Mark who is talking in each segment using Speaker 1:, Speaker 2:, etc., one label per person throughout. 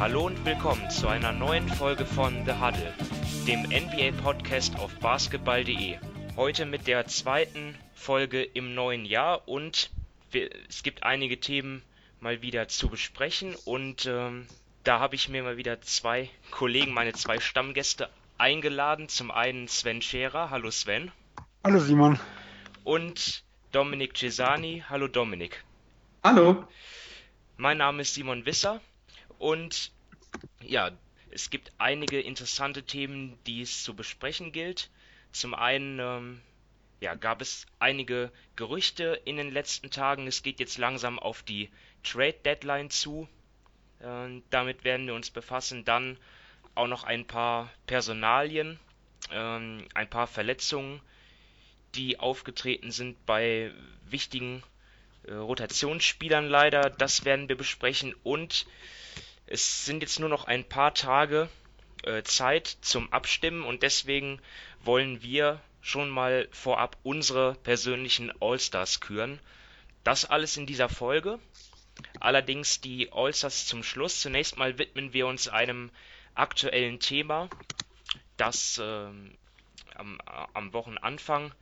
Speaker 1: Hallo und willkommen zu einer neuen Folge von The Huddle, dem NBA-Podcast auf basketball.de. Heute mit der zweiten Folge im neuen Jahr und wir, es gibt einige Themen mal wieder zu besprechen und ähm, da habe ich mir mal wieder zwei Kollegen, meine zwei Stammgäste eingeladen. Zum einen Sven Scherer. Hallo Sven.
Speaker 2: Hallo Simon.
Speaker 1: Und Dominik Cesani. Hallo Dominik.
Speaker 3: Hallo.
Speaker 1: Mein Name ist Simon Wisser und ja, es gibt einige interessante Themen, die es zu besprechen gilt. Zum einen ähm, ja, gab es einige Gerüchte in den letzten Tagen. Es geht jetzt langsam auf die Trade Deadline zu. Äh, damit werden wir uns befassen. Dann auch noch ein paar Personalien, ähm, ein paar Verletzungen, die aufgetreten sind bei wichtigen äh, Rotationsspielern leider. Das werden wir besprechen. Und es sind jetzt nur noch ein paar Tage äh, Zeit zum Abstimmen und deswegen wollen wir schon mal vorab unsere persönlichen All-Stars küren. Das alles in dieser Folge. Allerdings die All-Stars zum Schluss. Zunächst mal widmen wir uns einem aktuellen Thema, das äh, am, am, Wochenanfang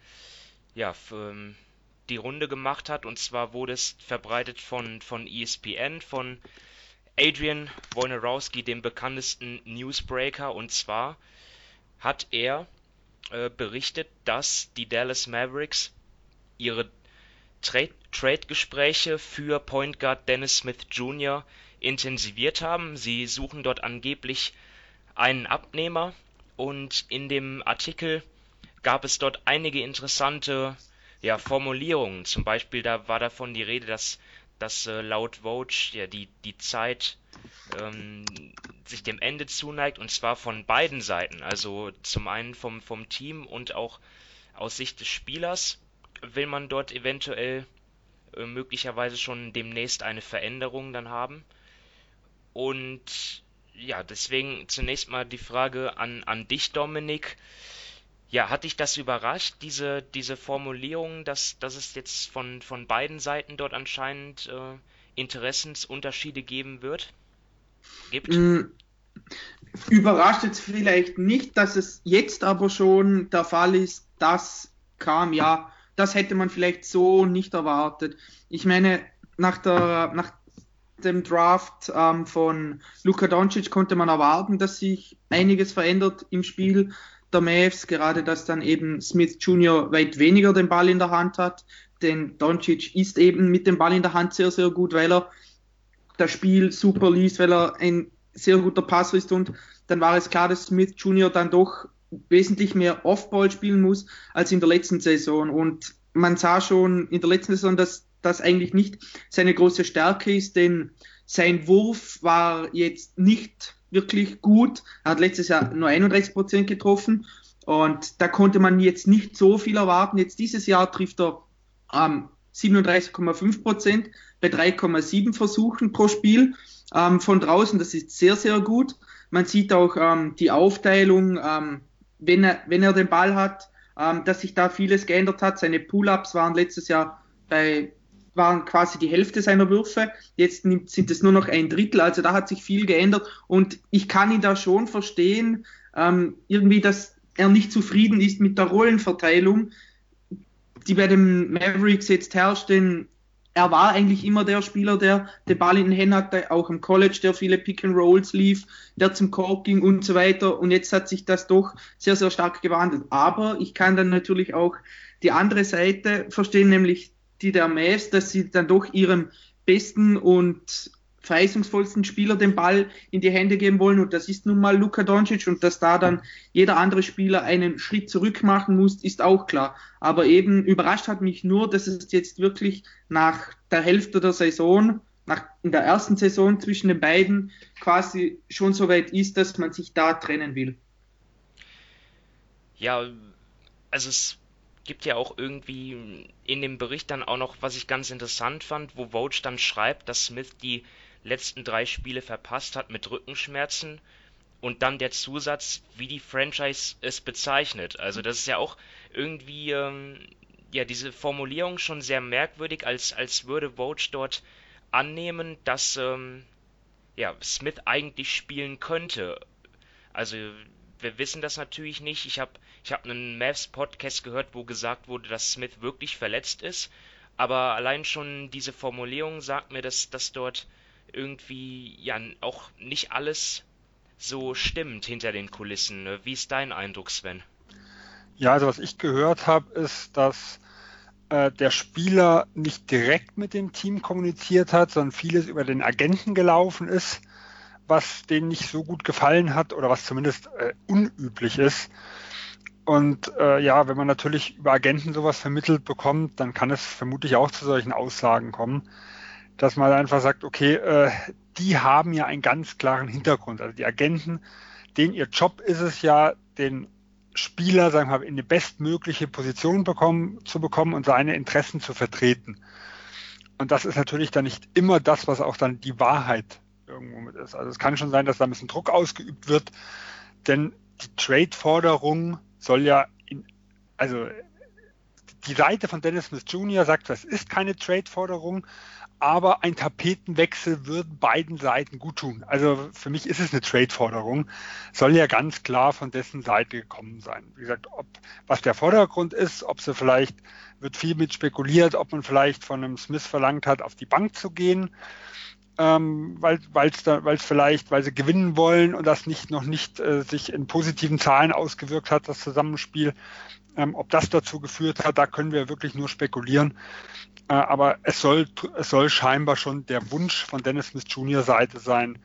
Speaker 1: ja, ähm, die Runde gemacht hat. Und zwar wurde es verbreitet von, von ESPN, von Adrian Wojnarowski, dem bekanntesten Newsbreaker. Und zwar hat er äh, berichtet, dass die Dallas Mavericks ihre Trade-Gespräche für Point Guard Dennis Smith Jr. intensiviert haben. Sie suchen dort angeblich einen Abnehmer und in dem Artikel gab es dort einige interessante ja, Formulierungen. Zum Beispiel da war davon die Rede, dass, dass äh, laut Vogue ja, die, die Zeit ähm, sich dem Ende zuneigt und zwar von beiden Seiten. Also zum einen vom, vom Team und auch aus Sicht des Spielers will man dort eventuell äh, möglicherweise schon demnächst eine Veränderung dann haben. Und ja, deswegen zunächst mal die Frage an, an dich, Dominik. Ja, hat dich das überrascht, diese, diese Formulierung, dass, dass es jetzt von, von beiden Seiten dort anscheinend äh, Interessensunterschiede geben wird?
Speaker 3: Gibt? Mm, überrascht jetzt vielleicht nicht, dass es jetzt aber schon der Fall ist, das kam, ja, das hätte man vielleicht so nicht erwartet. Ich meine, nach, der, nach dem Draft ähm, von Luka Doncic konnte man erwarten, dass sich einiges verändert im Spiel der Mavs, gerade dass dann eben Smith Jr. weit weniger den Ball in der Hand hat, denn Doncic ist eben mit dem Ball in der Hand sehr, sehr gut, weil er das Spiel super liest, weil er ein sehr guter Passer ist und dann war es klar, dass Smith Jr. dann doch wesentlich mehr Off-Ball spielen muss als in der letzten Saison und man sah schon in der letzten Saison, dass das eigentlich nicht seine große Stärke ist, denn sein Wurf war jetzt nicht wirklich gut. Er hat letztes Jahr nur 31 Prozent getroffen und da konnte man jetzt nicht so viel erwarten. Jetzt dieses Jahr trifft er ähm, 37,5 Prozent bei 3,7 Versuchen pro Spiel ähm, von draußen. Das ist sehr, sehr gut. Man sieht auch ähm, die Aufteilung, ähm, wenn, er, wenn er den Ball hat, ähm, dass sich da vieles geändert hat. Seine Pull-ups waren letztes Jahr bei waren quasi die Hälfte seiner Würfe. Jetzt sind es nur noch ein Drittel. Also da hat sich viel geändert. Und ich kann ihn da schon verstehen, ähm, irgendwie, dass er nicht zufrieden ist mit der Rollenverteilung, die bei den Mavericks jetzt herrscht. Denn er war eigentlich immer der Spieler, der den Ball in den Händen hatte, auch im College, der viele Pick and Rolls lief, der zum Korb ging und so weiter. Und jetzt hat sich das doch sehr, sehr stark gewandelt. Aber ich kann dann natürlich auch die andere Seite verstehen, nämlich die der Mavs, dass sie dann doch ihrem besten und verheißungsvollsten Spieler den Ball in die Hände geben wollen und das ist nun mal Luka Doncic und dass da dann jeder andere Spieler einen Schritt zurück machen muss, ist auch klar. Aber eben überrascht hat mich nur, dass es jetzt wirklich nach der Hälfte der Saison, nach in der ersten Saison zwischen den beiden quasi schon so weit ist, dass man sich da trennen will.
Speaker 1: Ja, also es gibt ja auch irgendwie in dem Bericht dann auch noch, was ich ganz interessant fand, wo Vogue dann schreibt, dass Smith die letzten drei Spiele verpasst hat mit Rückenschmerzen und dann der Zusatz, wie die Franchise es bezeichnet. Also das ist ja auch irgendwie, ähm, ja, diese Formulierung schon sehr merkwürdig, als, als würde Vogue dort annehmen, dass, ähm, ja, Smith eigentlich spielen könnte. Also wir wissen das natürlich nicht. Ich habe ich hab einen Mavs Podcast gehört, wo gesagt wurde, dass Smith wirklich verletzt ist. Aber allein schon diese Formulierung sagt mir, dass, dass dort irgendwie ja auch nicht alles so stimmt hinter den Kulissen. Wie ist dein Eindruck, Sven?
Speaker 2: Ja, also was ich gehört habe, ist, dass äh, der Spieler nicht direkt mit dem Team kommuniziert hat, sondern vieles über den Agenten gelaufen ist, was denen nicht so gut gefallen hat oder was zumindest äh, unüblich ist. Und äh, ja, wenn man natürlich über Agenten sowas vermittelt bekommt, dann kann es vermutlich auch zu solchen Aussagen kommen, dass man einfach sagt, okay, äh, die haben ja einen ganz klaren Hintergrund. Also die Agenten, denen ihr Job ist es ja, den Spieler, sagen wir mal, in die bestmögliche Position bekommen, zu bekommen und seine Interessen zu vertreten. Und das ist natürlich dann nicht immer das, was auch dann die Wahrheit irgendwo mit ist. Also es kann schon sein, dass da ein bisschen Druck ausgeübt wird, denn die Trade-Forderung soll ja in, also die Seite von Dennis Smith Jr. sagt, das ist keine Trade-Forderung, aber ein Tapetenwechsel würde beiden Seiten gut tun. Also für mich ist es eine Trade-Forderung, soll ja ganz klar von dessen Seite gekommen sein. Wie gesagt, ob was der Vordergrund ist, ob sie vielleicht wird viel mit spekuliert, ob man vielleicht von einem Smith verlangt hat, auf die Bank zu gehen, ähm, weil es vielleicht, weil sie gewinnen wollen und das nicht noch nicht äh, sich in positiven Zahlen ausgewirkt hat, das Zusammenspiel. Ähm, ob das dazu geführt hat, da können wir wirklich nur spekulieren. Äh, aber es soll, es soll scheinbar schon der Wunsch von Dennis Smith Jr. Seite sein,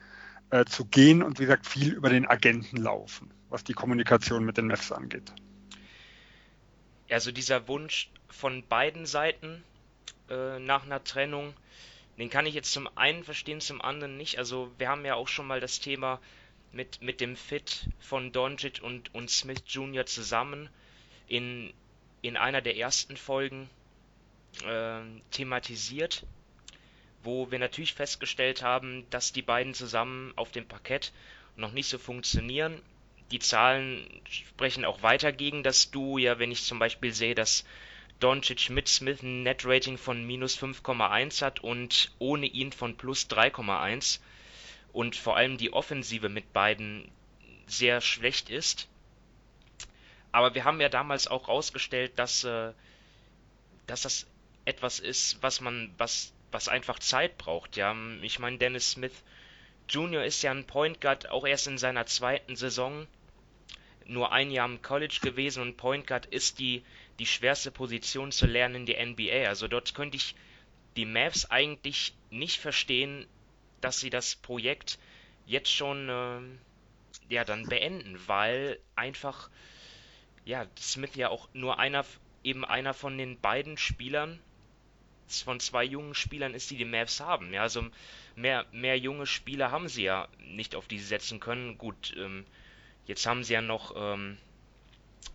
Speaker 2: äh, zu gehen und wie gesagt viel über den Agenten laufen, was die Kommunikation mit den Mavs angeht.
Speaker 1: Also dieser Wunsch von beiden Seiten äh, nach einer Trennung, den kann ich jetzt zum einen verstehen, zum anderen nicht. Also wir haben ja auch schon mal das Thema mit, mit dem Fit von Doncic und, und Smith Jr. zusammen in, in einer der ersten Folgen äh, thematisiert, wo wir natürlich festgestellt haben, dass die beiden zusammen auf dem Parkett noch nicht so funktionieren. Die Zahlen sprechen auch weiter gegen das Duo. Ja, wenn ich zum Beispiel sehe, dass Doncic mit Smith ein Net-Rating von minus 5,1 hat und ohne ihn von plus 3,1 und vor allem die Offensive mit beiden sehr schlecht ist. Aber wir haben ja damals auch rausgestellt, dass, äh, dass das etwas ist, was man, was, was einfach Zeit braucht. Ja, ich meine, Dennis Smith Jr. ist ja ein Point Guard auch erst in seiner zweiten Saison, nur ein Jahr im College gewesen und Point Guard ist die, die schwerste Position zu lernen in der NBA. Also dort könnte ich die Mavs eigentlich nicht verstehen, dass sie das Projekt jetzt schon äh, ja dann beenden, weil einfach ja Smith ja auch nur einer eben einer von den beiden Spielern von zwei jungen Spielern ist, die die Mavs haben. Ja, also mehr, mehr junge Spieler haben sie ja nicht, auf die sie setzen können. Gut, ähm, jetzt haben sie ja noch ähm,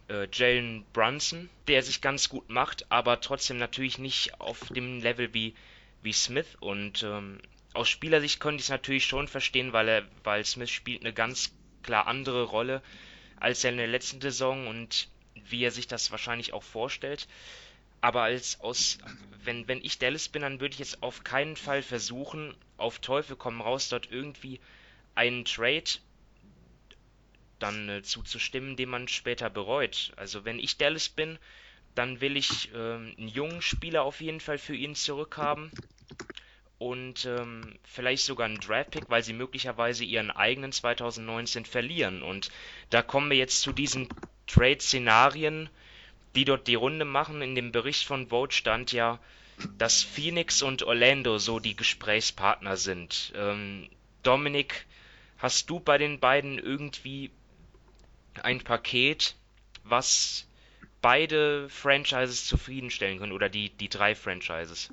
Speaker 1: äh, Jalen Brunson, der sich ganz gut macht, aber trotzdem natürlich nicht auf dem Level wie, wie Smith. Und ähm, aus Spielersicht könnte ich es natürlich schon verstehen, weil er, weil Smith spielt eine ganz klar andere Rolle als er in der letzten Saison und wie er sich das wahrscheinlich auch vorstellt aber als aus, wenn, wenn ich Dallas bin, dann würde ich jetzt auf keinen Fall versuchen, auf Teufel komm raus, dort irgendwie einen Trade dann äh, zuzustimmen, den man später bereut. Also wenn ich Dallas bin, dann will ich äh, einen jungen Spieler auf jeden Fall für ihn zurückhaben und ähm, vielleicht sogar einen Draftpick, weil sie möglicherweise ihren eigenen 2019 verlieren. Und da kommen wir jetzt zu diesen Trade-Szenarien, die dort die Runde machen. In dem Bericht von Vote stand ja, dass Phoenix und Orlando so die Gesprächspartner sind. Ähm, Dominik, hast du bei den beiden irgendwie ein Paket, was beide Franchises zufriedenstellen können oder die, die drei Franchises?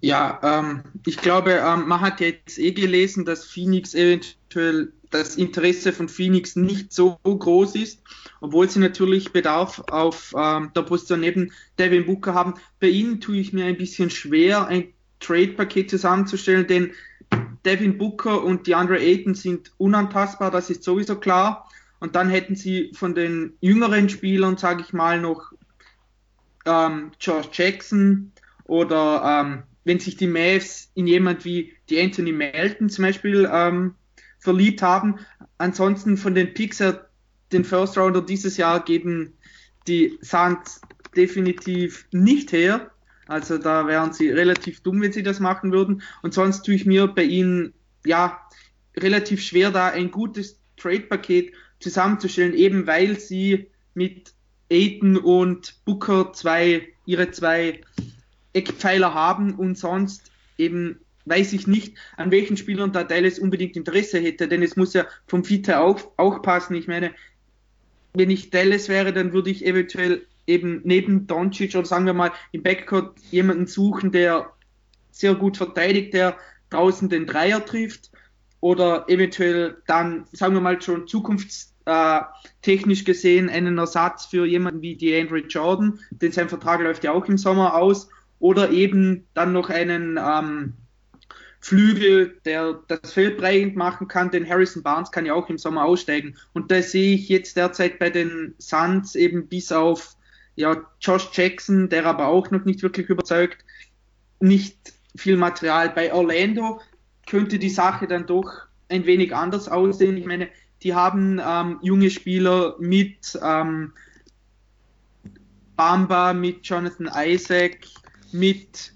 Speaker 3: Ja, ähm, ich glaube, ähm, man hat jetzt eh gelesen, dass Phoenix eventuell das Interesse von Phoenix nicht so groß ist, obwohl sie natürlich Bedarf auf ähm, der Position neben Devin Booker haben. Bei ihnen tue ich mir ein bisschen schwer, ein Trade-Paket zusammenzustellen, denn Devin Booker und DeAndre Ayton sind unantastbar, das ist sowieso klar. Und dann hätten sie von den jüngeren Spielern, sage ich mal, noch ähm, George Jackson oder ähm, wenn sich die Mavs in jemand wie die Anthony Melton zum Beispiel ähm, verliebt haben. Ansonsten von den Picks her, den First Rounder dieses Jahr geben die Suns definitiv nicht her. Also da wären sie relativ dumm, wenn sie das machen würden. Und sonst tue ich mir bei ihnen ja relativ schwer, da ein gutes Trade-Paket zusammenzustellen, eben weil sie mit Aiton und Booker zwei, ihre zwei Eckpfeiler haben und sonst eben weiß ich nicht, an welchen Spielern da Dallas unbedingt Interesse hätte, denn es muss ja vom her auch, auch passen. Ich meine, wenn ich Dallas wäre, dann würde ich eventuell eben neben Doncic oder sagen wir mal im Backcourt jemanden suchen, der sehr gut verteidigt, der draußen den Dreier trifft oder eventuell dann, sagen wir mal schon zukunftstechnisch gesehen einen Ersatz für jemanden wie DeAndre Jordan, denn sein Vertrag läuft ja auch im Sommer aus oder eben dann noch einen ähm, Flügel, der das Feld prägend machen kann, denn Harrison Barnes kann ja auch im Sommer aussteigen. Und da sehe ich jetzt derzeit bei den Suns eben bis auf ja, Josh Jackson, der aber auch noch nicht wirklich überzeugt, nicht viel Material. Bei Orlando könnte die Sache dann doch ein wenig anders aussehen. Ich meine, die haben ähm, junge Spieler mit ähm, Bamba, mit Jonathan Isaac, mit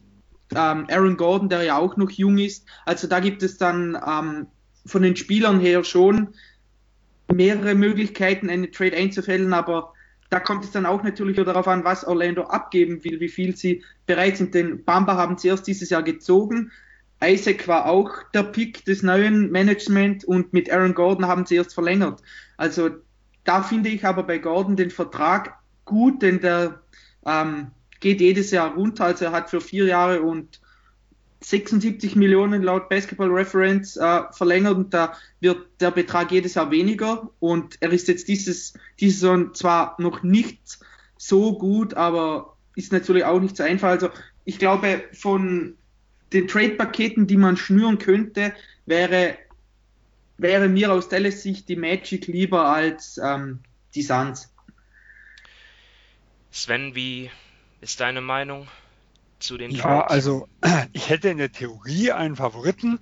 Speaker 3: ähm, Aaron Gordon, der ja auch noch jung ist. Also da gibt es dann ähm, von den Spielern her schon mehrere Möglichkeiten, eine Trade einzufällen, aber da kommt es dann auch natürlich darauf an, was Orlando abgeben will, wie viel sie bereit sind. Denn Bamba haben sie erst dieses Jahr gezogen. Isaac war auch der Pick des neuen Management und mit Aaron Gordon haben sie erst verlängert. Also da finde ich aber bei Gordon den Vertrag gut, denn der ähm, geht jedes Jahr runter. Also er hat für vier Jahre und 76 Millionen laut Basketball Reference äh, verlängert und da wird der Betrag jedes Jahr weniger und er ist jetzt dieses, diese Saison zwar noch nicht so gut, aber ist natürlich auch nicht so einfach. Also ich glaube, von den Trade-Paketen, die man schnüren könnte, wäre, wäre mir aus Dallas Sicht die Magic lieber als ähm, die Suns.
Speaker 1: Sven, wie ist deine Meinung zu den
Speaker 2: Ja, Trades? also ich hätte in der Theorie einen Favoriten.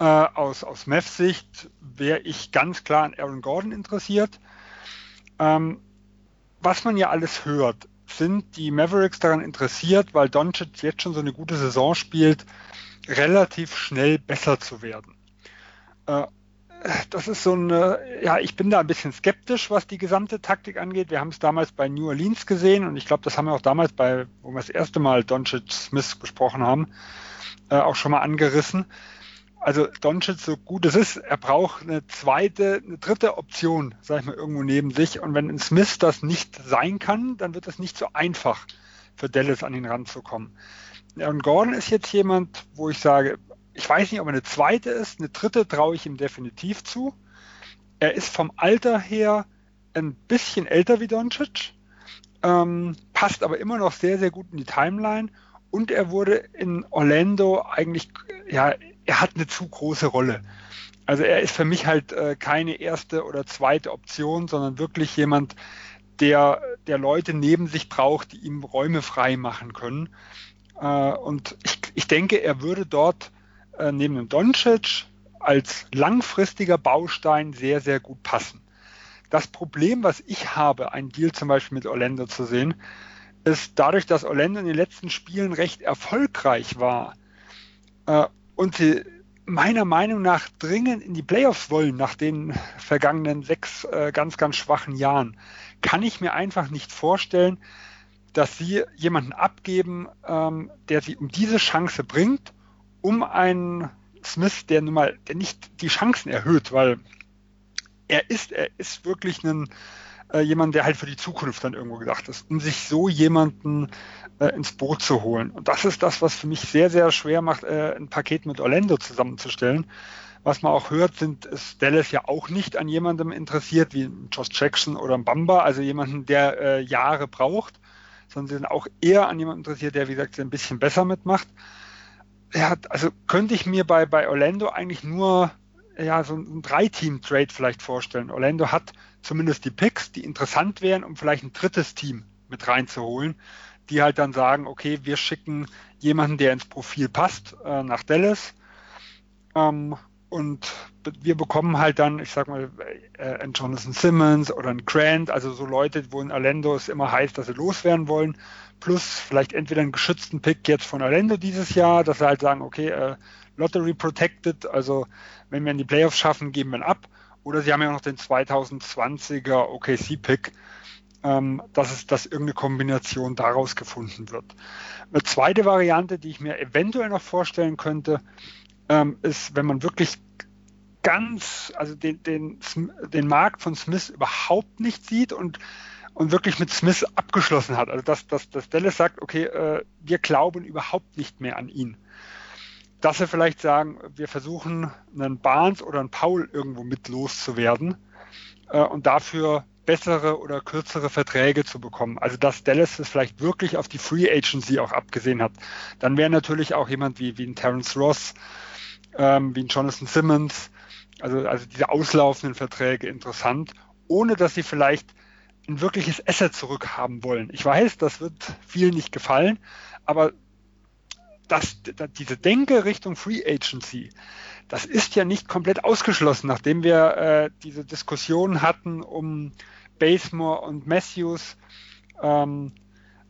Speaker 2: Äh, aus aus Mavs Sicht wäre ich ganz klar an Aaron Gordon interessiert. Ähm, was man ja alles hört, sind die Mavericks daran interessiert, weil Doncic jetzt schon so eine gute Saison spielt, relativ schnell besser zu werden. Äh, das ist so eine, ja, ich bin da ein bisschen skeptisch, was die gesamte Taktik angeht. Wir haben es damals bei New Orleans gesehen und ich glaube, das haben wir auch damals bei, wo wir das erste Mal Doncic Smith besprochen haben, äh, auch schon mal angerissen. Also Doncic, so gut es ist, er braucht eine zweite, eine dritte Option, sag ich mal, irgendwo neben sich. Und wenn in Smith das nicht sein kann, dann wird es nicht so einfach für Dallas an ihn ranzukommen. Und Gordon ist jetzt jemand, wo ich sage, ich weiß nicht, ob er eine zweite ist, eine dritte traue ich ihm definitiv zu. Er ist vom Alter her ein bisschen älter wie Doncic, ähm, passt aber immer noch sehr, sehr gut in die Timeline und er wurde in Orlando eigentlich, ja, er hat eine zu große Rolle. Also er ist für mich halt äh, keine erste oder zweite Option, sondern wirklich jemand, der, der Leute neben sich braucht, die ihm Räume frei machen können. Äh, und ich, ich denke, er würde dort äh, neben dem Doncic als langfristiger Baustein sehr, sehr gut passen. Das Problem, was ich habe, einen Deal zum Beispiel mit Orlando zu sehen, ist dadurch, dass Orlando in den letzten Spielen recht erfolgreich war äh, und sie meiner Meinung nach dringend in die Playoffs wollen nach den vergangenen sechs äh, ganz, ganz schwachen Jahren, kann ich mir einfach nicht vorstellen, dass sie jemanden abgeben, ähm, der sie um diese Chance bringt um einen Smith, der nun mal, der nicht die Chancen erhöht, weil er ist, er ist wirklich ein, äh, jemand, der halt für die Zukunft dann irgendwo gedacht ist, um sich so jemanden äh, ins Boot zu holen. Und das ist das, was für mich sehr, sehr schwer macht, äh, ein Paket mit Orlando zusammenzustellen. Was man auch hört, sind, ist Dallas ja auch nicht an jemandem interessiert, wie Josh Jackson oder Bamba, also jemanden, der äh, Jahre braucht, sondern sie sind auch eher an jemanden interessiert, der, wie gesagt, ein bisschen besser mitmacht ja, also könnte ich mir bei, bei Orlando eigentlich nur ja, so ein Drei-Team-Trade vielleicht vorstellen. Orlando hat zumindest die Picks, die interessant wären, um vielleicht ein drittes Team mit reinzuholen, die halt dann sagen, okay, wir schicken jemanden, der ins Profil passt, äh, nach Dallas. Ähm, und wir bekommen halt dann, ich sag mal, äh, einen Jonathan Simmons oder einen Grant, also so Leute, wo in Orlando es immer heißt, dass sie loswerden wollen, plus vielleicht entweder einen geschützten Pick jetzt von Orlando dieses Jahr, dass sie halt sagen, okay, äh, Lottery protected, also wenn wir in die Playoffs schaffen, geben wir ihn ab. Oder sie haben ja noch den 2020er OKC-Pick, ähm, dass es, dass irgendeine Kombination daraus gefunden wird. Eine zweite Variante, die ich mir eventuell noch vorstellen könnte, ähm, ist, wenn man wirklich ganz, also den, den, den Markt von Smith überhaupt nicht sieht und, und wirklich mit Smith abgeschlossen hat. Also dass, dass, dass Dallas sagt, okay, äh, wir glauben überhaupt nicht mehr an ihn. Dass sie vielleicht sagen, wir versuchen einen Barnes oder einen Paul irgendwo mit loszuwerden äh, und dafür bessere oder kürzere Verträge zu bekommen. Also dass Dallas es vielleicht wirklich auf die Free Agency auch abgesehen hat. Dann wäre natürlich auch jemand wie, wie ein Terence Ross ähm, wie ein Jonathan Simmons, also, also diese auslaufenden Verträge interessant, ohne dass sie vielleicht ein wirkliches Asset zurückhaben wollen. Ich weiß, das wird vielen nicht gefallen, aber das, diese Denke Richtung Free Agency, das ist ja nicht komplett ausgeschlossen, nachdem wir äh, diese Diskussion hatten um Basemore und Matthews ähm,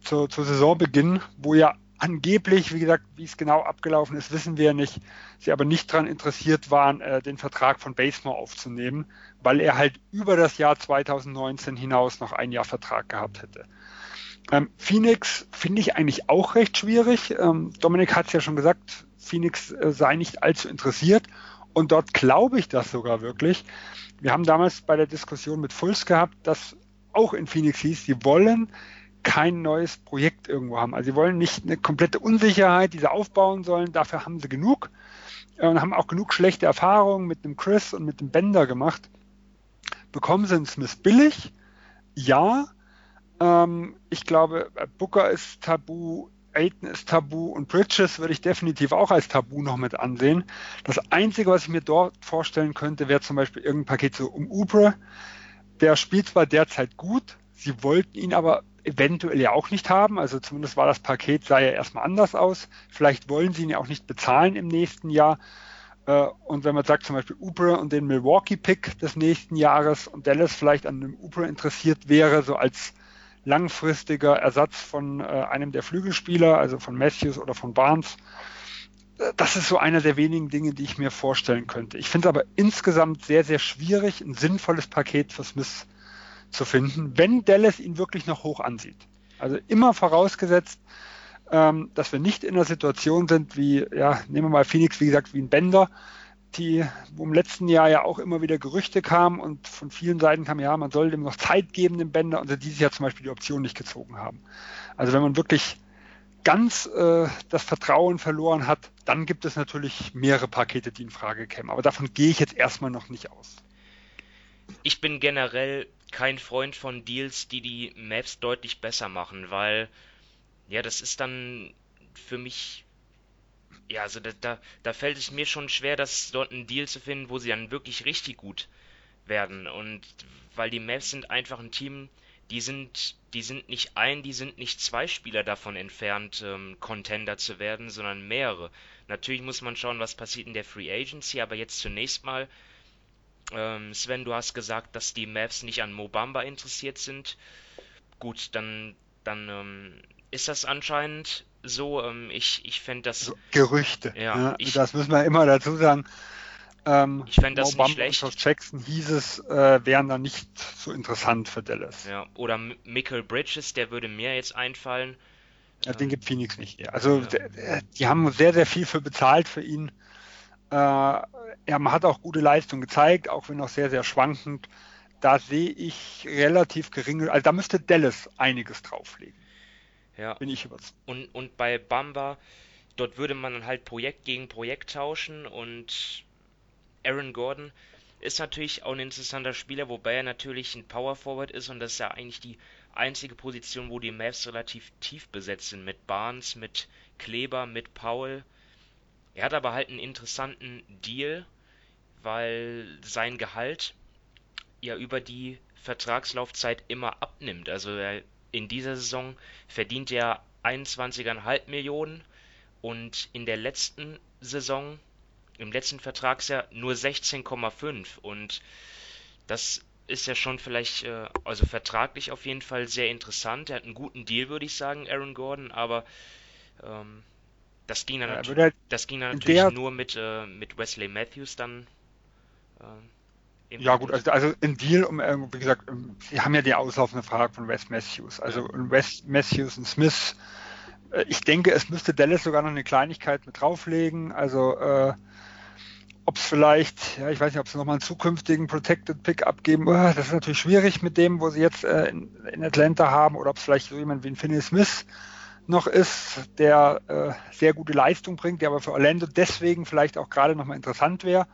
Speaker 2: zu, zu Saisonbeginn, wo ja angeblich, wie gesagt, wie es genau abgelaufen ist, wissen wir nicht, sie aber nicht daran interessiert waren, äh, den Vertrag von Basemore aufzunehmen, weil er halt über das Jahr 2019 hinaus noch ein Jahr Vertrag gehabt hätte. Ähm, Phoenix finde ich eigentlich auch recht schwierig. Ähm, Dominik hat es ja schon gesagt, Phoenix äh, sei nicht allzu interessiert und dort glaube ich das sogar wirklich. Wir haben damals bei der Diskussion mit Fulls gehabt, dass auch in Phoenix hieß, sie wollen kein neues Projekt irgendwo haben. Also sie wollen nicht eine komplette Unsicherheit, die sie aufbauen sollen. Dafür haben sie genug äh, und haben auch genug schlechte Erfahrungen mit dem Chris und mit dem Bender gemacht. Bekommen sie einen Smith billig? Ja. Ähm, ich glaube, Booker ist tabu, Aiton ist tabu und Bridges würde ich definitiv auch als tabu noch mit ansehen. Das Einzige, was ich mir dort vorstellen könnte, wäre zum Beispiel irgendein Paket so um Ubre. Der spielt zwar derzeit gut, sie wollten ihn aber eventuell ja auch nicht haben. Also zumindest war das Paket, sah ja erstmal anders aus. Vielleicht wollen sie ihn ja auch nicht bezahlen im nächsten Jahr. Äh, und wenn man sagt zum Beispiel Uber und den Milwaukee-Pick des nächsten Jahres und Dallas vielleicht an einem Uber interessiert wäre, so als langfristiger Ersatz von äh, einem der Flügelspieler, also von Matthews oder von Barnes, äh, das ist so einer der wenigen Dinge, die ich mir vorstellen könnte. Ich finde es aber insgesamt sehr, sehr schwierig, ein sinnvolles Paket für Smith zu finden, wenn Dallas ihn wirklich noch hoch ansieht. Also immer vorausgesetzt, ähm, dass wir nicht in einer Situation sind wie, ja, nehmen wir mal Phoenix, wie gesagt, wie ein Bender, die, wo im letzten Jahr ja auch immer wieder Gerüchte kamen und von vielen Seiten kam, ja, man soll dem noch Zeit geben, dem Bender, und dieses Jahr zum Beispiel die Option nicht gezogen haben. Also wenn man wirklich ganz äh, das Vertrauen verloren hat, dann gibt es natürlich mehrere Pakete, die in Frage kämen. Aber davon gehe ich jetzt erstmal noch nicht aus.
Speaker 1: Ich bin generell kein Freund von Deals, die die Maps deutlich besser machen, weil ja, das ist dann für mich ja, also da, da, da fällt es mir schon schwer, dass dort einen Deal zu finden, wo sie dann wirklich richtig gut werden. Und weil die Maps sind einfach ein Team, die sind, die sind nicht ein, die sind nicht zwei Spieler davon entfernt, ähm, Contender zu werden, sondern mehrere. Natürlich muss man schauen, was passiert in der Free Agency, aber jetzt zunächst mal ähm, Sven, du hast gesagt, dass die Mavs nicht an Mobamba interessiert sind. Gut, dann, dann ähm, ist das anscheinend so. Ähm, ich ich fände das. Also
Speaker 2: Gerüchte. Ja, ja ich, das müssen wir immer dazu sagen.
Speaker 1: Ähm, ich fände das Mobamba nicht schlecht.
Speaker 2: Und Jackson hieß es, äh, wären dann nicht so interessant für Dallas.
Speaker 1: Ja, oder Michael Bridges, der würde mir jetzt einfallen.
Speaker 2: Ja, den gibt Phoenix nicht. Also ja. die haben sehr, sehr viel für bezahlt für ihn. Äh, er hat auch gute Leistung gezeigt, auch wenn noch sehr, sehr schwankend. Da sehe ich relativ geringe, also da müsste Dallas einiges drauflegen.
Speaker 1: Ja. Bin ich überzeugt. Und, und bei Bamba, dort würde man halt Projekt gegen Projekt tauschen und Aaron Gordon ist natürlich auch ein interessanter Spieler, wobei er natürlich ein Power Forward ist und das ist ja eigentlich die einzige Position, wo die Mavs relativ tief besetzt sind mit Barnes, mit Kleber, mit Powell er hat aber halt einen interessanten Deal, weil sein Gehalt ja über die Vertragslaufzeit immer abnimmt. Also er, in dieser Saison verdient er 21,5 Millionen und in der letzten Saison, im letzten Vertragsjahr nur 16,5 und das ist ja schon vielleicht, äh, also vertraglich auf jeden Fall sehr interessant. Er hat einen guten Deal, würde ich sagen, Aaron Gordon, aber ähm, das ging dann,
Speaker 2: Ja, halt
Speaker 1: das ging dann natürlich nur mit, äh, mit Wesley Matthews dann. Äh,
Speaker 2: Ja gut, also, also ein Deal, um äh, wie gesagt, ähm, sie haben ja die auslaufende Frage von Wes Matthews. Also und Wes Matthews und Smith. Äh, ich denke, es müsste Dallas sogar noch eine Kleinigkeit mit drauflegen. Also äh, ob es vielleicht, ja, ich weiß nicht, ob sie nochmal einen zukünftigen Protected Pick abgeben. Uh, das ist natürlich schwierig mit dem, wo sie jetzt äh, in, in Atlanta haben, oder ob es vielleicht so jemand wie ein Finney Smith noch ist, der äh, sehr gute Leistung bringt, der aber für Orlando deswegen vielleicht auch gerade nochmal interessant wäre,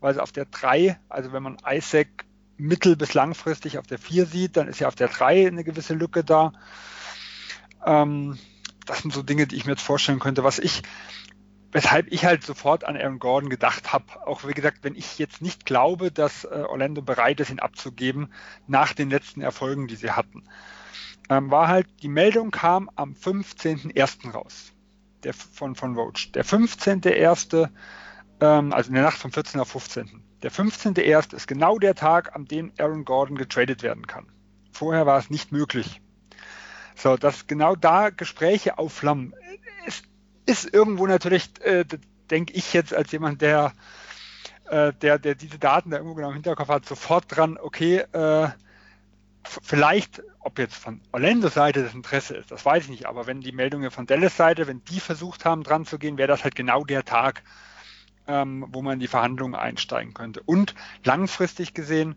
Speaker 2: weil sie auf der 3, also wenn man Isaac mittel- bis langfristig auf der 4 sieht, dann ist ja auf der 3 eine gewisse Lücke da. Ähm, das sind so Dinge, die ich mir jetzt vorstellen könnte, was ich, weshalb ich halt sofort an Aaron Gordon gedacht habe. Auch wie gesagt, wenn ich jetzt nicht glaube, dass äh, Orlando bereit ist, ihn abzugeben nach den letzten Erfolgen, die sie hatten, ähm, war halt, die Meldung kam am 15.01. raus. Der, von, von Roach. Der 15.01., ähm, also in der Nacht vom 14. auf 15. Der 15.01. ist genau der Tag, an dem Aaron Gordon getradet werden kann. Vorher war es nicht möglich. So, dass genau da Gespräche aufflammen, ist, ist irgendwo natürlich, äh, denke ich jetzt als jemand, der, äh, der, der diese Daten da irgendwo genau im Hinterkopf hat, sofort dran, okay, äh, vielleicht, ob jetzt von Orlandos Seite das Interesse ist, das weiß ich nicht, aber wenn die Meldungen von Dallas Seite, wenn die versucht haben, dran zu gehen, wäre das halt genau der Tag, ähm, wo man in die Verhandlungen einsteigen könnte. Und langfristig gesehen,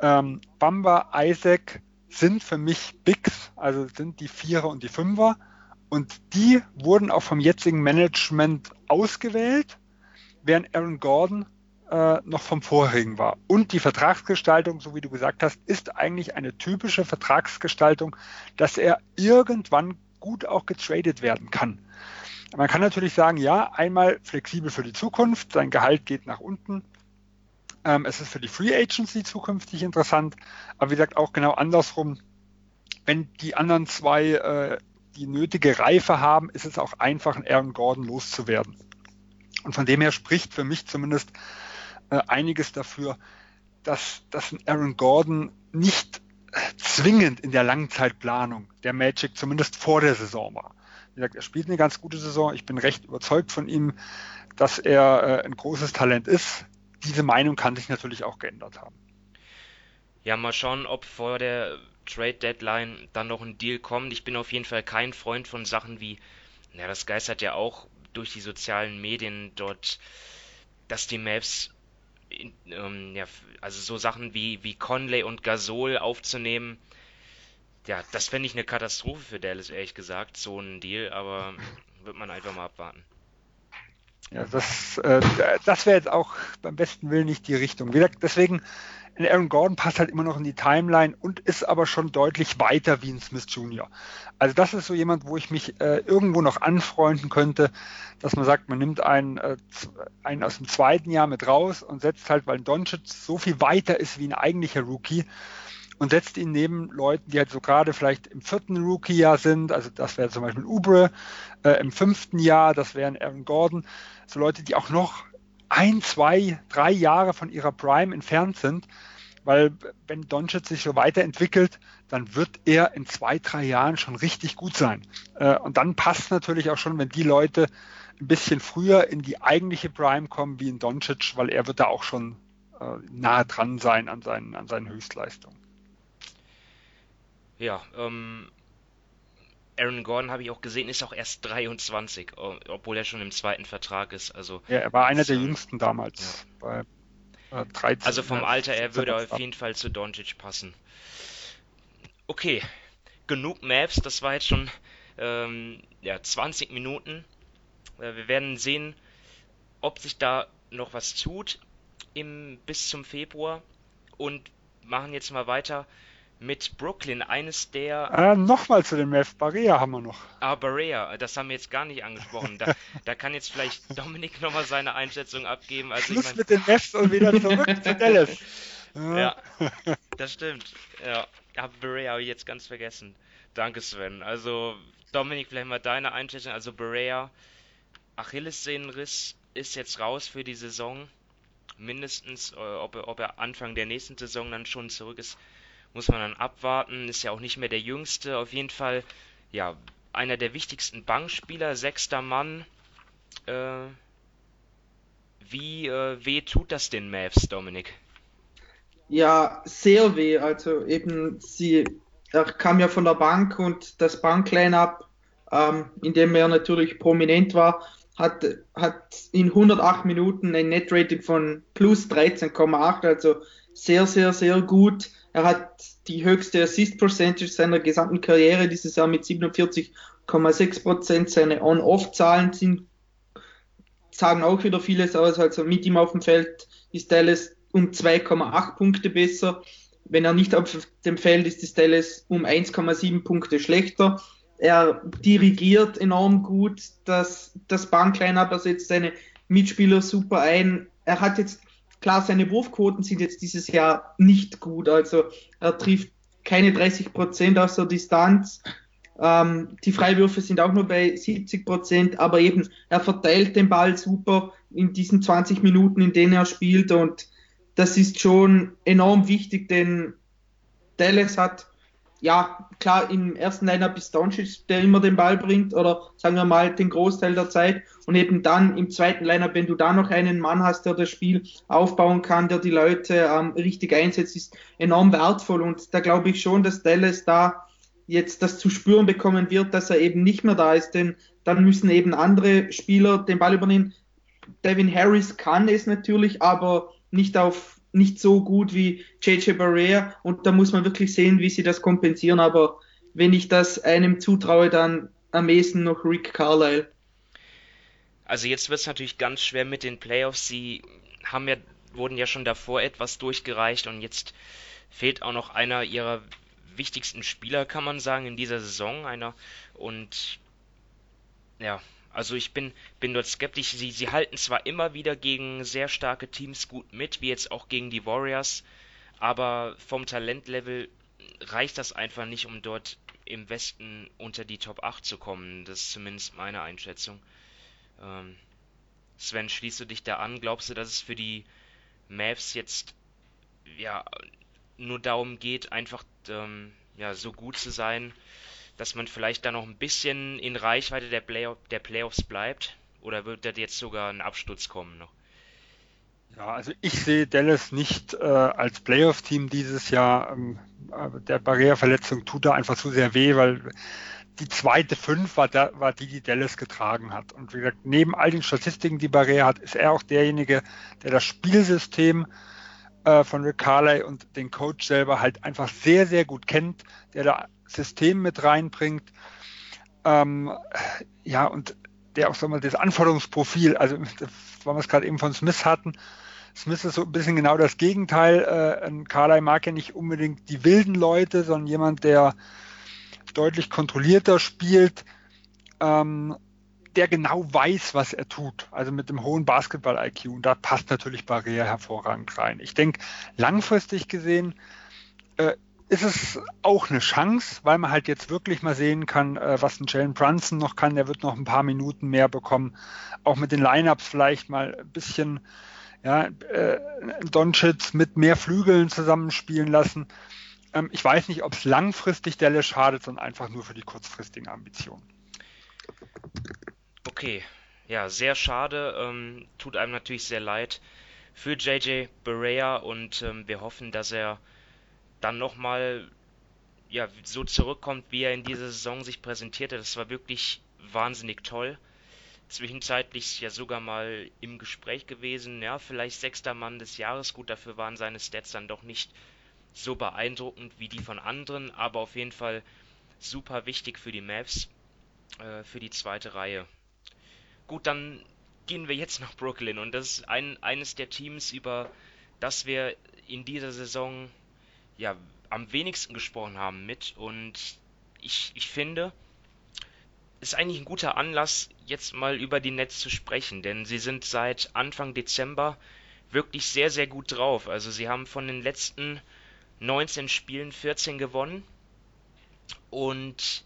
Speaker 2: ähm, Bamba, Isaac sind für mich Bigs, also sind die Vierer und die Fünfer. Und die wurden auch vom jetzigen Management ausgewählt, während Aaron Gordon äh, noch vom vorherigen war. Und die Vertragsgestaltung, so wie du gesagt hast, ist eigentlich eine typische Vertragsgestaltung, dass er irgendwann gut auch getradet werden kann. Man kann natürlich sagen, ja, einmal flexibel für die Zukunft, sein Gehalt geht nach unten. Ähm, es ist für die Free Agency zukünftig interessant, aber wie gesagt auch genau andersrum. Wenn die anderen zwei äh, die nötige Reife haben, ist es auch einfach, einen Aaron Gordon loszuwerden. Und von dem her spricht für mich zumindest äh, einiges dafür, dass, dass ein Aaron Gordon nicht zwingend in der Langzeitplanung der Magic zumindest vor der Saison war. Er spielt eine ganz gute Saison. Ich bin recht überzeugt von ihm, dass er äh, ein großes Talent ist. Diese Meinung kann sich natürlich auch geändert haben.
Speaker 1: Ja, mal schauen, ob vor der Trade Deadline dann noch ein Deal kommt. Ich bin auf jeden Fall kein Freund von Sachen wie, na, das geistert ja auch durch die sozialen Medien dort, dass die Mavs, in, ähm, ja, also so Sachen wie, wie Conley und Gasol aufzunehmen. Ja, das fände ich eine Katastrophe für Dallas, ehrlich gesagt, so ein Deal, aber wird man einfach mal abwarten.
Speaker 2: Ja, das, äh, das wäre jetzt auch beim besten Willen nicht die Richtung. Deswegen, Aaron Gordon passt halt immer noch in die Timeline und ist aber schon deutlich weiter wie ein Smith Jr. Also das ist so jemand, wo ich mich äh, irgendwo noch anfreunden könnte, dass man sagt, man nimmt einen, äh, einen aus dem zweiten Jahr mit raus und setzt halt, weil Doncic so viel weiter ist wie ein eigentlicher Rookie, und setzt ihn neben Leuten, die halt so gerade vielleicht im vierten Rookie-Jahr sind, also das wäre zum Beispiel Ubre, äh, im fünften Jahr, das wären Aaron Gordon, so Leute, die auch noch ein, zwei, drei Jahre von ihrer Prime entfernt sind, weil wenn Doncic sich so weiterentwickelt, dann wird er in zwei, drei Jahren schon richtig gut sein. Äh, und dann passt natürlich auch schon, wenn die Leute ein bisschen früher in die eigentliche Prime kommen wie in Doncic, weil er wird da auch schon äh, nahe dran sein an seinen, an seinen Höchstleistungen.
Speaker 1: Ja, ähm, Aaron Gordon habe ich auch gesehen, ist auch erst 23, obwohl er schon im zweiten Vertrag ist. Also,
Speaker 2: ja, er war einer der
Speaker 1: so,
Speaker 2: jüngsten damals. Ja. Bei, äh, 13,
Speaker 1: also vom Alter her würde er auf jeden Fall zu Doncic passen. Okay, genug Maps, das war jetzt schon ähm, ja, 20 Minuten. Äh, wir werden sehen, ob sich da noch was tut im, bis zum Februar und machen jetzt mal weiter mit Brooklyn, eines der.
Speaker 2: Äh, Nochmal zu dem Mavs, Barea haben wir noch.
Speaker 1: Ah, Barea, das haben wir jetzt gar nicht angesprochen. Da, da kann jetzt vielleicht Dominik nochmal seine Einschätzung abgeben. Also
Speaker 2: Schluss
Speaker 1: ich mein,
Speaker 2: mit den Mavs und wieder zurück zu Dallas.
Speaker 1: Ja, das stimmt. Ja, Barea habe ich jetzt ganz vergessen. Danke, Sven. Also, Dominik, vielleicht mal deine Einschätzung. Also Berea, Achillessehnenriss ist jetzt raus für die Saison. Mindestens, äh, ob er, ob er Anfang der nächsten Saison dann schon zurück ist, muss man dann abwarten. Ist ja auch nicht mehr der Jüngste. Auf jeden Fall, ja, einer der wichtigsten Bankspieler, sechster Mann. Äh, wie äh, weh tut das den Mavs, Dominik?
Speaker 3: Ja, sehr weh. Also eben, sie, er kam ja von der Bank und das Bankline-up, ähm, in dem er natürlich prominent war, hat, hat in 108 Minuten ein Net-Rating von plus 13,8, also sehr, sehr, sehr gut. Er hat die höchste Assist-Percentage seiner gesamten Karriere dieses Jahr mit 47,6 Prozent. Seine On-Off-Zahlen sind, sagen auch wieder vieles aus. Also mit ihm auf dem Feld ist Dallas um 2,8 Punkte besser. Wenn er nicht auf dem Feld ist, ist Dallas um 1,7 Punkte schlechter. Er dirigiert enorm gut das, das Bankline-Up, er setzt seine Mitspieler super ein. Er hat jetzt, klar, seine Wurfquoten sind jetzt dieses Jahr nicht gut. Also er trifft keine 30 Prozent aus der Distanz. Ähm, die Freiwürfe sind auch nur bei 70 Prozent, aber eben er verteilt den Ball super in diesen 20 Minuten, in denen er spielt und das ist schon enorm wichtig, denn Dallas hat, ja, klar, im ersten Lineup ist Doncic, der immer den Ball bringt, oder sagen wir mal den Großteil der Zeit. Und eben dann im zweiten Lineup, wenn du da noch einen Mann hast, der das Spiel aufbauen kann, der die Leute ähm, richtig einsetzt, ist enorm wertvoll. Und da glaube ich schon, dass Dallas da jetzt das zu spüren bekommen wird, dass er eben nicht mehr da ist, denn dann müssen eben andere Spieler den Ball übernehmen. Devin Harris kann es natürlich, aber nicht auf nicht so gut wie JJ Barrea und da muss man wirklich sehen, wie sie das kompensieren. Aber wenn ich das einem zutraue, dann am ehesten noch Rick Carlisle.
Speaker 1: Also jetzt wird es natürlich ganz schwer mit den Playoffs. Sie haben ja, wurden ja schon davor etwas durchgereicht und jetzt fehlt auch noch einer ihrer wichtigsten Spieler, kann man sagen, in dieser Saison. Einer und ja, also ich bin, bin dort skeptisch. Sie, sie halten zwar immer wieder gegen sehr starke Teams gut mit, wie jetzt auch gegen die Warriors, aber vom Talentlevel reicht das einfach nicht, um dort im Westen unter die Top 8 zu kommen. Das ist zumindest meine Einschätzung. Ähm, Sven, schließt du dich da an? Glaubst du, dass es für die Mavs jetzt ja nur darum geht, einfach ähm, ja so gut zu sein, dass man vielleicht da noch ein bisschen in Reichweite der, Play der Playoffs bleibt? Oder wird da jetzt sogar ein Absturz kommen noch?
Speaker 2: Ja, also ich sehe Dallas nicht äh, als Playoff-Team dieses Jahr. Ähm, der Barriereverletzung tut da einfach zu sehr weh, weil die zweite Fünf war, da, war die, die Dallas getragen hat. Und wie gesagt, neben all den Statistiken, die Barriere hat, ist er auch derjenige, der das Spielsystem äh, von Rick Carley und den Coach selber halt einfach sehr, sehr gut kennt, der da System mit reinbringt. Ähm, ja, und der auch so mal das Anforderungsprofil, also weil wir es gerade eben von Smith hatten, Smith ist so ein bisschen genau das Gegenteil. Äh, Carlyle mag ja nicht unbedingt die wilden Leute, sondern jemand, der deutlich kontrollierter spielt, ähm, der genau weiß, was er tut. Also mit dem hohen Basketball-IQ. Und da passt natürlich Barriere hervorragend rein. Ich denke, langfristig gesehen äh, ist es auch eine Chance, weil man halt jetzt wirklich mal sehen kann, äh, was ein Jalen Brunson noch kann. Der wird noch ein paar Minuten mehr bekommen. Auch mit den Lineups vielleicht mal ein bisschen ja, äh, Doncic mit mehr Flügeln zusammenspielen lassen. Ähm, ich weiß nicht, ob es langfristig Dallas schadet, sondern einfach nur für die kurzfristigen Ambitionen.
Speaker 1: Okay, ja, sehr schade. Ähm, tut einem natürlich sehr leid für JJ Barea und ähm, wir hoffen, dass er dann nochmal ja, so zurückkommt, wie er in dieser Saison sich präsentierte. Das war wirklich wahnsinnig toll. Zwischenzeitlich ja sogar mal im Gespräch gewesen, ja, vielleicht sechster Mann des Jahres. Gut, dafür waren seine Stats dann doch nicht so beeindruckend wie die von anderen, aber auf jeden Fall super wichtig für die Mavs, äh, für die zweite Reihe. Gut, dann gehen wir jetzt nach Brooklyn und das ist ein, eines der Teams, über das wir in dieser Saison ja, am wenigsten gesprochen haben mit. Und ich, ich finde, ist eigentlich ein guter Anlass, jetzt mal über die Nets zu sprechen, denn sie sind seit Anfang Dezember wirklich sehr, sehr gut drauf. Also sie haben von den letzten 19 Spielen 14 gewonnen und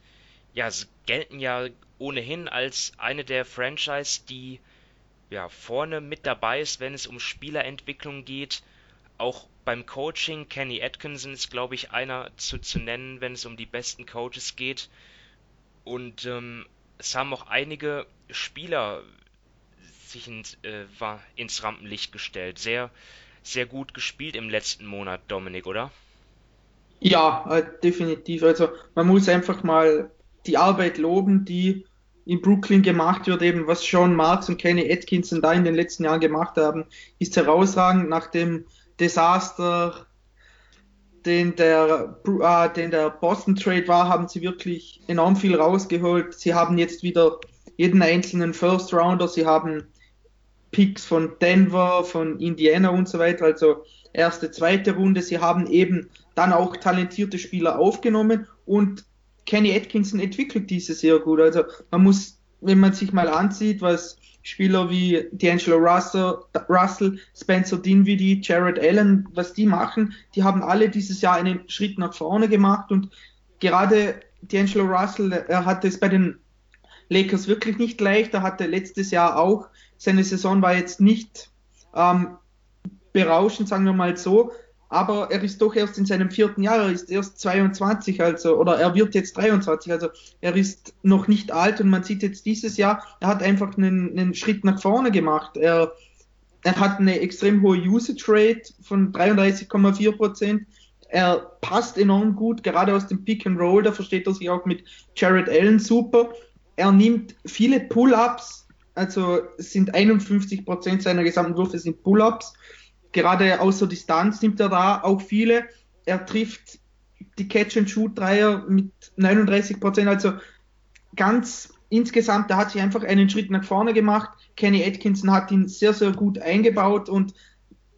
Speaker 1: ja, sie gelten ja ohnehin als eine der Franchise, die ja vorne mit dabei ist, wenn es um Spielerentwicklung geht. Auch beim Coaching, Kenny Atkinson ist, glaube ich, einer zu, zu nennen, wenn es um die besten Coaches geht. Und ähm, es haben auch einige Spieler sich in, äh, war ins Rampenlicht gestellt. Sehr, sehr gut gespielt im letzten Monat, Dominik, oder?
Speaker 3: Ja, äh, definitiv. Also man muss einfach mal die Arbeit loben, die in Brooklyn gemacht wird, eben was Sean Marks und Kenny Atkinson da in den letzten Jahren gemacht haben, ist herausragend nach dem Desaster, den der, äh, den der Boston Trade war, haben sie wirklich enorm viel rausgeholt. Sie haben jetzt wieder jeden einzelnen First Rounder, sie haben Picks von Denver, von Indiana und so weiter, also erste, zweite Runde. Sie haben eben dann auch talentierte Spieler aufgenommen und Kenny Atkinson entwickelt diese sehr gut. Also man muss, wenn man sich mal ansieht, was Spieler wie D'Angelo Russell, Russell, Spencer Dinwiddie, Jared Allen, was die machen, die haben alle dieses Jahr einen Schritt nach vorne gemacht und gerade D'Angelo Russell, er hatte es bei den Lakers wirklich nicht leicht. Er hatte letztes Jahr auch, seine Saison war jetzt nicht ähm, berauschend, sagen wir mal so, aber er ist doch erst in seinem vierten Jahr, er ist erst 22, also, oder er wird jetzt 23, also er ist noch nicht alt und man sieht jetzt dieses Jahr, er hat einfach einen, einen Schritt nach vorne gemacht. Er, er hat eine extrem hohe Usage Rate von 33,4 Prozent. Er passt enorm gut, gerade aus dem Pick and Roll, da versteht er sich auch mit Jared Allen super. Er nimmt viele Pull-ups, also sind 51 Prozent seiner gesamten Würfe sind Pull-ups gerade außer Distanz nimmt er da auch viele. Er trifft die Catch-and-Shoot-Dreier mit 39 Prozent, also ganz insgesamt, da hat sich einfach einen Schritt nach vorne gemacht. Kenny Atkinson hat ihn sehr, sehr gut eingebaut und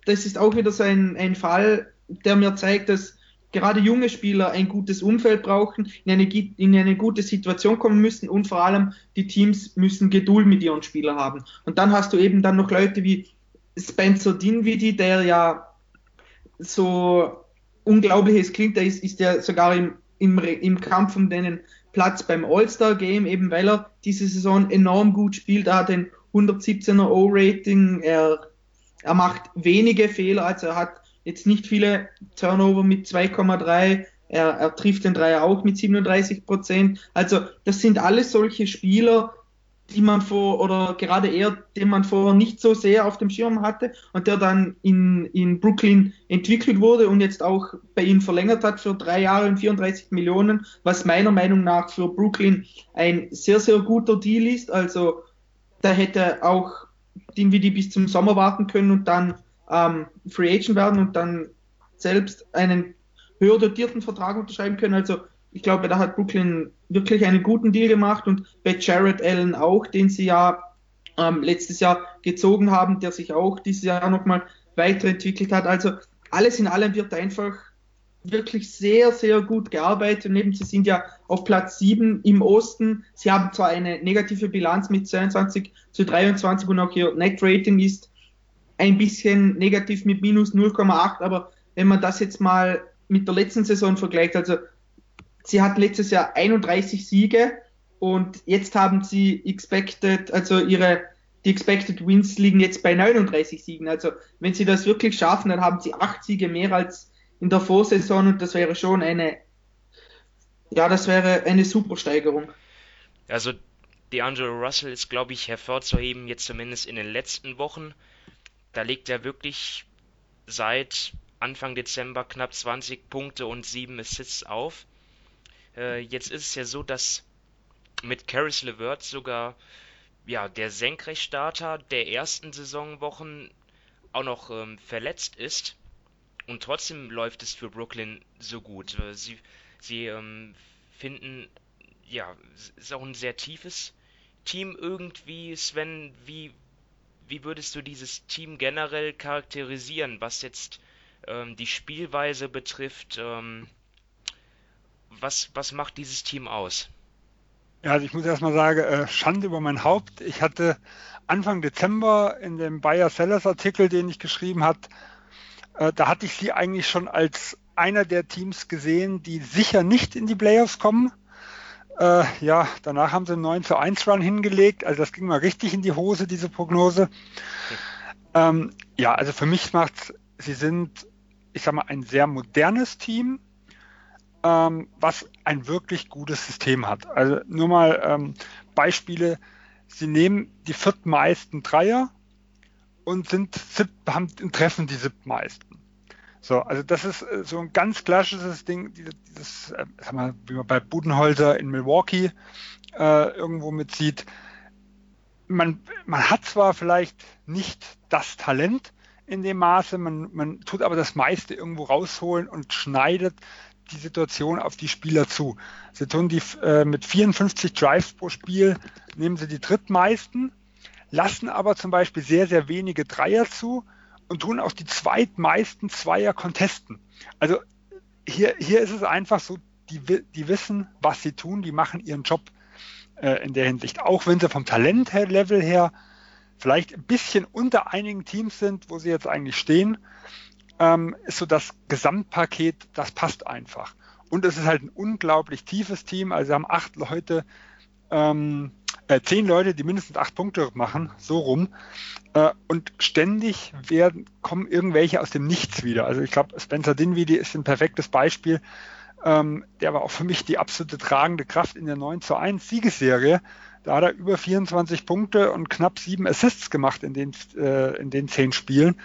Speaker 3: das ist auch wieder so ein, ein Fall, der mir zeigt, dass gerade junge Spieler ein gutes Umfeld brauchen, in eine, in eine gute Situation kommen müssen und vor allem die Teams müssen Geduld mit ihren Spielern haben. Und dann hast du eben dann noch Leute wie Spencer Dinwiddie, der ja so unglaubliches klingt, der ist, ist ja sogar im, im, im Kampf um den Platz beim All-Star-Game, eben weil er diese Saison enorm gut spielt. Er hat ein 117er O-Rating, er, er macht wenige Fehler, also er hat jetzt nicht viele Turnover mit 2,3, er, er trifft den Dreier auch mit 37 Prozent. Also das sind alles solche Spieler, die man vor, oder gerade er, den man vorher nicht so sehr auf dem Schirm hatte und der dann in, in Brooklyn entwickelt wurde und jetzt auch bei ihm verlängert hat für drei Jahre und 34 Millionen, was meiner Meinung nach für Brooklyn ein sehr, sehr guter Deal ist. Also da hätte auch Dinwiddie bis zum Sommer warten können und dann ähm, Free Agent werden und dann selbst einen höher dotierten Vertrag unterschreiben können. Also ich glaube, da hat Brooklyn wirklich einen guten Deal gemacht und bei Jared Allen auch, den sie ja ähm, letztes Jahr gezogen haben, der sich auch dieses Jahr nochmal weiterentwickelt hat. Also alles in allem wird einfach wirklich sehr, sehr gut gearbeitet. Und eben, sie sind ja auf Platz 7 im Osten. Sie haben zwar eine negative Bilanz mit 22 zu 23 und auch ihr Net Rating ist ein bisschen negativ mit minus 0,8, aber wenn man das jetzt mal mit der letzten Saison vergleicht, also sie hatten letztes Jahr 31 Siege und jetzt haben sie expected, also ihre die expected Wins liegen jetzt bei 39 Siegen. Also wenn sie das wirklich schaffen, dann haben sie acht Siege mehr als in der Vorsaison und das wäre schon eine, ja, das wäre eine super Steigerung.
Speaker 1: Also D'Angelo Russell ist, glaube ich, hervorzuheben, jetzt zumindest in den letzten Wochen. Da legt er wirklich seit Anfang Dezember knapp 20 Punkte und 7 Assists auf. Äh, jetzt ist es ja so, dass mit Caris LeVert sogar ja, der Senkrechtstarter der ersten Saisonwochen auch noch ähm, verletzt ist. Und trotzdem läuft es für Brooklyn so gut. Äh, sie, sie ähm, finden, ja, es ist auch ein sehr tiefes Team irgendwie. Sven, wie, wie würdest du dieses Team generell charakterisieren, was jetzt ähm, die Spielweise betrifft? Ähm, was, was macht dieses Team aus?
Speaker 2: Ja, also ich muss erstmal sagen, äh, Schande über mein Haupt. Ich hatte Anfang Dezember in dem Bayer Sellers Artikel, den ich geschrieben habe, äh, da hatte ich sie eigentlich schon als einer der Teams gesehen, die sicher nicht in die Playoffs kommen. Äh, ja, danach haben sie einen 9 zu 1 Run hingelegt. Also das ging mal richtig in die Hose, diese Prognose. Okay. Ähm, ja, also für mich macht sie sind, ich sag mal, ein sehr modernes Team, ähm, was ein wirklich gutes System hat. Also nur mal ähm, Beispiele. Sie nehmen die viertmeisten Dreier und sind haben, treffen die siebtmeisten. So, also das ist äh, so ein ganz klassisches Ding, dieses, äh, sag mal, wie man bei Budenholzer in Milwaukee äh, irgendwo mitzieht. Man, man hat zwar vielleicht nicht das Talent in dem Maße, man, man tut aber das meiste irgendwo rausholen und schneidet die Situation auf die Spieler zu. Sie tun die äh, mit 54 Drives pro Spiel, nehmen sie die drittmeisten, lassen aber zum Beispiel sehr, sehr wenige Dreier zu und tun auch die zweitmeisten Zweier contesten. Also hier, hier ist es einfach so, die, die wissen, was sie tun, die machen ihren Job äh, in der Hinsicht. Auch wenn sie vom Talentlevel her vielleicht ein bisschen unter einigen Teams sind, wo sie jetzt eigentlich stehen, ähm, ist so das Gesamtpaket, das passt einfach. Und es ist halt ein unglaublich tiefes Team. Also haben acht Leute, ähm, äh, zehn Leute, die mindestens acht Punkte machen, so rum. Äh, und ständig werden, kommen irgendwelche aus dem Nichts wieder. Also ich glaube, Spencer Dinwiddie ist ein perfektes Beispiel. Ähm, der war auch für mich die absolute tragende Kraft in der 9 zu 1 Siegesserie. Da hat er über 24 Punkte und knapp sieben Assists gemacht in den, äh, in den zehn Spielen.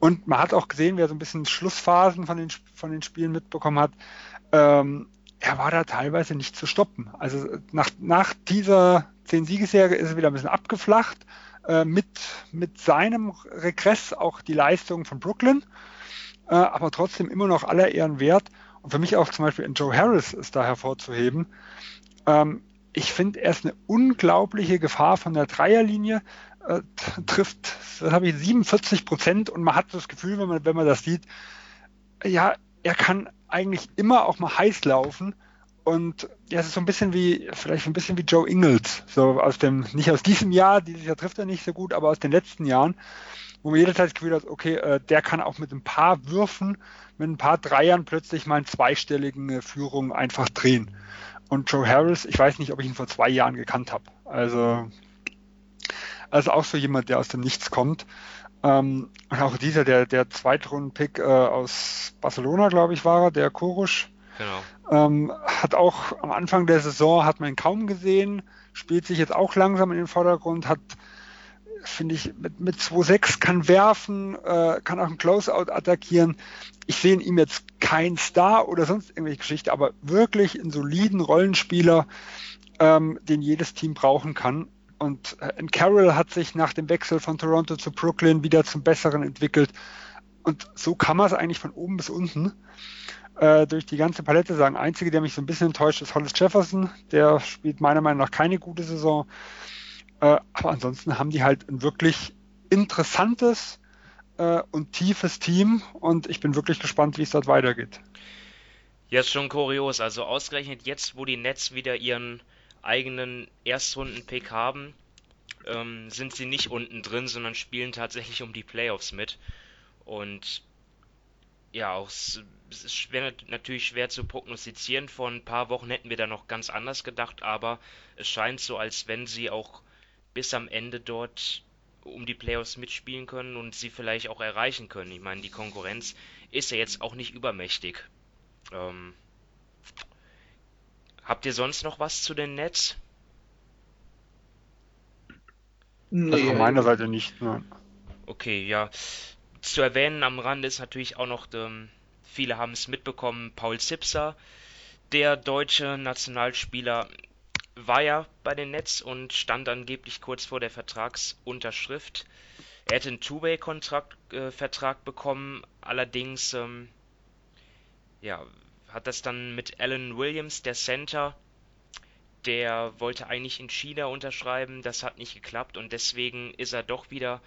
Speaker 2: Und man hat auch gesehen, wer so ein bisschen Schlussphasen von den, von den Spielen mitbekommen hat, ähm, er war da teilweise nicht zu stoppen. Also nach, nach dieser zehn Siegesserie ist er wieder ein bisschen abgeflacht. Äh, mit, mit seinem Regress auch die Leistung von Brooklyn, äh, aber trotzdem immer noch aller Ehren wert. Und für mich auch zum Beispiel in Joe Harris ist da hervorzuheben. Ähm, ich finde, er ist eine unglaubliche Gefahr von der Dreierlinie, äh, trifft, das habe ich 47 Prozent und man hat das Gefühl, wenn man, wenn man das sieht, ja, er kann eigentlich immer auch mal heiß laufen und ja, es ist so ein bisschen wie, vielleicht ein bisschen wie Joe Ingles, so aus dem, nicht aus diesem Jahr, dieses Jahr trifft er nicht so gut, aber aus den letzten Jahren, wo man jederzeit das Gefühl hat, okay, äh, der kann auch mit ein paar Würfen, mit ein paar Dreiern plötzlich mal in zweistelligen Führungen einfach drehen. Und Joe Harris, ich weiß nicht, ob ich ihn vor zwei Jahren gekannt habe. Also, also auch so jemand, der aus dem Nichts kommt. Ähm, und auch dieser, der, der Zweitrunden-Pick äh, aus Barcelona, glaube ich, war er, der Kurusch, Genau. Ähm, hat auch am Anfang der Saison hat man ihn kaum gesehen, spielt sich jetzt auch langsam in den Vordergrund, hat, finde ich, mit, mit 2-6 kann werfen, äh, kann auch ein Closeout attackieren. Ich sehe in ihm jetzt kein Star oder sonst irgendwelche Geschichte, aber wirklich einen soliden Rollenspieler, ähm, den jedes Team brauchen kann. Und äh, Carroll hat sich nach dem Wechsel von Toronto zu Brooklyn wieder zum Besseren entwickelt. Und so kann man es eigentlich von oben bis unten äh, durch die ganze Palette sagen. Einzige, der mich so ein bisschen enttäuscht, ist Hollis Jefferson. Der spielt meiner Meinung nach keine gute Saison. Äh, aber ansonsten haben die halt ein wirklich interessantes äh, und tiefes Team und ich bin wirklich gespannt, wie es dort weitergeht.
Speaker 1: Ja, ist schon kurios. Also ausgerechnet jetzt, wo die Nets wieder ihren eigenen Erstrunden-Pick haben, ähm, sind sie nicht unten drin, sondern spielen tatsächlich um die Playoffs mit. Und ja, auch es ist schwer, natürlich schwer zu prognostizieren. Vor ein paar Wochen hätten wir da noch ganz anders gedacht, aber es scheint so, als wenn sie auch bis am Ende dort um die Playoffs mitspielen können und sie vielleicht auch erreichen können. Ich meine, die Konkurrenz ist ja jetzt auch nicht übermächtig. Ähm, habt ihr sonst noch was zu den Nets?
Speaker 2: Nee. Also von meiner Seite nicht. Nein.
Speaker 1: Okay, ja zu erwähnen am Rande ist natürlich auch noch, ähm, viele haben es mitbekommen, Paul Zipser, der deutsche Nationalspieler, war ja bei den Nets und stand angeblich kurz vor der Vertragsunterschrift. Er hätte einen Two-Way-Vertrag äh, bekommen, allerdings ähm, ja, hat das dann mit Alan Williams, der Center, der wollte eigentlich in China unterschreiben, das hat nicht geklappt und deswegen ist er doch wieder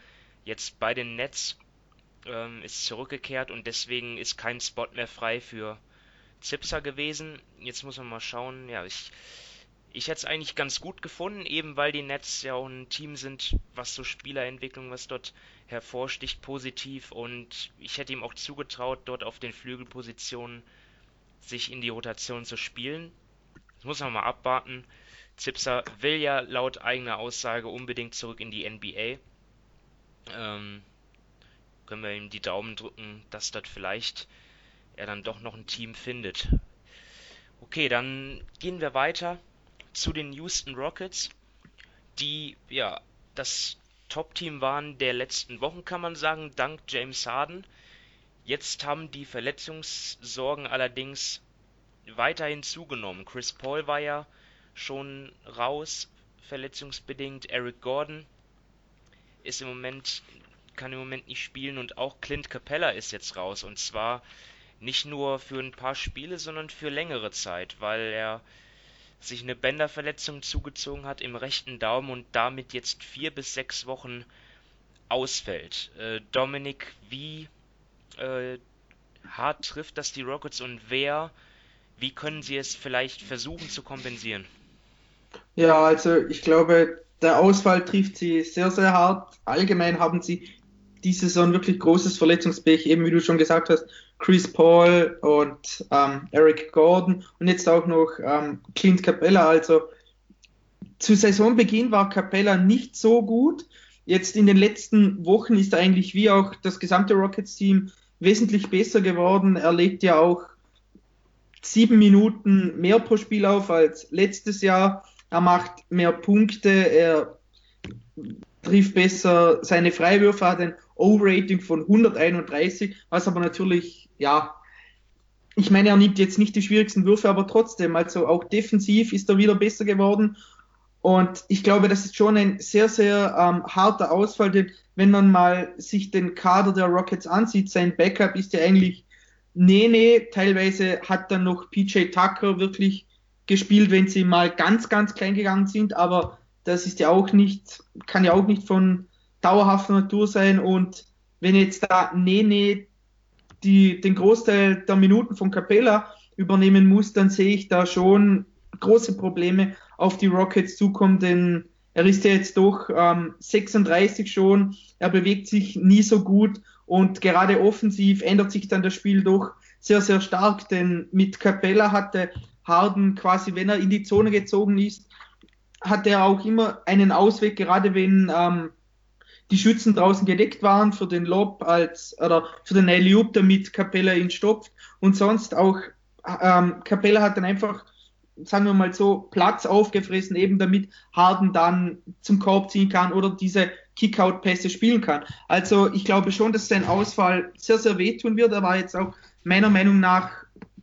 Speaker 1: jetzt bei den Nets ähm, ist zurückgekehrt und deswegen ist kein Spot mehr frei für Zipser gewesen. Jetzt muss man mal schauen. Ja, ich, ich hätte es eigentlich ganz gut gefunden, eben weil die Nets ja auch ein Team sind, was so Spielerentwicklung, was dort hervorsticht, positiv. Und ich hätte ihm auch zugetraut, dort auf den Flügelpositionen sich in die Rotation zu spielen. Das muss man mal abwarten. Zipser will ja laut eigener Aussage unbedingt zurück in die NBA. Ähm, können wir ihm die Daumen drücken, dass das vielleicht er dann doch noch ein Team findet. Okay, dann gehen wir weiter zu den Houston Rockets, die ja das Top-Team waren der letzten Wochen, kann man sagen, dank James Harden. Jetzt haben die Verletzungssorgen allerdings weiterhin zugenommen. Chris Paul war ja schon raus, verletzungsbedingt. Eric Gordon ist im Moment, kann im Moment nicht spielen und auch Clint Capella ist jetzt raus. Und zwar nicht nur für ein paar Spiele, sondern für längere Zeit, weil er sich eine Bänderverletzung zugezogen hat im rechten Daumen und damit jetzt vier bis sechs Wochen ausfällt. Äh, Dominik, wie äh, hart trifft das die Rockets und wer, wie können sie es vielleicht versuchen zu kompensieren?
Speaker 3: Ja, also ich glaube, der Ausfall trifft sie sehr, sehr hart. Allgemein haben sie diese Saison wirklich großes Verletzungspech, eben wie du schon gesagt hast, Chris Paul und ähm, Eric Gordon und jetzt auch noch ähm, Clint Capella. Also zu Saisonbeginn war Capella nicht so gut. Jetzt in den letzten Wochen ist er eigentlich wie auch das gesamte Rockets-Team wesentlich besser geworden. Er legt ja auch sieben Minuten mehr pro Spiel auf als letztes Jahr. Er macht mehr Punkte, er trifft besser seine Freiwürfe, hat ein O-Rating von 131, was aber natürlich, ja, ich meine, er nimmt jetzt nicht die schwierigsten Würfe, aber trotzdem, also auch defensiv ist er wieder besser geworden. Und ich glaube, das ist schon ein sehr, sehr ähm, harter Ausfall, denn wenn man mal sich den Kader der Rockets ansieht, sein Backup ist ja eigentlich Nene, teilweise hat dann noch PJ Tucker wirklich gespielt, wenn sie mal ganz, ganz klein gegangen sind, aber das ist ja auch nicht, kann ja auch nicht von dauerhafter Natur sein. Und wenn jetzt da Nene die, den Großteil der Minuten von Capella übernehmen muss, dann sehe ich da schon große Probleme auf die Rockets zukommen, denn er ist ja jetzt doch ähm, 36 schon, er bewegt sich nie so gut und gerade offensiv ändert sich dann das Spiel doch sehr, sehr stark, denn mit Capella hatte Harden quasi, wenn er in die Zone gezogen ist, hat er auch immer einen Ausweg, gerade wenn ähm, die Schützen draußen gedeckt waren für den Lob als oder für den Eliup, damit Capella ihn stopft. Und sonst auch ähm, Capella hat dann einfach sagen wir mal so Platz aufgefressen, eben damit Harden dann zum Korb ziehen kann oder diese Kickout-Pässe spielen kann. Also ich glaube schon, dass sein Ausfall sehr, sehr wehtun wird. Er war jetzt auch meiner Meinung nach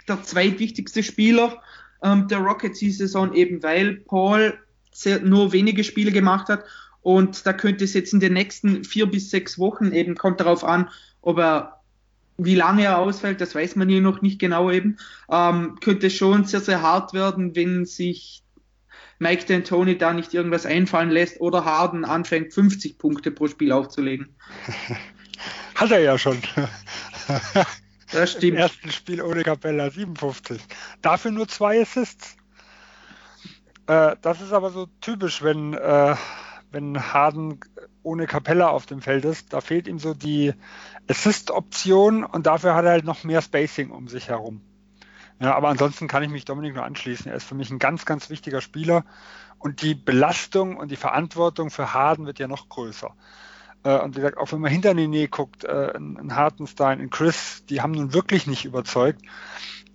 Speaker 3: der zweitwichtigste Spieler ähm, der Rockets diese Saison, eben weil Paul sehr, nur wenige Spiele gemacht hat und da könnte es jetzt in den nächsten vier bis sechs Wochen eben, kommt darauf an, ob er, wie lange er ausfällt, das weiß man hier noch nicht genau eben, ähm, könnte schon sehr, sehr hart werden, wenn sich Mike D'Antoni da nicht irgendwas einfallen lässt oder Harden anfängt, 50 Punkte pro Spiel aufzulegen.
Speaker 2: Hat er ja schon.
Speaker 3: Das stimmt. Im
Speaker 2: ersten Spiel ohne Capella 57. Dafür nur zwei Assists. Äh, das ist aber so typisch, wenn äh, wenn Harden ohne Capella auf dem Feld ist. Da fehlt ihm so die Assist-Option und dafür hat er halt noch mehr Spacing um sich herum. Ja, aber ansonsten kann ich mich Dominik nur anschließen. Er ist für mich ein ganz, ganz wichtiger Spieler und die Belastung und die Verantwortung für Harden wird ja noch größer. Äh, und wie gesagt, auch wenn man hinter Nene guckt, äh, in Hartenstein, in Chris, die haben nun wirklich nicht überzeugt.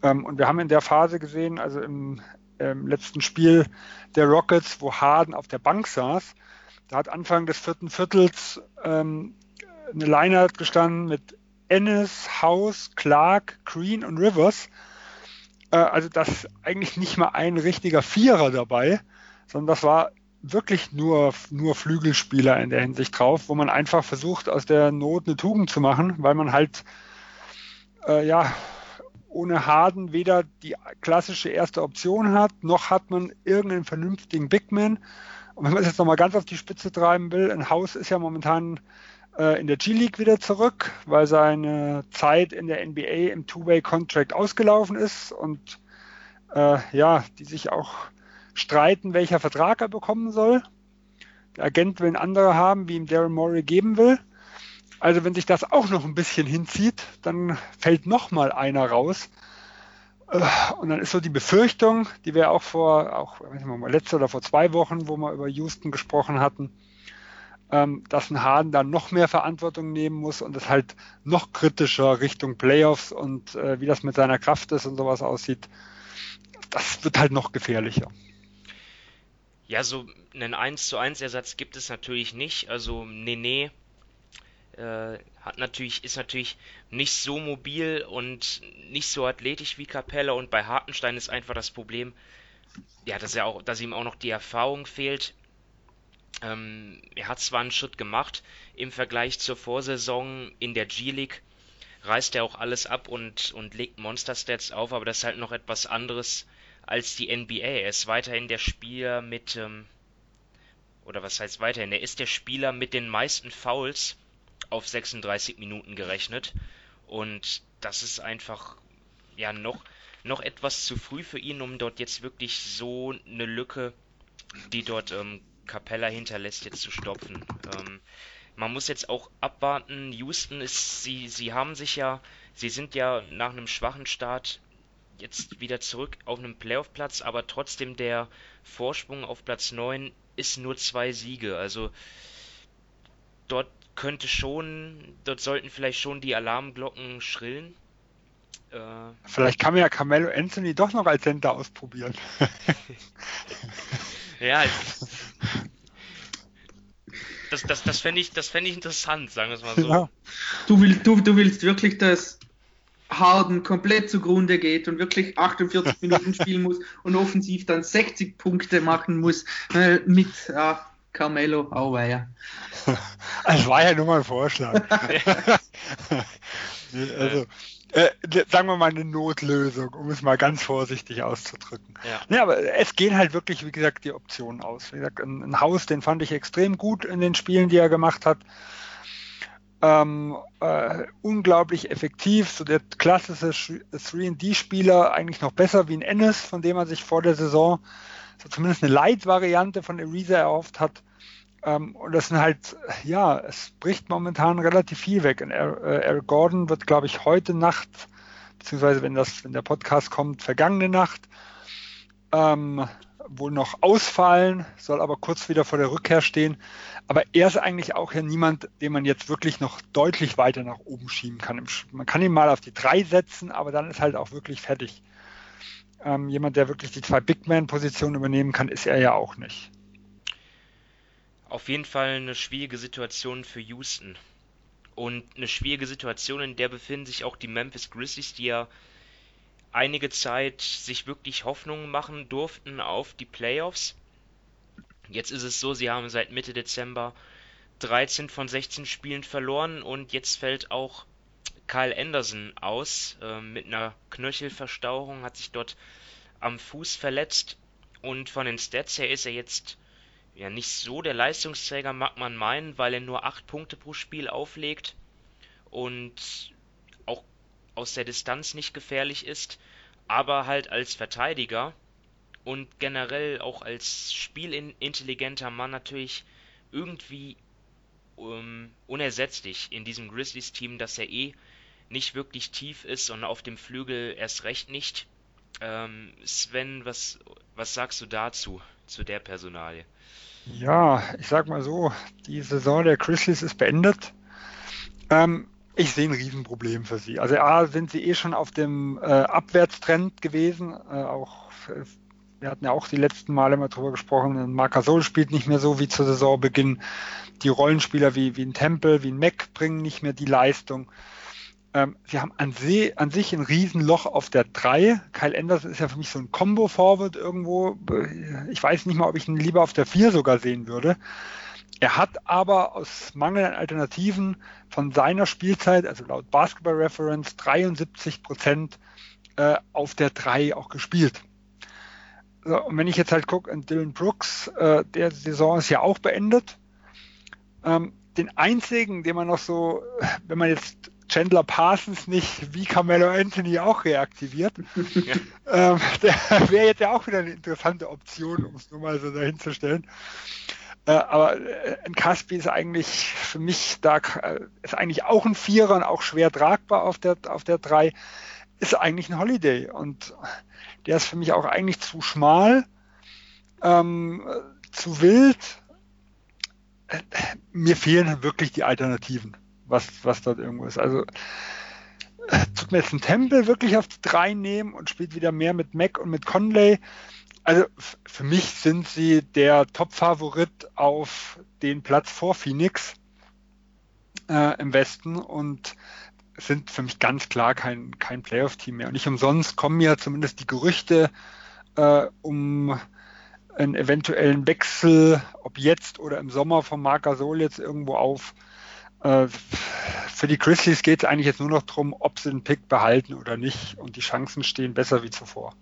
Speaker 2: Ähm, und wir haben in der Phase gesehen, also im, im letzten Spiel der Rockets, wo Harden auf der Bank saß, da hat Anfang des vierten Viertels ähm, eine Line gestanden mit Ennis, House, Clark, Green und Rivers. Äh, also das eigentlich nicht mal ein richtiger Vierer dabei, sondern das war wirklich nur, nur Flügelspieler in der Hinsicht drauf, wo man einfach versucht, aus der Not eine Tugend zu machen, weil man halt äh, ja ohne Harden weder die klassische erste Option hat, noch hat man irgendeinen vernünftigen Bigman. Und wenn man es jetzt nochmal ganz auf die Spitze treiben will, ein Haus ist ja momentan äh, in der G-League wieder zurück, weil seine Zeit in der NBA im Two-Way-Contract ausgelaufen ist und äh, ja, die sich auch streiten, welcher Vertrag er bekommen soll. Der Agent will einen anderen haben, wie ihm Darren Morey geben will. Also wenn sich das auch noch ein bisschen hinzieht, dann fällt noch mal einer raus. Äh, und dann ist so die Befürchtung, die wir auch vor, auch mal, letzte oder vor zwei Wochen, wo wir über Houston gesprochen hatten, ähm, dass ein Hahn dann noch mehr Verantwortung nehmen muss und es halt noch kritischer Richtung Playoffs und äh, wie das mit seiner Kraft ist und sowas aussieht, das wird halt noch gefährlicher.
Speaker 1: Ja, so einen 1 zu 1 Ersatz gibt es natürlich nicht. Also Nene äh, hat natürlich, ist natürlich nicht so mobil und nicht so athletisch wie Capella und bei Hartenstein ist einfach das Problem, ja, dass er auch, dass ihm auch noch die Erfahrung fehlt. Ähm, er hat zwar einen Schritt gemacht im Vergleich zur Vorsaison in der G-League, reißt er auch alles ab und, und legt Monster-Stats auf, aber das ist halt noch etwas anderes als die NBA. Er ist weiterhin der Spieler mit, ähm, oder was heißt weiterhin? Er ist der Spieler mit den meisten Fouls auf 36 Minuten gerechnet. Und das ist einfach ja noch, noch etwas zu früh für ihn, um dort jetzt wirklich so eine Lücke, die dort ähm, Capella hinterlässt, jetzt zu stopfen. Ähm, man muss jetzt auch abwarten. Houston ist, sie, sie haben sich ja, sie sind ja nach einem schwachen Start jetzt wieder zurück auf einem Playoff-Platz, aber trotzdem der Vorsprung auf Platz 9 ist nur zwei Siege. Also dort könnte schon, dort sollten vielleicht schon die Alarmglocken schrillen.
Speaker 2: Äh, vielleicht kann man ja Carmelo Anthony doch noch als Center ausprobieren.
Speaker 1: ja, das, das, das fände ich, fänd ich interessant, sagen wir es mal so. Ja.
Speaker 3: Du, will, du, du willst wirklich, dass Harden komplett zugrunde geht und wirklich 48 Minuten spielen muss und offensiv dann 60 Punkte machen muss äh, mit ja, Carmelo, auweia.
Speaker 2: Das war ja nur mal ein Vorschlag. also, äh, sagen wir mal eine Notlösung, um es mal ganz vorsichtig auszudrücken. Ja. ja. aber es gehen halt wirklich, wie gesagt, die Optionen aus. Wie gesagt, ein, ein Haus, den fand ich extrem gut in den Spielen, die er gemacht hat. Ähm, äh, unglaublich effektiv, so der klassische 3D-Spieler, eigentlich noch besser wie ein Ennis, von dem man sich vor der Saison so zumindest eine Light-Variante von Ariza erhofft hat. Ähm, und das sind halt, ja, es bricht momentan relativ viel weg. Und äh, Eric Gordon wird, glaube ich, heute Nacht, beziehungsweise wenn das, wenn der Podcast kommt, vergangene Nacht, ähm, wohl noch ausfallen, soll aber kurz wieder vor der Rückkehr stehen. Aber er ist eigentlich auch ja niemand, den man jetzt wirklich noch deutlich weiter nach oben schieben kann. Man kann ihn mal auf die drei setzen, aber dann ist halt auch wirklich fertig. Ähm, jemand, der wirklich die zwei Big Man-Positionen übernehmen kann, ist er ja auch nicht.
Speaker 1: Auf jeden Fall eine schwierige Situation für Houston. Und eine schwierige Situation, in der befinden sich auch die Memphis Grizzlies, die ja einige Zeit sich wirklich Hoffnungen machen durften auf die Playoffs. Jetzt ist es so, sie haben seit Mitte Dezember 13 von 16 Spielen verloren und jetzt fällt auch Kyle Anderson aus äh, mit einer Knöchelverstauchung, hat sich dort am Fuß verletzt. Und von den Stats her ist er jetzt ja nicht so der Leistungsträger, mag man meinen, weil er nur 8 Punkte pro Spiel auflegt und auch aus der Distanz nicht gefährlich ist, aber halt als Verteidiger und generell auch als spielintelligenter Mann natürlich irgendwie um, unersetzlich in diesem Grizzlies-Team, das ja eh nicht wirklich tief ist und auf dem Flügel erst recht nicht. Ähm, Sven, was, was sagst du dazu, zu der Personalie?
Speaker 2: Ja, ich sag mal so, die Saison der Grizzlies ist beendet. Ähm, ich sehe ein Riesenproblem für sie. Also A, sind sie eh schon auf dem äh, Abwärtstrend gewesen. Äh, auch wir hatten ja auch die letzten Male mal drüber gesprochen. Marc Gasol spielt nicht mehr so wie zu Saisonbeginn. Die Rollenspieler wie, wie ein Tempel, wie ein Mac bringen nicht mehr die Leistung. Ähm, sie haben an, See, an, sich ein Riesenloch auf der 3. Kyle Anderson ist ja für mich so ein Combo-Forward irgendwo. Ich weiß nicht mal, ob ich ihn lieber auf der 4 sogar sehen würde. Er hat aber aus Mangel an Alternativen von seiner Spielzeit, also laut Basketball Reference, 73 Prozent äh, auf der 3 auch gespielt. So, und wenn ich jetzt halt gucke, Dylan Brooks, äh, der Saison ist ja auch beendet. Ähm, den einzigen, den man noch so, wenn man jetzt Chandler Parsons nicht wie Carmelo Anthony auch reaktiviert. ähm, der wäre jetzt ja auch wieder eine interessante Option, um es nur mal so dahin zu stellen. Äh, aber äh, ein Caspi ist eigentlich für mich da, äh, ist eigentlich auch ein Vierer und auch schwer tragbar auf der, auf der drei. ist eigentlich ein Holiday und der ist für mich auch eigentlich zu schmal, ähm, zu wild. Mir fehlen wirklich die Alternativen, was, was dort irgendwo ist. Also tut mir jetzt ein Tempel wirklich auf die drei nehmen und spielt wieder mehr mit Mac und mit Conley. Also für mich sind sie der Top-Favorit auf den Platz vor Phoenix äh, im Westen und sind für mich ganz klar kein, kein Playoff-Team mehr. Und nicht umsonst kommen ja zumindest die Gerüchte äh, um einen eventuellen Wechsel, ob jetzt oder im Sommer von Marc Gasol jetzt irgendwo auf. Äh, für die Grizzlies geht es eigentlich jetzt nur noch darum, ob sie den Pick behalten oder nicht. Und die Chancen stehen besser wie zuvor.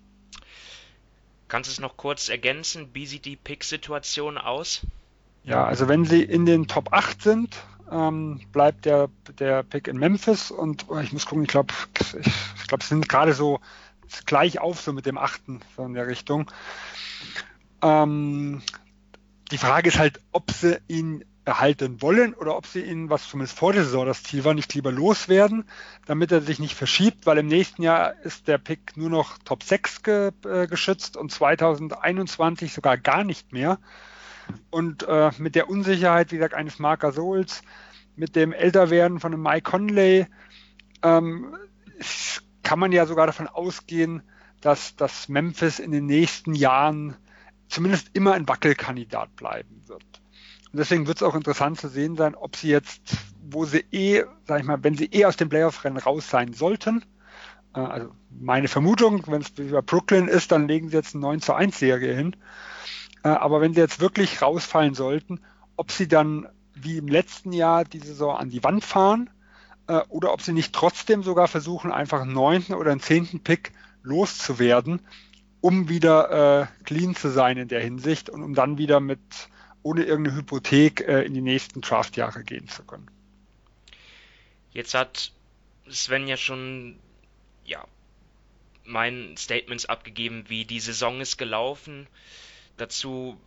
Speaker 1: Kannst du es noch kurz ergänzen? Wie sieht die Pick-Situation aus?
Speaker 2: Ja, also wenn sie in den Top 8 sind, ähm, bleibt der, der Pick in Memphis und oh, ich muss gucken, ich glaube, ich, ich glaube, es sind gerade so gleich auf so mit dem achten so in der Richtung. Ähm, die Frage ist halt, ob sie ihn erhalten wollen oder ob sie ihn, was zumindest vor der Saison das Ziel war, nicht lieber loswerden, damit er sich nicht verschiebt, weil im nächsten Jahr ist der Pick nur noch Top 6 ge, äh, geschützt und 2021 sogar gar nicht mehr. Und äh, mit der Unsicherheit, wie gesagt, eines Mark Gasols, mit dem Älterwerden von einem Mike Conley, ähm, kann man ja sogar davon ausgehen, dass, dass Memphis in den nächsten Jahren zumindest immer ein Wackelkandidat bleiben wird. Und deswegen wird es auch interessant zu sehen sein, ob sie jetzt, wo sie eh, sag ich mal, wenn sie eh aus dem Playoff-Rennen raus sein sollten, äh, also meine Vermutung, wenn es über Brooklyn ist, dann legen sie jetzt eine 9 zu 1 Serie hin. Äh, aber wenn sie jetzt wirklich rausfallen sollten, ob sie dann wie im letzten Jahr die Saison an die Wand fahren äh, oder ob sie nicht trotzdem sogar versuchen, einfach einen neunten oder einen zehnten Pick loszuwerden, um wieder äh, clean zu sein in der Hinsicht und um dann wieder mit ohne irgendeine Hypothek äh, in die nächsten Draftjahre gehen zu können.
Speaker 1: Jetzt hat Sven ja schon ja mein Statements abgegeben, wie die Saison ist gelaufen. Dazu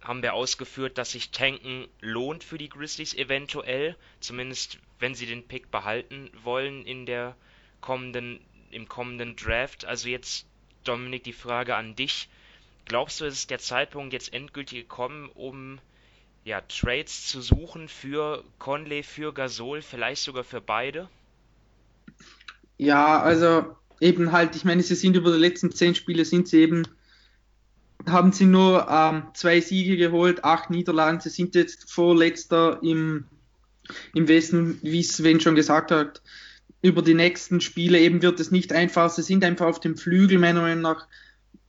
Speaker 1: haben wir ausgeführt, dass sich Tanken lohnt für die Grizzlies eventuell, zumindest wenn sie den Pick behalten wollen in der kommenden im kommenden Draft. Also jetzt Dominik die Frage an dich. Glaubst du, es ist der Zeitpunkt jetzt endgültig gekommen, um ja, Trades zu suchen für Conley, für Gasol, vielleicht sogar für beide?
Speaker 3: Ja, also eben halt, ich meine, sie sind über die letzten zehn Spiele sind sie eben haben sie nur ähm, zwei Siege geholt, acht Niederlagen. Sie sind jetzt vorletzter im, im Westen, wie Sven schon gesagt hat. Über die nächsten Spiele eben wird es nicht einfach. Sie sind einfach auf dem Flügel, meiner Meinung nach.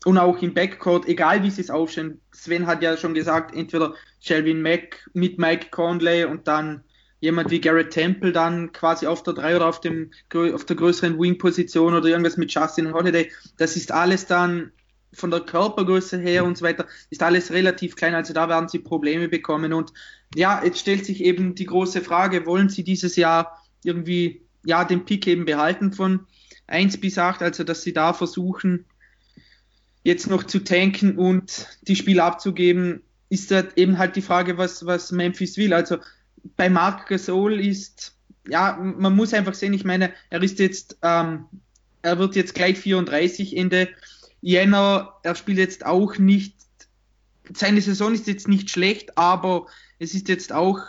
Speaker 3: Und auch im Backcourt, egal wie sie es aufstellen. Sven hat ja schon gesagt, entweder Shelvin Mack mit Mike Conley und dann jemand wie Garrett Temple dann quasi auf der 3 oder auf, dem, auf der größeren Wing-Position oder irgendwas mit Justin Holiday. Das ist alles dann von der Körpergröße her und so weiter ist alles relativ klein, also da werden sie Probleme bekommen. Und ja, jetzt stellt sich eben die große Frage, wollen sie dieses Jahr irgendwie ja den Pick eben behalten von 1 bis 8, also dass sie da versuchen, jetzt noch zu tanken und die Spiele abzugeben, ist halt eben halt die Frage, was, was Memphis will. Also bei Marc Gasol ist, ja, man muss einfach sehen, ich meine, er ist jetzt, ähm, er wird jetzt gleich 34 Ende Jänner, er spielt jetzt auch nicht, seine Saison ist jetzt nicht schlecht, aber es ist jetzt auch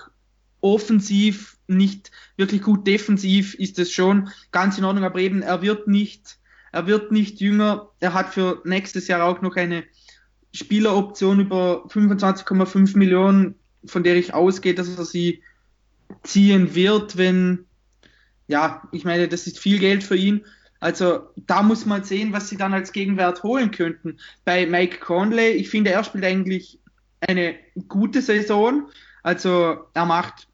Speaker 3: offensiv nicht wirklich gut, defensiv ist es schon ganz in Ordnung, aber eben er wird nicht, er wird nicht jünger, er hat für nächstes Jahr auch noch eine Spieleroption über 25,5 Millionen, von der ich ausgehe, dass er sie ziehen wird, wenn, ja, ich meine, das ist viel Geld für ihn also da muss man sehen, was sie dann als Gegenwert holen könnten. Bei Mike Conley, ich finde, er spielt eigentlich eine gute Saison. Also er macht,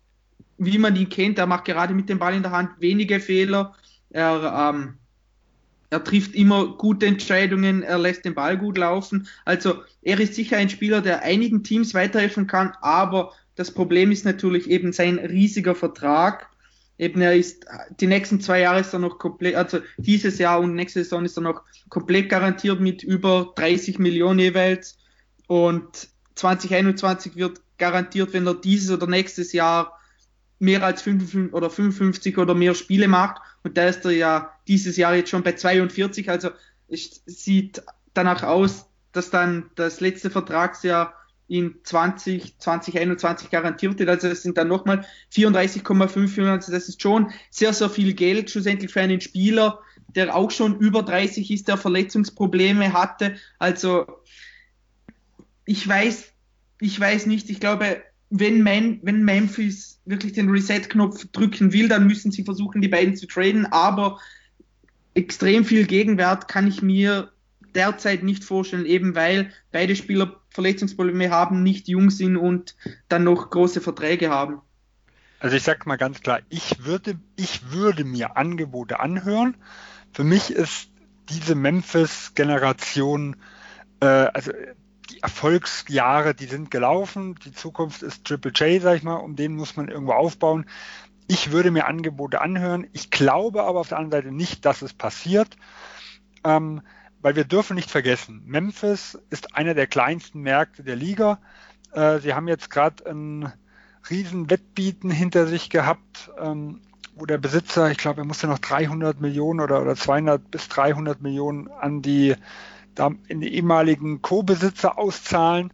Speaker 3: wie man ihn kennt, er macht gerade mit dem Ball in der Hand wenige Fehler. Er, ähm, er trifft immer gute Entscheidungen, er lässt den Ball gut laufen. Also er ist sicher ein Spieler, der einigen Teams weiterhelfen kann, aber das Problem ist natürlich eben sein riesiger Vertrag eben er ist, die nächsten zwei Jahre ist er noch komplett, also dieses Jahr und nächste Saison ist er noch komplett garantiert mit über 30 Millionen jeweils und 2021 wird garantiert, wenn er dieses oder nächstes Jahr mehr als 55 oder 55 oder mehr Spiele macht. Und da ist er ja dieses Jahr jetzt schon bei 42. Also es sieht danach aus, dass dann das letzte Vertragsjahr in 20, 2021 garantiert wird. Also es sind dann nochmal 34,5 Also das ist schon sehr, sehr viel Geld schlussendlich für einen Spieler, der auch schon über 30 ist, der Verletzungsprobleme hatte. Also ich weiß, ich weiß nicht, ich glaube, wenn, Man, wenn Memphis wirklich den Reset-Knopf drücken will, dann müssen sie versuchen, die beiden zu traden, aber extrem viel Gegenwert kann ich mir derzeit nicht vorstellen, eben weil beide Spieler Verletzungsprobleme haben, nicht jung sind und dann noch große Verträge haben.
Speaker 2: Also ich sage mal ganz klar, ich würde, ich würde mir Angebote anhören. Für mich ist diese Memphis-Generation, äh, also die Erfolgsjahre, die sind gelaufen. Die Zukunft ist Triple J, sag ich mal, um den muss man irgendwo aufbauen. Ich würde mir Angebote anhören. Ich glaube aber auf der anderen Seite nicht, dass es passiert. Ähm, weil wir dürfen nicht vergessen, Memphis ist einer der kleinsten Märkte der Liga. Äh, sie haben jetzt gerade ein riesen Wettbieten hinter sich gehabt, ähm, wo der Besitzer, ich glaube, er musste noch 300 Millionen oder, oder 200 bis 300 Millionen an die in die ehemaligen Co-Besitzer auszahlen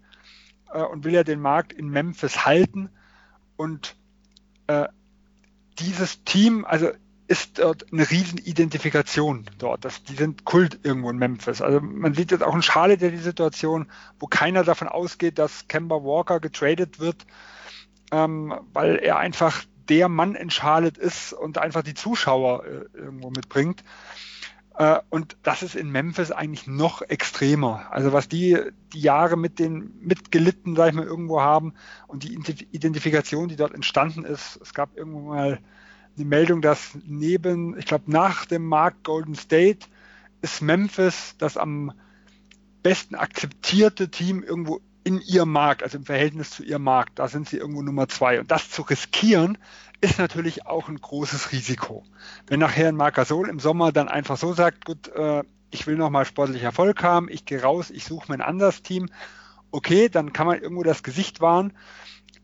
Speaker 2: äh, und will ja den Markt in Memphis halten. Und äh, dieses Team, also ist dort eine Riesenidentifikation dort. Das, die sind Kult irgendwo in Memphis. Also man sieht jetzt auch in Charlotte ja die Situation, wo keiner davon ausgeht, dass Kemba Walker getradet wird, ähm, weil er einfach der Mann in Charlotte ist und einfach die Zuschauer äh, irgendwo mitbringt. Äh, und das ist in Memphis eigentlich noch extremer. Also was die, die Jahre mit den mitgelitten, sag ich mal, irgendwo haben und die Identifikation, die dort entstanden ist. Es gab irgendwo mal eine Meldung, dass neben, ich glaube, nach dem Markt Golden State ist Memphis das am besten akzeptierte Team irgendwo in ihrem Markt, also im Verhältnis zu ihrem Markt. Da sind sie irgendwo Nummer zwei. Und das zu riskieren, ist natürlich auch ein großes Risiko. Wenn nachher ein Marc Gasol im Sommer dann einfach so sagt, gut, äh, ich will nochmal sportlich Erfolg haben, ich gehe raus, ich suche mir ein anderes Team, okay, dann kann man irgendwo das Gesicht wahren,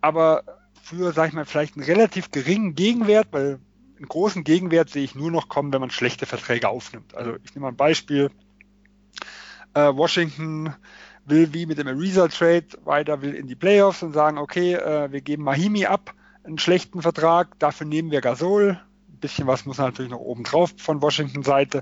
Speaker 2: aber für, sag ich mal, vielleicht einen relativ geringen Gegenwert, weil einen großen Gegenwert sehe ich nur noch kommen, wenn man schlechte Verträge aufnimmt. Also ich nehme mal ein Beispiel. Äh, Washington will wie mit dem Ariza Trade weiter, will in die Playoffs und sagen, okay, äh, wir geben Mahimi ab einen schlechten Vertrag, dafür nehmen wir Gasol, ein bisschen was muss natürlich noch oben drauf von Washington Seite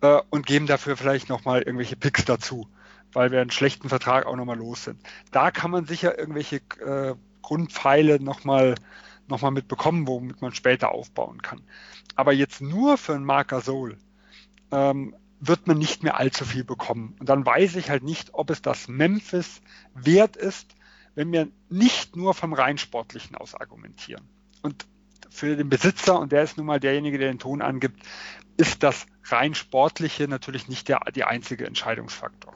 Speaker 2: äh, und geben dafür vielleicht nochmal irgendwelche Picks dazu, weil wir einen schlechten Vertrag auch nochmal los sind. Da kann man sicher irgendwelche äh, Grundpfeile nochmal noch mal mitbekommen, womit man später aufbauen kann. Aber jetzt nur für einen Marc Gasol ähm, wird man nicht mehr allzu viel bekommen. Und dann weiß ich halt nicht, ob es das Memphis wert ist, wenn wir nicht nur vom rein sportlichen aus argumentieren. Und für den Besitzer, und der ist nun mal derjenige, der den Ton angibt, ist das rein sportliche natürlich nicht der die einzige Entscheidungsfaktor.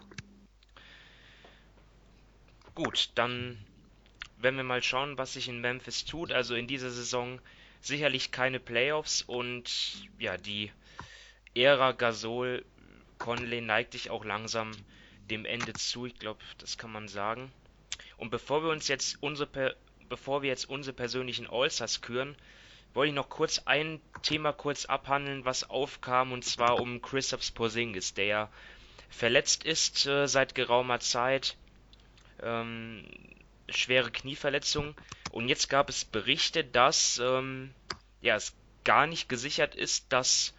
Speaker 1: Gut, dann wenn wir mal schauen, was sich in Memphis tut. Also in dieser Saison sicherlich keine Playoffs und ja, die Ära Gasol Conley neigt sich auch langsam dem Ende zu. Ich glaube, das kann man sagen. Und bevor wir uns jetzt unsere, bevor wir jetzt unsere persönlichen Allstars küren, wollte ich noch kurz ein Thema kurz abhandeln, was aufkam, und zwar um Christoph Porzingis, der ja verletzt ist äh, seit geraumer Zeit, ähm, schwere Knieverletzung. Und jetzt gab es Berichte, dass ähm, ja es gar nicht gesichert ist, dass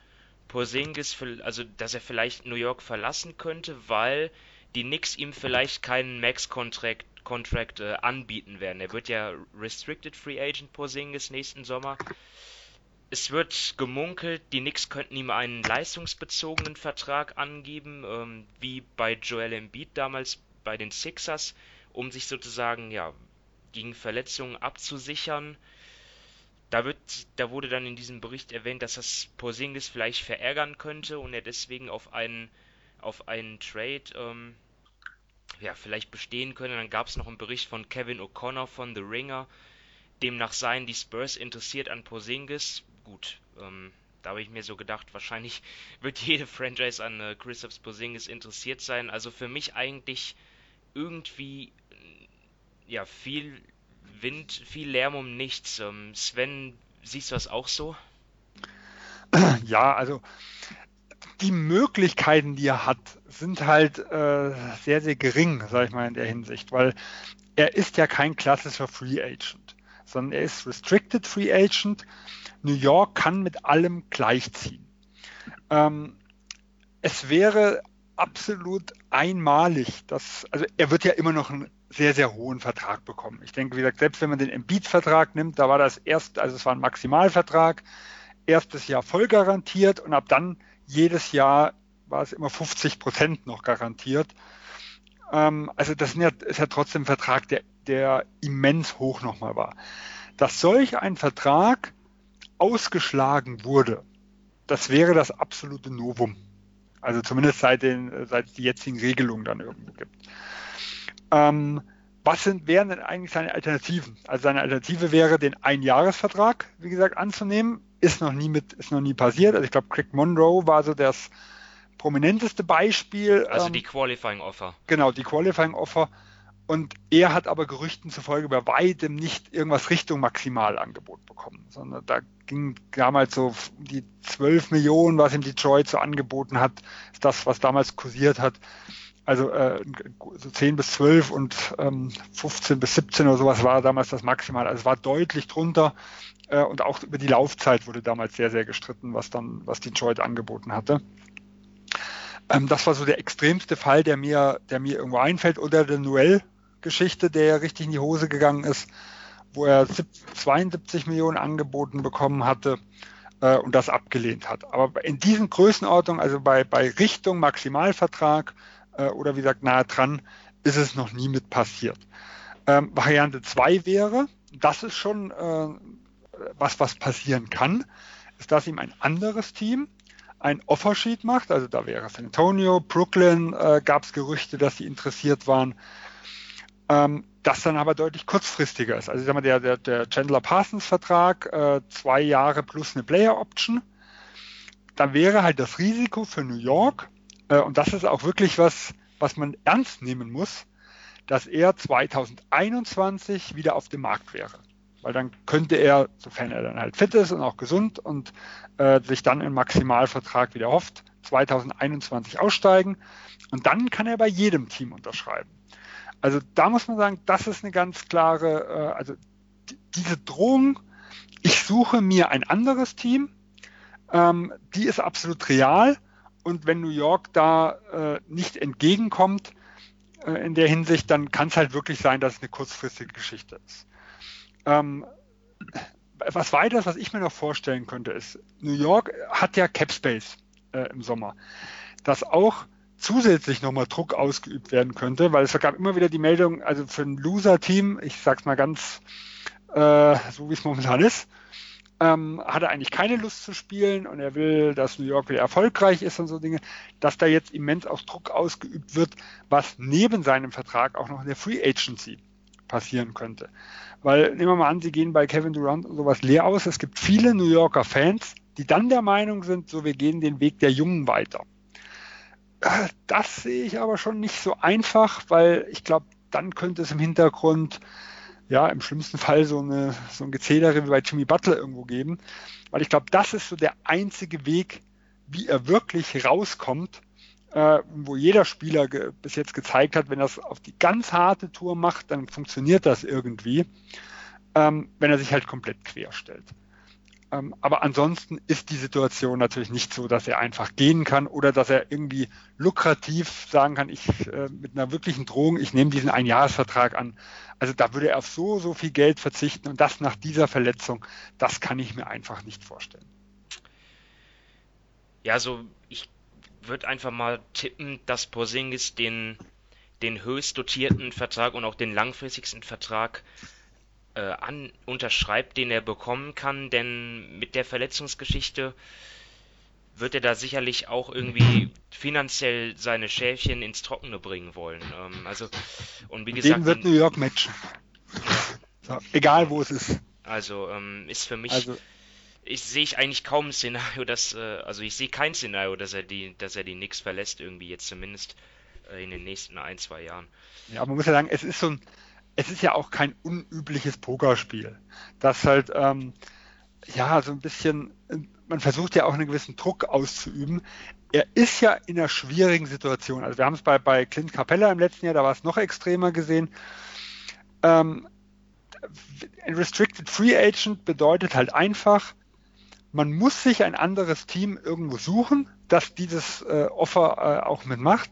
Speaker 1: Porzingis, also dass er vielleicht New York verlassen könnte, weil die Knicks ihm vielleicht keinen Max-Contract Contract äh, anbieten werden. Er wird ja Restricted Free Agent Porzingis nächsten Sommer. Es wird gemunkelt, die Knicks könnten ihm einen leistungsbezogenen Vertrag angeben, ähm, wie bei Joel Embiid damals bei den Sixers, um sich sozusagen ja gegen Verletzungen abzusichern. Da, wird, da wurde dann in diesem Bericht erwähnt, dass das Porzingis vielleicht verärgern könnte und er deswegen auf einen, auf einen Trade ähm, ja, vielleicht bestehen können. Dann gab es noch einen Bericht von Kevin O'Connor von The Ringer. Demnach seien die Spurs interessiert an Porzingis. Gut, ähm, da habe ich mir so gedacht, wahrscheinlich wird jede Franchise an äh, Christoph Porzingis interessiert sein. Also für mich eigentlich irgendwie ja viel Wind, viel Lärm um nichts. Ähm, Sven, siehst du das auch so?
Speaker 2: Ja, also die Möglichkeiten, die er hat, sind halt äh, sehr, sehr gering, sage ich mal in der Hinsicht, weil er ist ja kein klassischer Free Agent, sondern er ist Restricted Free Agent. New York kann mit allem gleichziehen. Ähm, es wäre absolut einmalig, dass, also er wird ja immer noch einen sehr, sehr hohen Vertrag bekommen. Ich denke, wie gesagt, selbst wenn man den Embiid-Vertrag nimmt, da war das erst, also es war ein Maximalvertrag, erstes Jahr voll garantiert und ab dann jedes Jahr war es immer 50 Prozent noch garantiert. Ähm, also das ja, ist ja trotzdem ein Vertrag, der, der immens hoch nochmal war. Dass solch ein Vertrag ausgeschlagen wurde, das wäre das absolute Novum. Also zumindest seit, den, seit es die jetzigen Regelungen dann irgendwo gibt. Ähm, was sind, wären denn eigentlich seine Alternativen? Also seine Alternative wäre, den Einjahresvertrag, wie gesagt, anzunehmen. Ist noch nie mit, ist noch nie passiert. Also ich glaube, Craig Monroe war so das prominenteste Beispiel.
Speaker 1: Also ähm, die Qualifying Offer.
Speaker 2: Genau, die Qualifying Offer. Und er hat aber Gerüchten zufolge bei weitem nicht irgendwas Richtung Maximalangebot bekommen, sondern da ging damals so die 12 Millionen, was ihm Detroit so angeboten hat, ist das, was damals kursiert hat. Also äh, so 10 bis 12 und ähm, 15 bis 17 oder sowas war damals das Maximal. Also es war deutlich drunter äh, und auch über die Laufzeit wurde damals sehr, sehr gestritten, was dann, was Detroit angeboten hatte. Ähm, das war so der extremste Fall, der mir, der mir irgendwo einfällt. Oder der Noel-Geschichte, der ja richtig in die Hose gegangen ist, wo er 72 Millionen angeboten bekommen hatte äh, und das abgelehnt hat. Aber in diesen Größenordnungen, also bei, bei Richtung Maximalvertrag äh, oder wie gesagt nahe dran, ist es noch nie mit passiert. Ähm, Variante 2 wäre, das ist schon äh, was, was passieren kann, ist, dass ihm ein anderes Team ein Offersheet macht, also da wäre San Antonio, Brooklyn, äh, gab es Gerüchte, dass sie interessiert waren, ähm, das dann aber deutlich kurzfristiger ist. Also ich sag mal, der, der, der Chandler Parsons Vertrag, äh, zwei Jahre plus eine Player Option, da wäre halt das Risiko für New York, und das ist auch wirklich was, was man ernst nehmen muss, dass er 2021 wieder auf dem Markt wäre. Weil dann könnte er, sofern er dann halt fit ist und auch gesund und äh, sich dann im Maximalvertrag wieder hofft, 2021 aussteigen. Und dann kann er bei jedem Team unterschreiben. Also da muss man sagen, das ist eine ganz klare, äh, also diese Drohung, ich suche mir ein anderes Team, ähm, die ist absolut real und wenn New York da äh, nicht entgegenkommt äh, in der Hinsicht, dann kann es halt wirklich sein, dass es eine kurzfristige Geschichte ist. Ähm, was weiteres, was ich mir noch vorstellen könnte, ist, New York hat ja Cap Space äh, im Sommer, dass auch zusätzlich nochmal Druck ausgeübt werden könnte, weil es gab immer wieder die Meldung, also für ein Loser-Team, ich sag's mal ganz äh, so wie es momentan ist, ähm, hat er eigentlich keine Lust zu spielen und er will, dass New York wieder erfolgreich ist und so Dinge, dass da jetzt immens auch Druck ausgeübt wird, was neben seinem Vertrag auch noch in der Free Agency passieren könnte. Weil nehmen wir mal an, sie gehen bei Kevin Durant und sowas leer aus. Es gibt viele New Yorker Fans, die dann der Meinung sind, so wir gehen den Weg der Jungen weiter. Äh, das sehe ich aber schon nicht so einfach, weil ich glaube, dann könnte es im Hintergrund ja im schlimmsten Fall so, eine, so ein Gezählere wie bei Jimmy Butler irgendwo geben. Weil ich glaube, das ist so der einzige Weg, wie er wirklich rauskommt äh, wo jeder Spieler bis jetzt gezeigt hat, wenn er es auf die ganz harte Tour macht, dann funktioniert das irgendwie, ähm, wenn er sich halt komplett quer stellt. Ähm, aber ansonsten ist die Situation natürlich nicht so, dass er einfach gehen kann oder dass er irgendwie lukrativ sagen kann, ich äh, mit einer wirklichen Drohung, ich nehme diesen Einjahresvertrag an. Also da würde er auf so, so viel Geld verzichten und das nach dieser Verletzung, das kann ich mir einfach nicht vorstellen.
Speaker 1: Ja, so ich würde einfach mal tippen, dass Porzingis den, den höchst dotierten Vertrag und auch den langfristigsten Vertrag äh, an, unterschreibt, den er bekommen kann, denn mit der Verletzungsgeschichte wird er da sicherlich auch irgendwie finanziell seine Schäfchen ins Trockene bringen wollen. Ähm, also, und wie gesagt.
Speaker 2: Den wird New York matchen. So, egal wo es ist.
Speaker 1: Also, ähm, ist für mich. Also, ich sehe ich eigentlich kaum ein Szenario, dass, äh, also ich sehe kein Szenario, dass er die, dass er die Knicks verlässt, irgendwie jetzt zumindest äh, in den nächsten ein, zwei Jahren.
Speaker 2: Ja, man muss ja sagen, es ist so ein, es ist ja auch kein unübliches Pokerspiel. Das halt, ähm, ja, so ein bisschen, man versucht ja auch einen gewissen Druck auszuüben. Er ist ja in einer schwierigen Situation. Also wir haben es bei, bei Clint Capella im letzten Jahr, da war es noch extremer gesehen. Ähm, ein Restricted Free Agent bedeutet halt einfach, man muss sich ein anderes Team irgendwo suchen, das dieses äh, Offer äh, auch mitmacht.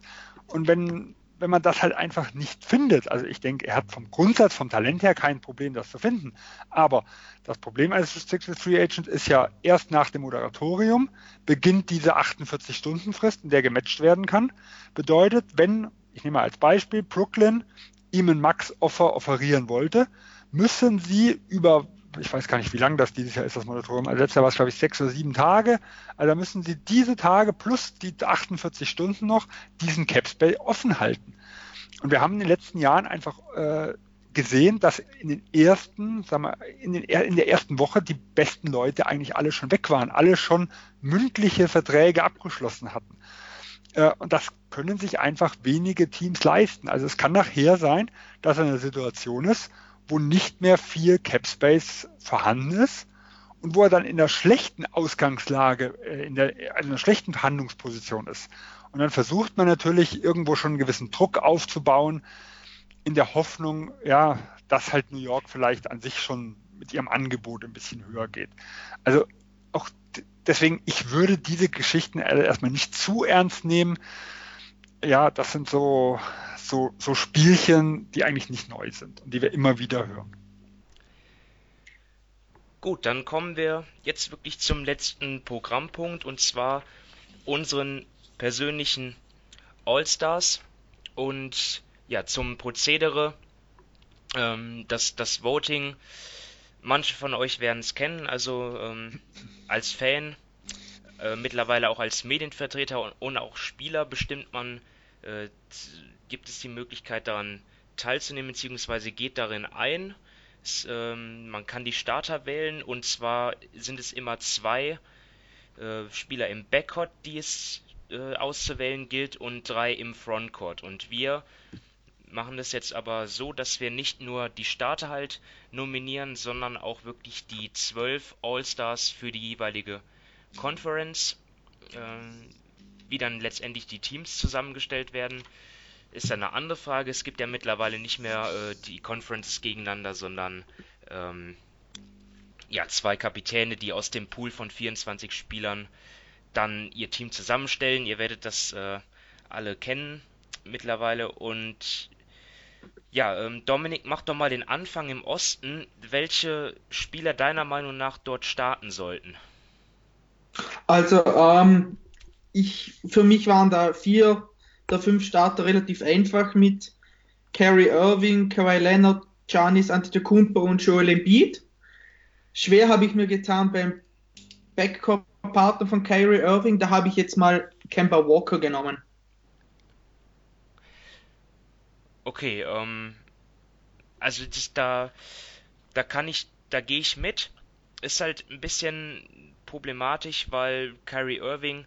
Speaker 2: Und wenn wenn man das halt einfach nicht findet. Also ich denke, er hat vom Grundsatz, vom Talent her kein Problem, das zu finden. Aber das Problem eines Restricted Free Agent ist ja, erst nach dem Moderatorium beginnt diese 48-Stunden-Frist, in der gematcht werden kann. Bedeutet, wenn, ich nehme mal als Beispiel, Brooklyn ihm ein Max-Offer offerieren wollte, müssen sie über ich weiß gar nicht, wie lang das dieses Jahr ist, das Moratorium. Also letztes Jahr war es, glaube ich, sechs oder sieben Tage. Also da müssen Sie diese Tage plus die 48 Stunden noch diesen Capspace offen halten. Und wir haben in den letzten Jahren einfach äh, gesehen, dass in den ersten, sagen wir, in, den, in der ersten Woche die besten Leute eigentlich alle schon weg waren, alle schon mündliche Verträge abgeschlossen hatten. Äh, und das können sich einfach wenige Teams leisten. Also es kann nachher sein, dass eine Situation ist, wo nicht mehr viel Cap Space vorhanden ist und wo er dann in der schlechten Ausgangslage, äh, in der, in einer schlechten Verhandlungsposition ist. Und dann versucht man natürlich irgendwo schon einen gewissen Druck aufzubauen, in der Hoffnung, ja, dass halt New York vielleicht an sich schon mit ihrem Angebot ein bisschen höher geht. Also auch deswegen, ich würde diese Geschichten erstmal nicht zu ernst nehmen. Ja, das sind so so, so Spielchen, die eigentlich nicht neu sind und die wir immer wieder hören.
Speaker 1: Gut, dann kommen wir jetzt wirklich zum letzten Programmpunkt und zwar unseren persönlichen All-Stars und ja, zum Prozedere, ähm, das, das Voting, manche von euch werden es kennen, also ähm, als Fan, äh, mittlerweile auch als Medienvertreter und, und auch Spieler bestimmt man äh, gibt es die Möglichkeit daran teilzunehmen bzw. geht darin ein. Es, ähm, man kann die Starter wählen und zwar sind es immer zwei äh, Spieler im Backcourt, die es äh, auszuwählen gilt und drei im Frontcourt. Und wir machen das jetzt aber so, dass wir nicht nur die Starter halt nominieren, sondern auch wirklich die zwölf All-Stars für die jeweilige Conference, äh, wie dann letztendlich die Teams zusammengestellt werden ist ja eine andere Frage. Es gibt ja mittlerweile nicht mehr äh, die Conferences gegeneinander, sondern ähm, ja, zwei Kapitäne, die aus dem Pool von 24 Spielern dann ihr Team zusammenstellen. Ihr werdet das äh, alle kennen mittlerweile. Und ja, ähm, Dominik, mach doch mal den Anfang im Osten. Welche Spieler deiner Meinung nach dort starten sollten?
Speaker 3: Also, ähm, ich, für mich waren da vier der fünf Starter relativ einfach mit Kerry Irving, Kawhi Leonard, Giannis Antetokounmpo und Joel Embiid. Schwer habe ich mir getan beim Backcourt-Partner von Kyrie Irving, da habe ich jetzt mal Kemba Walker genommen.
Speaker 1: Okay, ähm, also das, da, da kann ich, da gehe ich mit. Ist halt ein bisschen problematisch, weil Kyrie Irving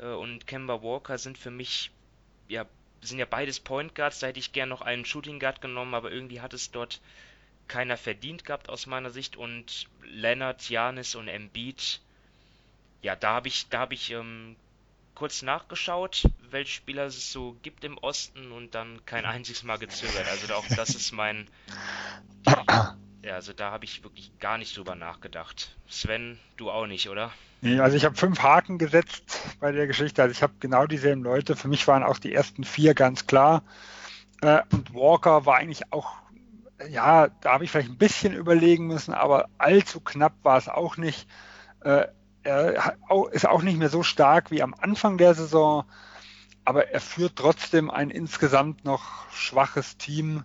Speaker 1: äh, und Kemba Walker sind für mich ja, sind ja beides Point Guards, da hätte ich gern noch einen Shooting Guard genommen, aber irgendwie hat es dort keiner verdient gehabt aus meiner Sicht. Und Leonard, Janis und Embiid, ja, da habe ich, da habe ich ähm, kurz nachgeschaut, welche Spieler es so gibt im Osten und dann kein einziges Mal gezögert. Also auch das ist mein, also da habe ich wirklich gar nicht drüber nachgedacht. Sven, du auch nicht, oder?
Speaker 2: Nee, also ich habe fünf Haken gesetzt bei der Geschichte. Also ich habe genau dieselben Leute. Für mich waren auch die ersten vier ganz klar. Äh, und Walker war eigentlich auch, ja, da habe ich vielleicht ein bisschen überlegen müssen, aber allzu knapp war es auch nicht. Äh, er ist auch nicht mehr so stark wie am Anfang der Saison, aber er führt trotzdem ein insgesamt noch schwaches Team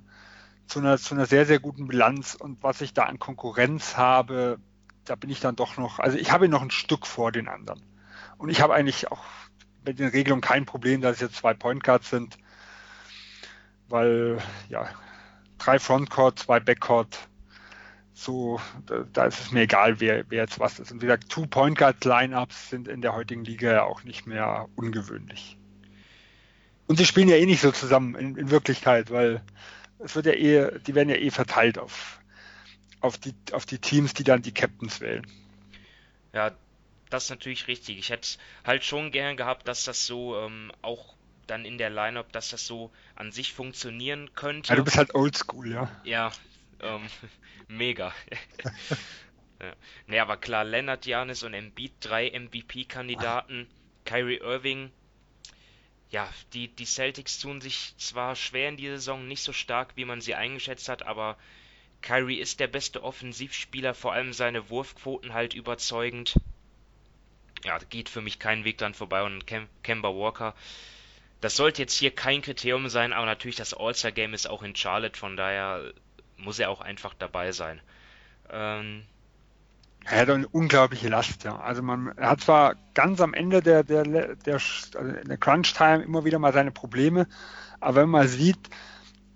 Speaker 2: zu einer, zu einer sehr, sehr guten Bilanz. Und was ich da an Konkurrenz habe, da bin ich dann doch noch, also ich habe noch ein Stück vor den anderen. Und ich habe eigentlich auch mit den Regelungen kein Problem, dass es jetzt zwei Point Guards sind, weil ja, drei Frontcourt, zwei Backcourt, so, da, da, ist es mir egal, wer, wer jetzt was ist. Und wie gesagt, Two Point Guard Lineups sind in der heutigen Liga ja auch nicht mehr ungewöhnlich. Und sie spielen ja eh nicht so zusammen in, in Wirklichkeit, weil es wird ja eh, die werden ja eh verteilt auf, auf, die, auf die Teams, die dann die Captains wählen.
Speaker 1: Ja, das ist natürlich richtig. Ich hätte halt schon gern gehabt, dass das so ähm, auch dann in der Lineup, dass das so an sich funktionieren könnte.
Speaker 2: Ja, du bist halt oldschool, ja.
Speaker 1: Ja, ähm, mega. ja. Nee, aber klar, Leonard Janis und Embiid, drei MVP-Kandidaten, Kyrie Irving. Ja, die, die Celtics tun sich zwar schwer in dieser Saison, nicht so stark, wie man sie eingeschätzt hat, aber Kyrie ist der beste Offensivspieler, vor allem seine Wurfquoten halt überzeugend. Ja, geht für mich keinen Weg dran vorbei und Kemba Walker. Das sollte jetzt hier kein Kriterium sein, aber natürlich das All-Star-Game ist auch in Charlotte, von daher muss er auch einfach dabei sein. Ähm,
Speaker 2: er hat eine unglaubliche Last, ja. Also man er hat zwar ganz am Ende der, der, der, also der Crunch-Time immer wieder mal seine Probleme, aber wenn man sieht,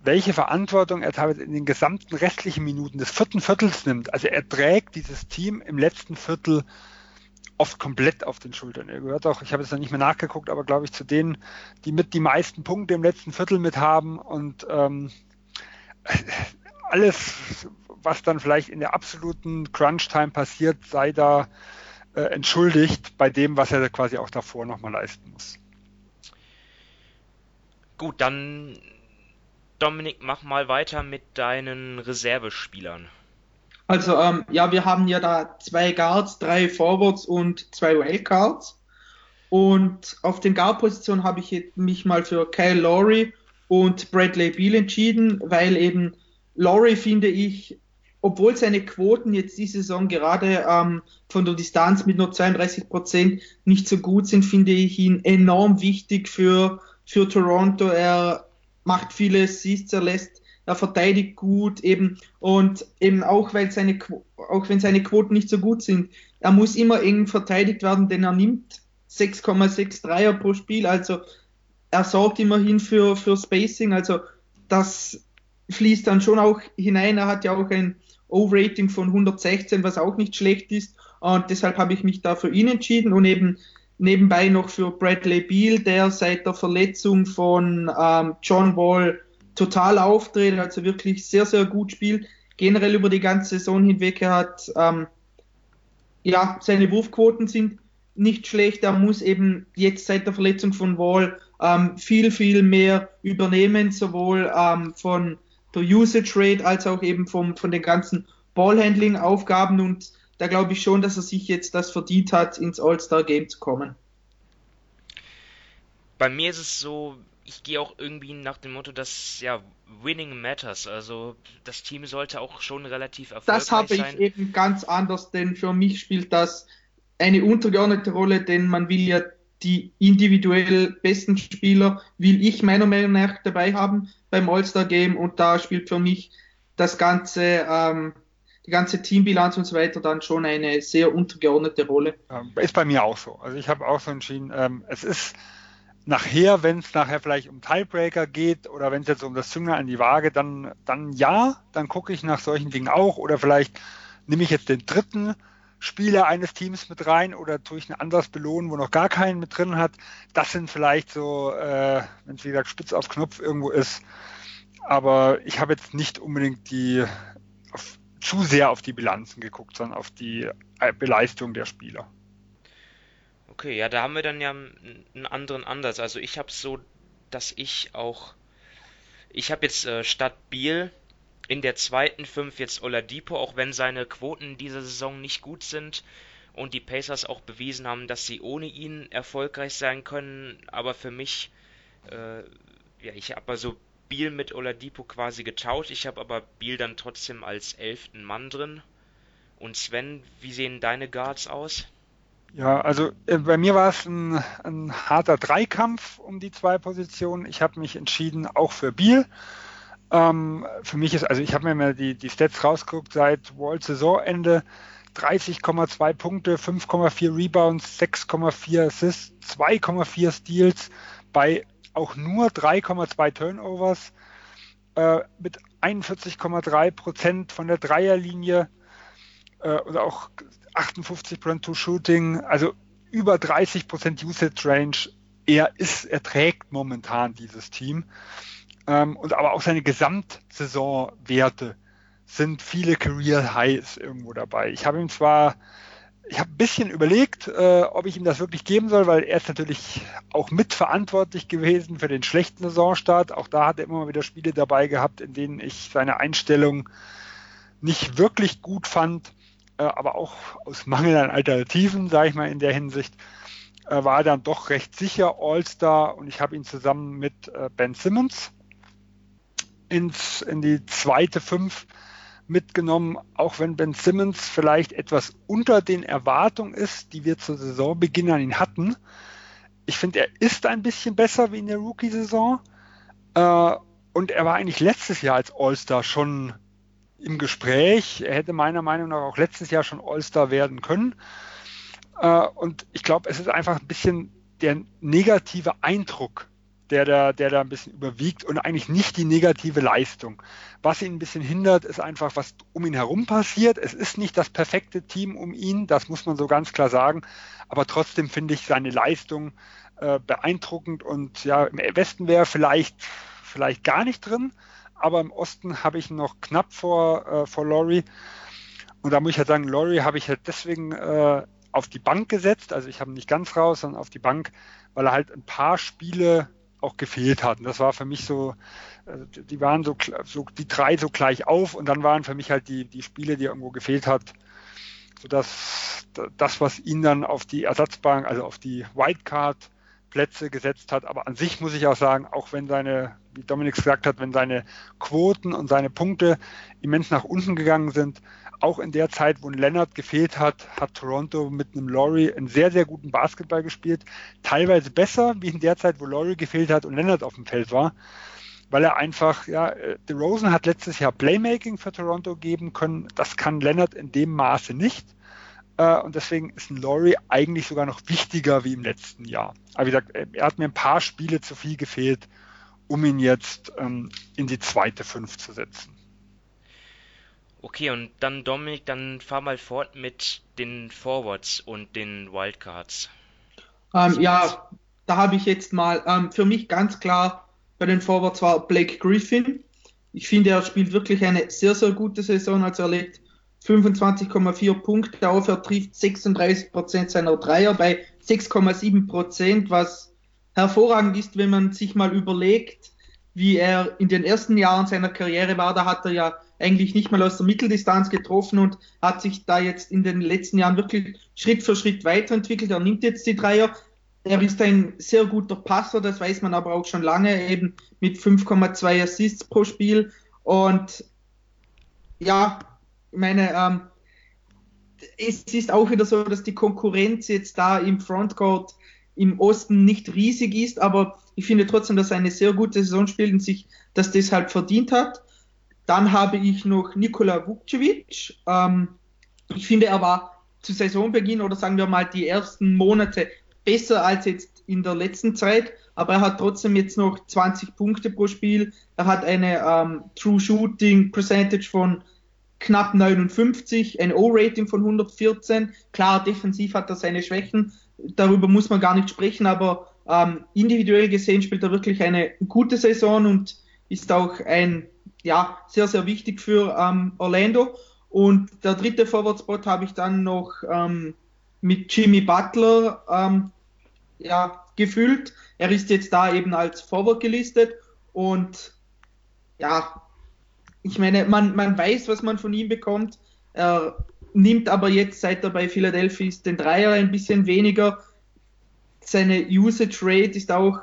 Speaker 2: welche Verantwortung er teilweise in den gesamten restlichen Minuten des vierten Viertels nimmt, also er trägt dieses Team im letzten Viertel oft komplett auf den Schultern. Er gehört auch, ich habe jetzt noch nicht mehr nachgeguckt, aber glaube ich zu denen, die mit die meisten Punkte im letzten Viertel mit haben und ähm, alles, was dann vielleicht in der absoluten Crunch-Time passiert, sei da äh, entschuldigt bei dem, was er quasi auch davor nochmal leisten muss.
Speaker 1: Gut, dann Dominik, mach mal weiter mit deinen Reservespielern.
Speaker 3: Also ähm, ja, wir haben ja da zwei Guards, drei Forwards und zwei Wildcards. Und auf den Guard-Positionen habe ich mich mal für Kyle Lowry und Bradley Beal entschieden, weil eben Lowry finde ich, obwohl seine Quoten jetzt diese Saison gerade ähm, von der Distanz mit nur 32 Prozent nicht so gut sind, finde ich ihn enorm wichtig für, für Toronto. Er macht viele Assists, er lässt er verteidigt gut eben und eben auch weil seine auch wenn seine Quoten nicht so gut sind, er muss immer eng verteidigt werden, denn er nimmt 6,6 Dreier pro Spiel, also er sorgt immerhin für für Spacing, also das fließt dann schon auch hinein. Er hat ja auch ein O-Rating von 116, was auch nicht schlecht ist und deshalb habe ich mich da für ihn entschieden und eben nebenbei noch für Bradley Beal, der seit der Verletzung von ähm, John Wall total aufdreht, also wirklich sehr, sehr gut spielt. Generell über die ganze Saison hinweg, er hat, ähm, ja, seine Wurfquoten sind nicht schlecht. Er muss eben jetzt seit der Verletzung von Wall ähm, viel, viel mehr übernehmen, sowohl ähm, von Usage Rate als auch eben vom, von den ganzen Ballhandling-Aufgaben. Und da glaube ich schon, dass er sich jetzt das verdient hat, ins All-Star-Game zu kommen.
Speaker 1: Bei mir ist es so, ich gehe auch irgendwie nach dem Motto, dass ja Winning matters. Also das Team sollte auch schon relativ erfolgreich
Speaker 3: sein. Das habe ich eben ganz anders, denn für mich spielt das eine untergeordnete Rolle, denn man will ja die individuell besten Spieler, will ich meiner Meinung nach dabei haben beim All-Star Game und da spielt für mich das ganze ähm, die ganze Teambilanz und so weiter dann schon eine sehr untergeordnete Rolle.
Speaker 2: Ist bei mir auch so. Also ich habe auch so entschieden, ähm, es ist nachher, wenn es nachher vielleicht um Tiebreaker geht oder wenn es jetzt um das Zünglein an die Waage, dann, dann ja, dann gucke ich nach solchen Dingen auch oder vielleicht nehme ich jetzt den dritten Spieler eines Teams mit rein oder tue ich ein anderes belohnen, wo noch gar keinen mit drin hat. Das sind vielleicht so, äh, wenn es wie gesagt spitz auf Knopf irgendwo ist. Aber ich habe jetzt nicht unbedingt die auf, zu sehr auf die Bilanzen geguckt, sondern auf die äh, Beleistung der Spieler.
Speaker 1: Okay, ja, da haben wir dann ja einen anderen Ansatz. Also ich habe so, dass ich auch, ich habe jetzt äh, statt Biel in der zweiten Fünf jetzt Oladipo, auch wenn seine Quoten dieser Saison nicht gut sind und die Pacers auch bewiesen haben, dass sie ohne ihn erfolgreich sein können. Aber für mich, äh, ja, ich habe also Biel mit Oladipo quasi getauscht. Ich habe aber Biel dann trotzdem als elften Mann drin. Und Sven, wie sehen deine Guards aus?
Speaker 2: Ja, also äh, bei mir war es ein, ein, harter Dreikampf um die zwei Positionen. Ich habe mich entschieden, auch für Biel. Ähm, für mich ist, also ich habe mir mal die, die Stats rausgeguckt, seit Wall Saisonende 30,2 Punkte, 5,4 Rebounds, 6,4 Assists, 2,4 Steals bei auch nur 3,2 Turnovers äh, mit 41,3 Prozent von der Dreierlinie äh, oder auch 58% to Shooting, also über 30% Usage Range. Er ist, er trägt momentan dieses Team. Ähm, und aber auch seine Gesamtsaisonwerte sind viele Career Highs irgendwo dabei. Ich habe ihm zwar, ich habe ein bisschen überlegt, äh, ob ich ihm das wirklich geben soll, weil er ist natürlich auch mitverantwortlich gewesen für den schlechten Saisonstart. Auch da hat er immer mal wieder Spiele dabei gehabt, in denen ich seine Einstellung nicht wirklich gut fand, äh, aber auch aus Mangel an Alternativen, sage ich mal in der Hinsicht, äh, war er dann doch recht sicher All-Star und ich habe ihn zusammen mit äh, Ben Simmons ins, in die zweite Fünf mitgenommen, auch wenn Ben Simmons vielleicht etwas unter den Erwartungen ist, die wir zur Saisonbeginn an ihn hatten. Ich finde, er ist ein bisschen besser wie in der Rookie-Saison. Äh, und er war eigentlich letztes Jahr als All-Star schon im Gespräch. Er hätte meiner Meinung nach auch letztes Jahr schon All-Star werden können. Äh, und ich glaube, es ist einfach ein bisschen der negative Eindruck, der da, der da ein bisschen überwiegt und eigentlich nicht die negative Leistung. Was ihn ein bisschen hindert, ist einfach, was um ihn herum passiert. Es ist nicht das perfekte Team um ihn, das muss man so ganz klar sagen. Aber trotzdem finde ich seine Leistung äh, beeindruckend und ja, im Westen wäre vielleicht, vielleicht gar nicht drin aber im Osten habe ich noch knapp vor, äh, vor Laurie. Und da muss ich halt sagen, Laurie habe ich halt deswegen äh, auf die Bank gesetzt. Also ich habe nicht ganz raus, sondern auf die Bank, weil er halt ein paar Spiele auch gefehlt hat. Und das war für mich so, äh, die waren so, so, die drei so gleich auf und dann waren für mich halt die, die Spiele, die irgendwo gefehlt hat, so dass das, was ihn dann auf die Ersatzbank, also auf die Wildcard Plätze gesetzt hat. Aber an sich muss ich auch sagen, auch wenn seine wie Dominik gesagt hat, wenn seine Quoten und seine Punkte immens nach unten gegangen sind, auch in der Zeit, wo ein Leonard gefehlt hat, hat Toronto mit einem Laurie einen sehr, sehr guten Basketball gespielt. Teilweise besser, wie in der Zeit, wo Laurie gefehlt hat und Leonard auf dem Feld war. Weil er einfach, ja, The Rosen hat letztes Jahr Playmaking für Toronto geben können. Das kann Leonard in dem Maße nicht. Äh, und deswegen ist ein Laurie eigentlich sogar noch wichtiger wie im letzten Jahr. Aber wie gesagt, er hat mir ein paar Spiele zu viel gefehlt, um ihn jetzt ähm, in die zweite Fünf zu setzen.
Speaker 1: Okay, und dann Dominik, dann fahr mal fort mit den Forwards und den Wildcards.
Speaker 3: Ähm, ja, da habe ich jetzt mal ähm, für mich ganz klar bei den Forwards war Blake Griffin. Ich finde, er spielt wirklich eine sehr, sehr gute Saison. Also er legt 25,4 Punkte auf, er trifft 36 Prozent seiner Dreier bei 6,7%, Prozent, was hervorragend ist, wenn man sich mal überlegt, wie er in den ersten Jahren seiner Karriere war. Da hat er ja eigentlich nicht mal aus der Mitteldistanz getroffen und hat sich da jetzt in den letzten Jahren wirklich Schritt für Schritt weiterentwickelt. Er nimmt jetzt die Dreier. Er ist ein sehr guter Passer, das weiß man aber auch schon lange, eben mit 5,2 Assists pro Spiel. Und ja, ich meine, ähm, es ist auch wieder so, dass die Konkurrenz jetzt da im Frontcourt im Osten nicht riesig ist, aber ich finde trotzdem, dass er eine sehr gute Saison spielt und sich das deshalb verdient hat. Dann habe ich noch Nikola Vukcevic. Ähm, ich finde, er war zu Saisonbeginn oder sagen wir mal die ersten Monate besser als jetzt in der letzten Zeit, aber er hat trotzdem jetzt noch 20 Punkte pro Spiel. Er hat eine ähm, True Shooting Percentage von knapp 59, ein O-Rating von 114. Klar, defensiv hat er seine Schwächen, darüber muss man gar nicht sprechen, aber ähm, individuell gesehen spielt er wirklich eine gute Saison und ist auch ein, ja, sehr, sehr wichtig für ähm, Orlando. Und der dritte Forward-Spot habe ich dann noch ähm, mit Jimmy Butler ähm, ja, gefüllt. Er ist jetzt da eben als Forward gelistet und ja, ich meine, man, man weiß, was man von ihm bekommt. Er nimmt aber jetzt, seit er bei Philadelphia ist, den Dreier ein bisschen weniger. Seine Usage Rate ist auch,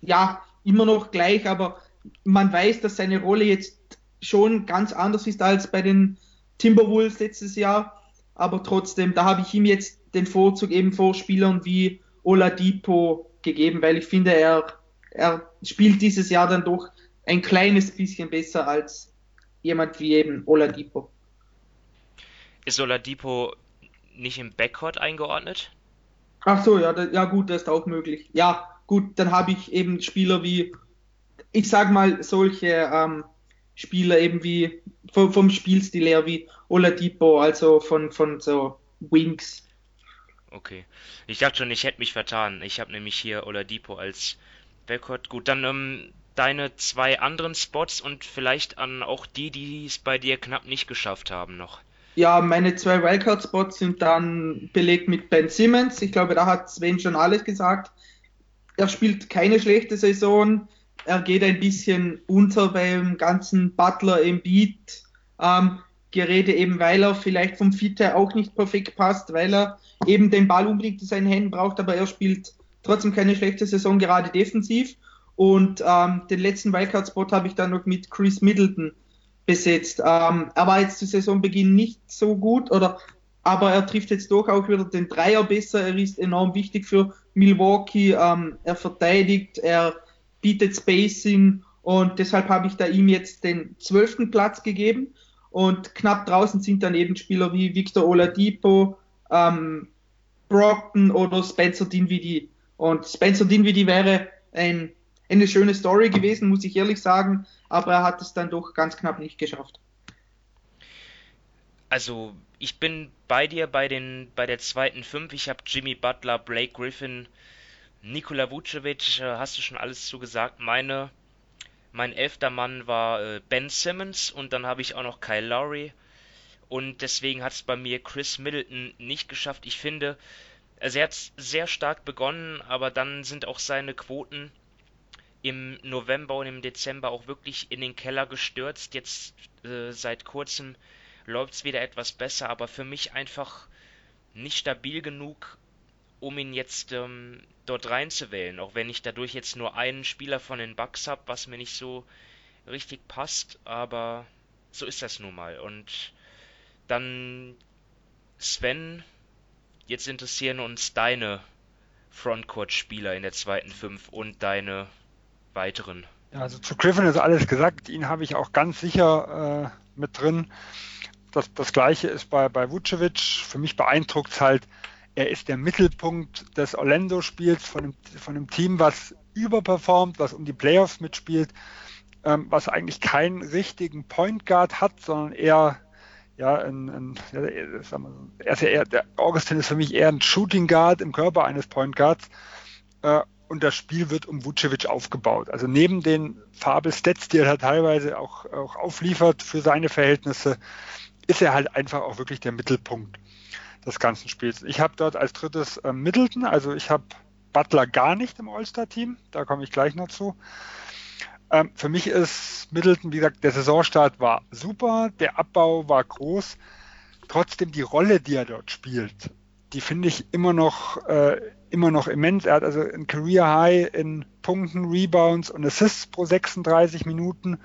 Speaker 3: ja, immer noch gleich, aber man weiß, dass seine Rolle jetzt schon ganz anders ist als bei den Timberwolves letztes Jahr. Aber trotzdem, da habe ich ihm jetzt den Vorzug eben vor Spielern wie Oladipo gegeben, weil ich finde, er, er spielt dieses Jahr dann doch ein kleines bisschen besser als jemand wie eben Oladipo.
Speaker 1: Ist Oladipo nicht im Backcourt eingeordnet?
Speaker 3: Ach so, ja, da, ja gut, das ist auch möglich. Ja, gut, dann habe ich eben Spieler wie, ich sag mal, solche ähm, Spieler eben wie vom, vom Spielstil her wie Oladipo, also von, von so Wings.
Speaker 1: Okay. Ich dachte schon, ich hätte mich vertan. Ich habe nämlich hier Oladipo als Backcourt. Gut, dann ähm, deine zwei anderen Spots und vielleicht an auch die, die es bei dir knapp nicht geschafft haben noch.
Speaker 3: Ja, meine zwei Wildcard-Spots sind dann belegt mit Ben Simmons. Ich glaube, da hat Sven schon alles gesagt. Er spielt keine schlechte Saison. Er geht ein bisschen unter beim ganzen Butler im Beat. Ähm, Gerede eben, weil er vielleicht vom Fit her auch nicht perfekt passt, weil er eben den Ball unbedingt in seinen Händen braucht, aber er spielt trotzdem keine schlechte Saison, gerade defensiv. Und ähm, den letzten Wildcard-Spot habe ich dann noch mit Chris Middleton besetzt. Ähm, er war jetzt zu Saisonbeginn nicht so gut, oder, aber er trifft jetzt doch auch wieder den Dreier besser. Er ist enorm wichtig für Milwaukee. Ähm, er verteidigt, er bietet Spacing und deshalb habe ich da ihm jetzt den zwölften Platz gegeben. Und knapp draußen sind dann eben Spieler wie Victor Oladipo, ähm, Brockton oder Spencer Dinwiddie. Und Spencer Dinwiddie wäre ein, eine schöne Story gewesen, muss ich ehrlich sagen, aber er hat es dann doch ganz knapp nicht geschafft.
Speaker 1: Also, ich bin bei dir bei den bei der zweiten fünf. Ich habe Jimmy Butler, Blake Griffin, Nikola Vucevic, äh, hast du schon alles zugesagt. Meine mein elfter Mann war äh, Ben Simmons und dann habe ich auch noch Kyle Lowry. Und deswegen hat es bei mir Chris Middleton nicht geschafft. Ich finde, also er hat sehr stark begonnen, aber dann sind auch seine Quoten im November und im Dezember auch wirklich in den Keller gestürzt. Jetzt äh, seit kurzem läuft es wieder etwas besser, aber für mich einfach nicht stabil genug, um ihn jetzt ähm, dort reinzuwählen, auch wenn ich dadurch jetzt nur einen Spieler von den Bucks habe, was mir nicht so richtig passt, aber so ist das nun mal. Und dann Sven, jetzt interessieren uns deine Frontcourt-Spieler in der zweiten Fünf und deine weiteren.
Speaker 2: Ja, also zu Griffin ist alles gesagt, ihn habe ich auch ganz sicher äh, mit drin. Das, das gleiche ist bei, bei Vucevic. Für mich beeindruckt es halt, er ist der Mittelpunkt des Orlando-Spiels von einem, von einem Team, was überperformt, was um die Playoffs mitspielt, ähm, was eigentlich keinen richtigen Point Guard hat, sondern eher ja, ein, ein, ja, er ist ja eher, der Augustin ist für mich eher ein Shooting Guard im Körper eines Point Guards. Äh, und das Spiel wird um Vucevic aufgebaut. Also neben den Fabel-Stats, die er teilweise auch, auch aufliefert für seine Verhältnisse, ist er halt einfach auch wirklich der Mittelpunkt des ganzen Spiels. Ich habe dort als drittes äh, Middleton, also ich habe Butler gar nicht im All-Star-Team, da komme ich gleich noch zu. Ähm, für mich ist Middleton, wie gesagt, der Saisonstart war super, der Abbau war groß. Trotzdem die Rolle, die er dort spielt, die finde ich immer noch, äh, immer noch immens. Er hat also ein Career High in Punkten, Rebounds und Assists pro 36 Minuten.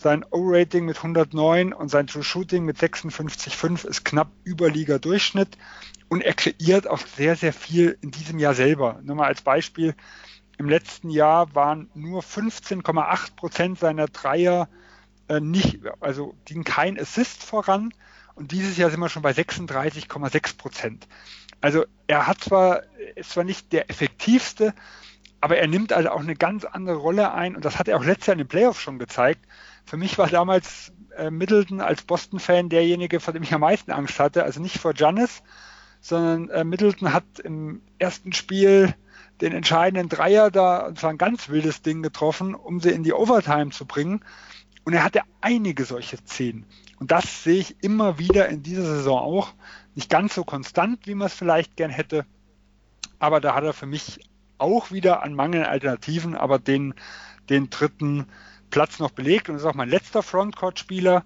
Speaker 2: Sein O-Rating mit 109 und sein True Shooting mit 56,5 ist knapp über Liga-Durchschnitt. Und er kreiert auch sehr, sehr viel in diesem Jahr selber. Nur mal als Beispiel. Im letzten Jahr waren nur 15,8 Prozent seiner Dreier äh, nicht, also ging kein Assist voran. Und dieses Jahr sind wir schon bei 36,6 Prozent. Also er hat zwar, ist zwar nicht der effektivste, aber er nimmt also auch eine ganz andere Rolle ein. Und das hat er auch letztes Jahr in den Playoffs schon gezeigt. Für mich war damals äh, Middleton als Boston-Fan derjenige, vor dem ich am meisten Angst hatte. Also nicht vor Giannis, sondern äh, Middleton hat im ersten Spiel den entscheidenden Dreier da, und zwar ein ganz wildes Ding getroffen, um sie in die Overtime zu bringen. Und er hatte einige solche Szenen. Und das sehe ich immer wieder in dieser Saison auch. Nicht ganz so konstant, wie man es vielleicht gern hätte. Aber da hat er für mich auch wieder an mangelnden Alternativen, aber den, den dritten Platz noch belegt und ist auch mein letzter Frontcourt-Spieler.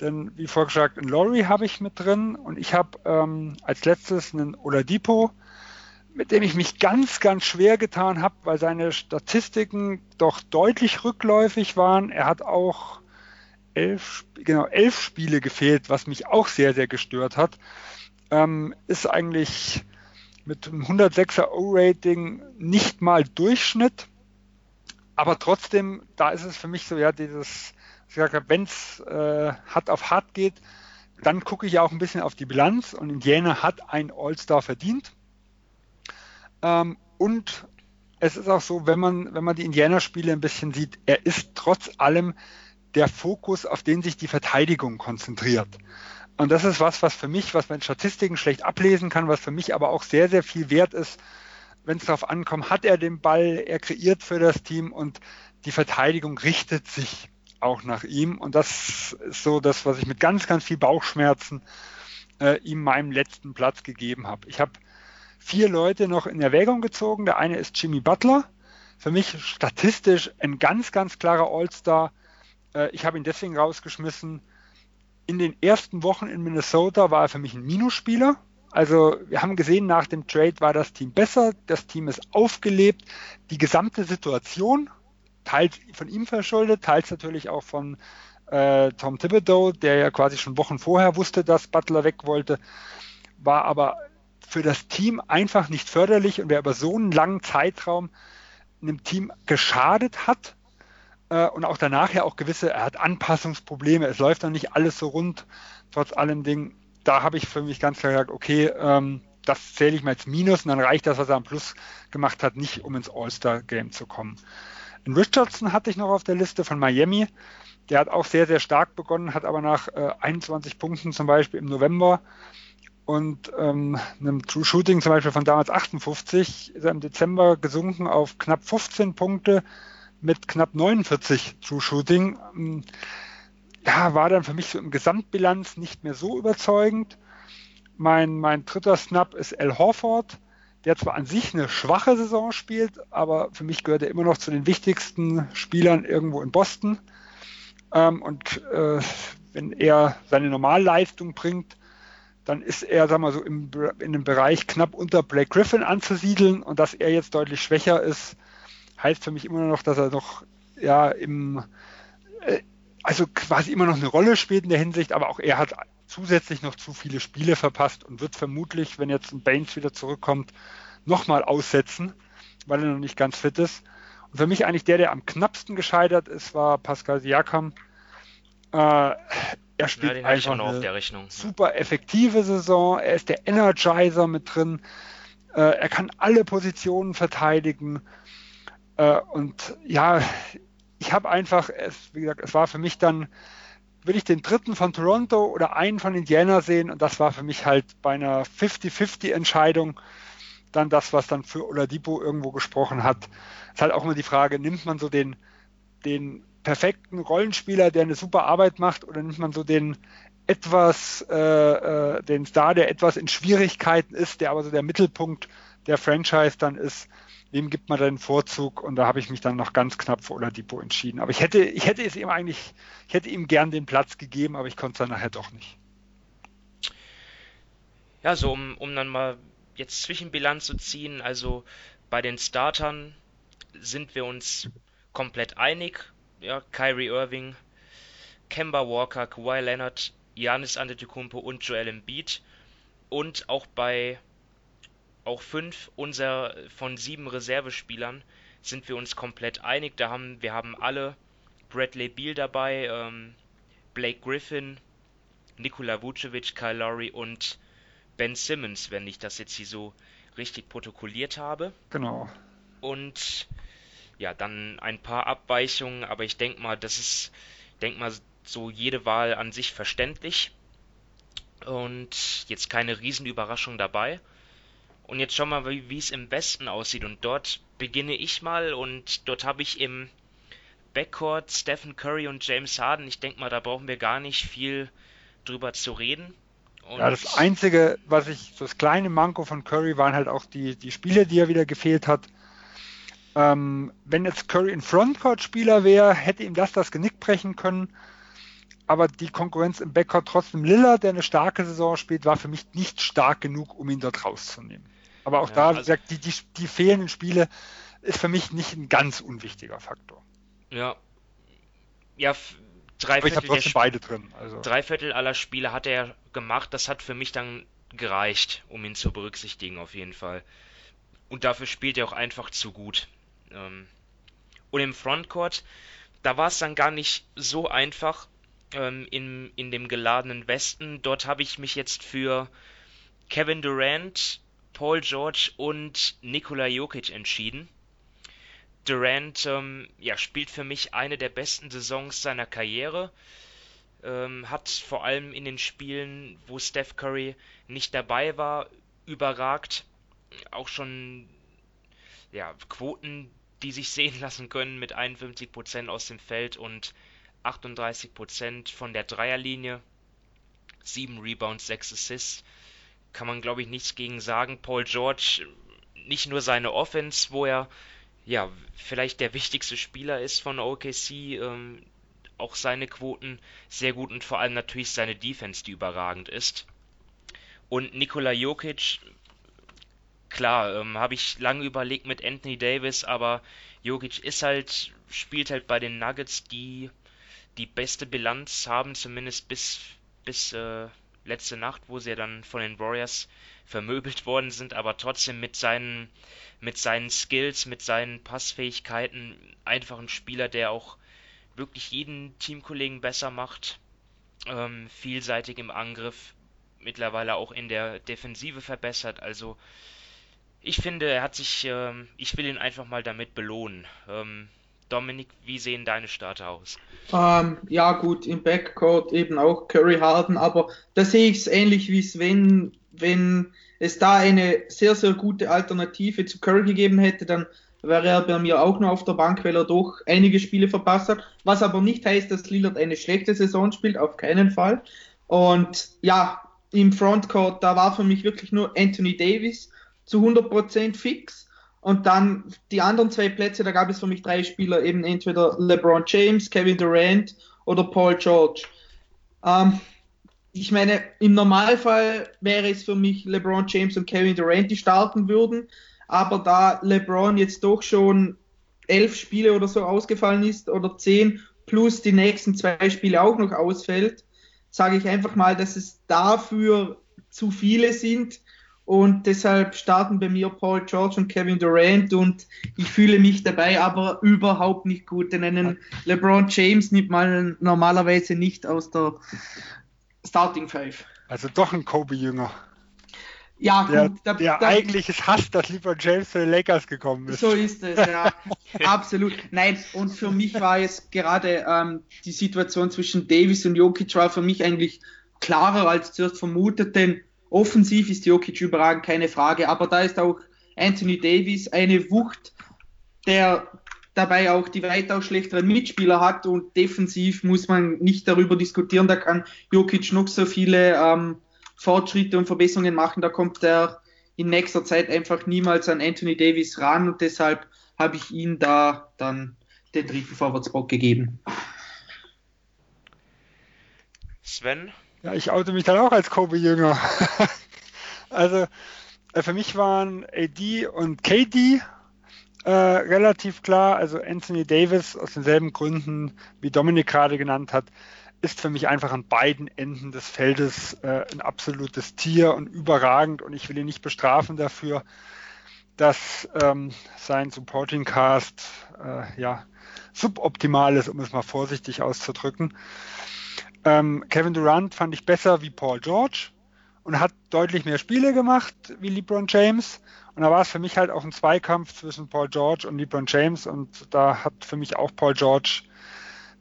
Speaker 2: Denn wie vorgeschlagen, einen Laurie habe ich mit drin und ich habe ähm, als letztes einen Oladipo, mit dem ich mich ganz, ganz schwer getan habe, weil seine Statistiken doch deutlich rückläufig waren. Er hat auch elf, genau, elf Spiele gefehlt, was mich auch sehr, sehr gestört hat. Ähm, ist eigentlich mit einem 106er O-Rating nicht mal Durchschnitt aber trotzdem, da ist es für mich so, ja, dieses, wenn es äh, hart auf hart geht, dann gucke ich ja auch ein bisschen auf die Bilanz und Indiana hat ein All-Star verdient. Ähm, und es ist auch so, wenn man, wenn man die Indiana-Spiele ein bisschen sieht, er ist trotz allem der Fokus, auf den sich die Verteidigung konzentriert. Und das ist was, was für mich, was man in Statistiken schlecht ablesen kann, was für mich aber auch sehr, sehr viel wert ist, wenn es darauf ankommt, hat er den Ball, er kreiert für das Team und die Verteidigung richtet sich auch nach ihm. Und das ist so das, was ich mit ganz, ganz viel Bauchschmerzen äh, ihm meinem letzten Platz gegeben habe. Ich habe vier Leute noch in Erwägung gezogen. Der eine ist Jimmy Butler. Für mich statistisch ein ganz, ganz klarer All-Star. Äh, ich habe ihn deswegen rausgeschmissen. In den ersten Wochen in Minnesota war er für mich ein Minusspieler. Also wir haben gesehen, nach dem Trade war das Team besser, das Team ist aufgelebt, die gesamte Situation, teils von ihm verschuldet, teils natürlich auch von äh, Tom Thibodeau, der ja quasi schon Wochen vorher wusste, dass Butler weg wollte, war aber für das Team einfach nicht förderlich. Und wer über so einen langen Zeitraum einem Team geschadet hat äh, und auch danach ja auch gewisse, er hat Anpassungsprobleme, es läuft noch nicht alles so rund, trotz allem Ding, da habe ich für mich ganz klar gesagt, okay, ähm, das zähle ich mal als Minus und dann reicht das, was er am Plus gemacht hat, nicht, um ins All-Star-Game zu kommen. In Richardson hatte ich noch auf der Liste von Miami. Der hat auch sehr, sehr stark begonnen, hat aber nach äh, 21 Punkten zum Beispiel im November und ähm, einem True Shooting zum Beispiel von damals 58 ist er im Dezember gesunken auf knapp 15 Punkte mit knapp 49 True Shooting. Ähm, ja, war dann für mich so im Gesamtbilanz nicht mehr so überzeugend. Mein, mein dritter Snap ist Al Horford, der zwar an sich eine schwache Saison spielt, aber für mich gehört er immer noch zu den wichtigsten Spielern irgendwo in Boston. Ähm, und äh, wenn er seine Normalleistung bringt, dann ist er, sagen wir so, im, in dem Bereich knapp unter Blake Griffin anzusiedeln und dass er jetzt deutlich schwächer ist, heißt für mich immer noch, dass er noch ja im äh, also quasi immer noch eine Rolle spielt in der Hinsicht, aber auch er hat zusätzlich noch zu viele Spiele verpasst und wird vermutlich, wenn jetzt ein Baines wieder zurückkommt, nochmal aussetzen, weil er noch nicht ganz fit ist. Und für mich eigentlich der, der am knappsten gescheitert ist, war Pascal Siakam. Äh, er spielt ja, einfach eine super effektive Saison. Er ist der Energizer mit drin. Äh, er kann alle Positionen verteidigen. Äh, und ja, ich habe einfach, es, wie gesagt, es war für mich dann, will ich den dritten von Toronto oder einen von Indiana sehen und das war für mich halt bei einer 50-50 Entscheidung dann das, was dann für Oladipo irgendwo gesprochen hat. Es ist halt auch immer die Frage, nimmt man so den, den perfekten Rollenspieler, der eine super Arbeit macht, oder nimmt man so den etwas, äh, äh, den Star, der etwas in Schwierigkeiten ist, der aber so der Mittelpunkt der Franchise dann ist wem gibt man den Vorzug? Und da habe ich mich dann noch ganz knapp für Oladipo entschieden. Aber ich hätte, ich hätte es ihm eigentlich, ich hätte ihm gern den Platz gegeben, aber ich konnte es dann nachher doch nicht.
Speaker 1: Ja, so um, um dann mal jetzt Zwischenbilanz zu ziehen, also bei den Startern sind wir uns komplett einig. Ja, Kyrie Irving, Kemba Walker, Kawhi Leonard, Giannis Antetokounmpo und Joel Embiid. Und auch bei auch fünf unserer von sieben Reservespielern sind wir uns komplett einig. Da haben wir haben alle Bradley Beal dabei, ähm, Blake Griffin, Nikola Vucevic, Kyle Lowry und Ben Simmons, wenn ich das jetzt hier so richtig protokolliert habe.
Speaker 2: Genau.
Speaker 1: Und ja, dann ein paar Abweichungen, aber ich denke mal, das ist, denk mal, so jede Wahl an sich verständlich. Und jetzt keine Riesenüberraschung dabei. Und jetzt schau mal, wie es im Westen aussieht. Und dort beginne ich mal und dort habe ich im Backcourt Stephen Curry und James Harden. Ich denke mal, da brauchen wir gar nicht viel drüber zu reden.
Speaker 2: Und ja, das Einzige, was ich, so das kleine Manko von Curry waren halt auch die, die Spiele, die er wieder gefehlt hat. Ähm, wenn jetzt Curry ein Frontcourt-Spieler wäre, hätte ihm das das Genick brechen können. Aber die Konkurrenz im Backcourt trotzdem Lillard, der eine starke Saison spielt, war für mich nicht stark genug, um ihn dort rauszunehmen. Aber auch ja, da, wie also, gesagt, die, die, die fehlenden Spiele ist für mich nicht ein ganz unwichtiger Faktor.
Speaker 1: Ja. Ja, drei
Speaker 2: Aber ich trotzdem beide drin.
Speaker 1: Also. Drei Viertel aller Spiele hat er gemacht. Das hat für mich dann gereicht, um ihn zu berücksichtigen, auf jeden Fall. Und dafür spielt er auch einfach zu gut. Ähm, und im Frontcourt, da war es dann gar nicht so einfach ähm, in, in dem geladenen Westen. Dort habe ich mich jetzt für Kevin Durant, Paul George und Nikola Jokic entschieden. Durant ähm, ja, spielt für mich eine der besten Saisons seiner Karriere. Ähm, hat vor allem in den Spielen, wo Steph Curry nicht dabei war, überragt. Auch schon ja, Quoten, die sich sehen lassen können mit 51% aus dem Feld und 38% von der Dreierlinie. 7 Rebounds, 6 Assists. Kann man, glaube ich, nichts gegen sagen. Paul George, nicht nur seine Offense, wo er ja vielleicht der wichtigste Spieler ist von OKC, ähm, auch seine Quoten sehr gut und vor allem natürlich seine Defense, die überragend ist. Und Nikola Jokic, klar, ähm, habe ich lange überlegt mit Anthony Davis, aber Jokic ist halt, spielt halt bei den Nuggets, die die beste Bilanz haben, zumindest bis, bis äh, letzte Nacht, wo sie ja dann von den Warriors vermöbelt worden sind, aber trotzdem mit seinen, mit seinen Skills, mit seinen Passfähigkeiten einfach ein Spieler, der auch wirklich jeden Teamkollegen besser macht, ähm, vielseitig im Angriff, mittlerweile auch in der Defensive verbessert, also ich finde, er hat sich, ähm, ich will ihn einfach mal damit belohnen. Ähm, Dominik, wie sehen deine Starter aus?
Speaker 3: Ähm, ja, gut, im Backcourt eben auch Curry Harden, aber da sehe ich es ähnlich wie Sven, wenn es da eine sehr, sehr gute Alternative zu Curry gegeben hätte, dann wäre er bei mir auch nur auf der Bank, weil er doch einige Spiele verpasst hat. Was aber nicht heißt, dass Lillard eine schlechte Saison spielt, auf keinen Fall. Und ja, im Frontcourt, da war für mich wirklich nur Anthony Davis zu 100% fix. Und dann die anderen zwei Plätze, da gab es für mich drei Spieler, eben entweder LeBron James, Kevin Durant oder Paul George. Ähm, ich meine, im Normalfall wäre es für mich LeBron James und Kevin Durant, die starten würden. Aber da LeBron jetzt doch schon elf Spiele oder so ausgefallen ist oder zehn plus die nächsten zwei Spiele auch noch ausfällt, sage ich einfach mal, dass es dafür zu viele sind und deshalb starten bei mir Paul George und Kevin Durant und ich fühle mich dabei aber überhaupt nicht gut, denn einen LeBron James nimmt man normalerweise nicht aus der Starting Five.
Speaker 2: Also doch ein Kobe-Jünger.
Speaker 3: Ja,
Speaker 2: der, gut, da, der da, eigentlich es hasst, dass LeBron James für die Lakers gekommen ist.
Speaker 3: So ist es, ja, absolut. Nein, und für mich war jetzt gerade ähm, die Situation zwischen Davis und Jokic war für mich eigentlich klarer als zuerst vermutet, denn Offensiv ist Jokic überragend, keine Frage, aber da ist auch Anthony Davis eine Wucht, der dabei auch die weitaus schlechteren Mitspieler hat. Und defensiv muss man nicht darüber diskutieren, da kann Jokic noch so viele ähm, Fortschritte und Verbesserungen machen, da kommt er in nächster Zeit einfach niemals an Anthony Davis ran. Und deshalb habe ich ihm da dann den dritten Vorwärtsbock gegeben.
Speaker 1: Sven,
Speaker 2: ja, ich oute mich dann auch als Kobe-Jünger. also äh, für mich waren AD und KD äh, relativ klar. Also Anthony Davis aus denselben Gründen, wie Dominik gerade genannt hat, ist für mich einfach an beiden Enden des Feldes äh, ein absolutes Tier und überragend. Und ich will ihn nicht bestrafen dafür, dass ähm, sein Supporting Cast äh, ja suboptimal ist, um es mal vorsichtig auszudrücken. Ähm, Kevin Durant fand ich besser wie Paul George und hat deutlich mehr Spiele gemacht wie LeBron James. Und da war es für mich halt auch ein Zweikampf zwischen Paul George und LeBron James. Und da hat für mich auch Paul George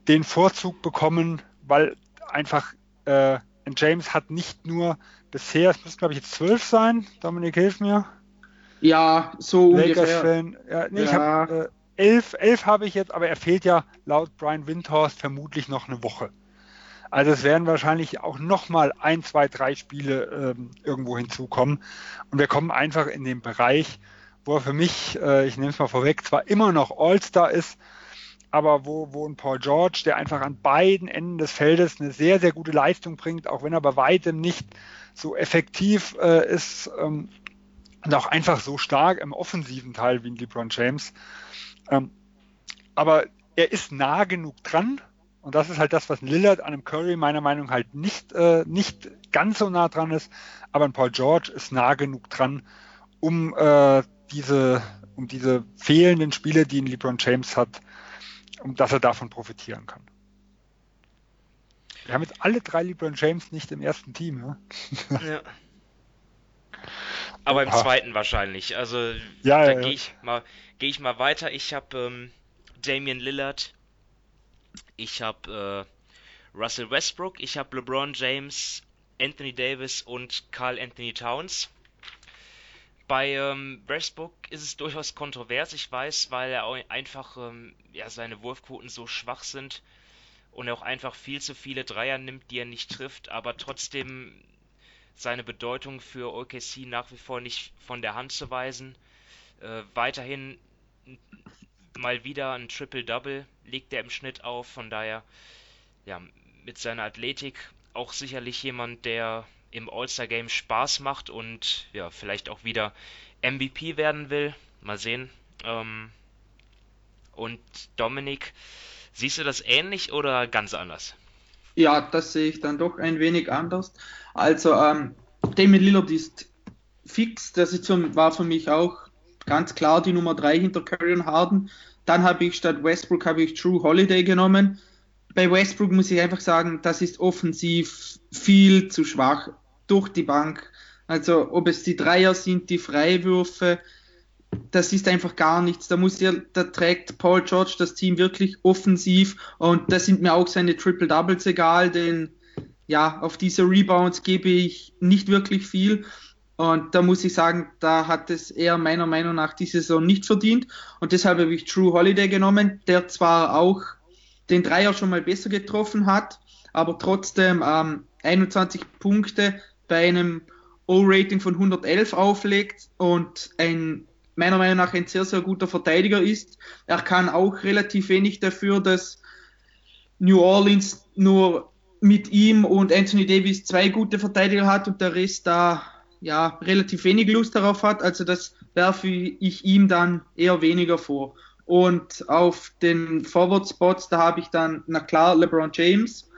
Speaker 2: den Vorzug bekommen, weil einfach äh, James hat nicht nur bisher, es müsste glaube ich jetzt zwölf sein, Dominik, hilf mir.
Speaker 3: Ja, so
Speaker 2: Fan. Ja, nee, ja. ich habe äh, elf, elf habe ich jetzt, aber er fehlt ja laut Brian Windhorst vermutlich noch eine Woche. Also es werden wahrscheinlich auch nochmal ein, zwei, drei Spiele ähm, irgendwo hinzukommen. Und wir kommen einfach in den Bereich, wo er für mich, äh, ich nehme es mal vorweg, zwar immer noch All-Star ist, aber wo, wo ein Paul George, der einfach an beiden Enden des Feldes eine sehr, sehr gute Leistung bringt, auch wenn er bei weitem nicht so effektiv äh, ist ähm, und auch einfach so stark im offensiven Teil wie ein LeBron James. Ähm, aber er ist nah genug dran, und das ist halt das, was Lillard an einem Curry meiner Meinung nach halt nicht, äh, nicht ganz so nah dran ist. Aber ein Paul George ist nah genug dran, um äh, diese, um diese fehlenden Spiele, die ein LeBron James hat, um dass er davon profitieren kann. Wir haben jetzt alle drei LeBron James nicht im ersten Team, ja. ja.
Speaker 1: Aber im ah. zweiten wahrscheinlich. Also ja, da ja, gehe ich mal, gehe ich mal weiter. Ich habe ähm, Damian Lillard ich habe äh, Russell Westbrook, ich habe LeBron James, Anthony Davis und Carl Anthony Towns. bei ähm, Westbrook ist es durchaus kontrovers, ich weiß, weil er einfach ähm, ja, seine Wurfquoten so schwach sind und er auch einfach viel zu viele Dreier nimmt, die er nicht trifft, aber trotzdem seine Bedeutung für OKC nach wie vor nicht von der Hand zu weisen. Äh, weiterhin mal wieder ein Triple-Double legt er im Schnitt auf, von daher ja, mit seiner Athletik auch sicherlich jemand, der im All-Star-Game Spaß macht und ja, vielleicht auch wieder MVP werden will. Mal sehen. Ähm, und Dominik, siehst du das ähnlich oder ganz anders?
Speaker 3: Ja, das sehe ich dann doch ein wenig anders. Also, ähm, Damien Lillard ist fix. Das ist für, war für mich auch ganz klar die Nummer 3 hinter Curry und Harden. Dann habe ich statt Westbrook habe ich True Holiday genommen. Bei Westbrook muss ich einfach sagen, das ist offensiv viel zu schwach durch die Bank. Also ob es die Dreier sind, die Freiwürfe, das ist einfach gar nichts. Da muss ja, da trägt Paul George das Team wirklich offensiv und da sind mir auch seine Triple Doubles egal, denn ja, auf diese Rebounds gebe ich nicht wirklich viel. Und da muss ich sagen, da hat es er meiner Meinung nach diese Saison nicht verdient. Und deshalb habe ich True Holiday genommen, der zwar auch den Dreier schon mal besser getroffen hat, aber trotzdem ähm, 21 Punkte bei einem O-Rating von 111 auflegt und ein meiner Meinung nach ein sehr, sehr guter Verteidiger ist. Er kann auch relativ wenig dafür, dass New Orleans nur mit ihm und Anthony Davis zwei gute Verteidiger hat und der Rest da ja relativ wenig Lust darauf hat. Also das werfe ich ihm dann eher weniger vor. Und auf den Forward Spots, da habe ich dann, na klar, LeBron James,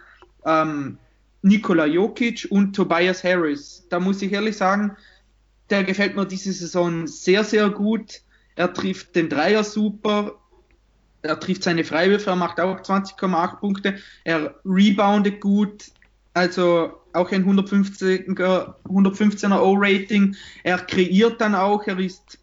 Speaker 3: ähm, Nikola Jokic und Tobias Harris. Da muss ich ehrlich sagen, der gefällt mir diese Saison sehr, sehr gut. Er trifft den Dreier super, er trifft seine Freiwürfe, er macht auch 20,8 Punkte, er reboundet gut, also auch ein 115er, 115er O-Rating. Er kreiert dann auch, er ist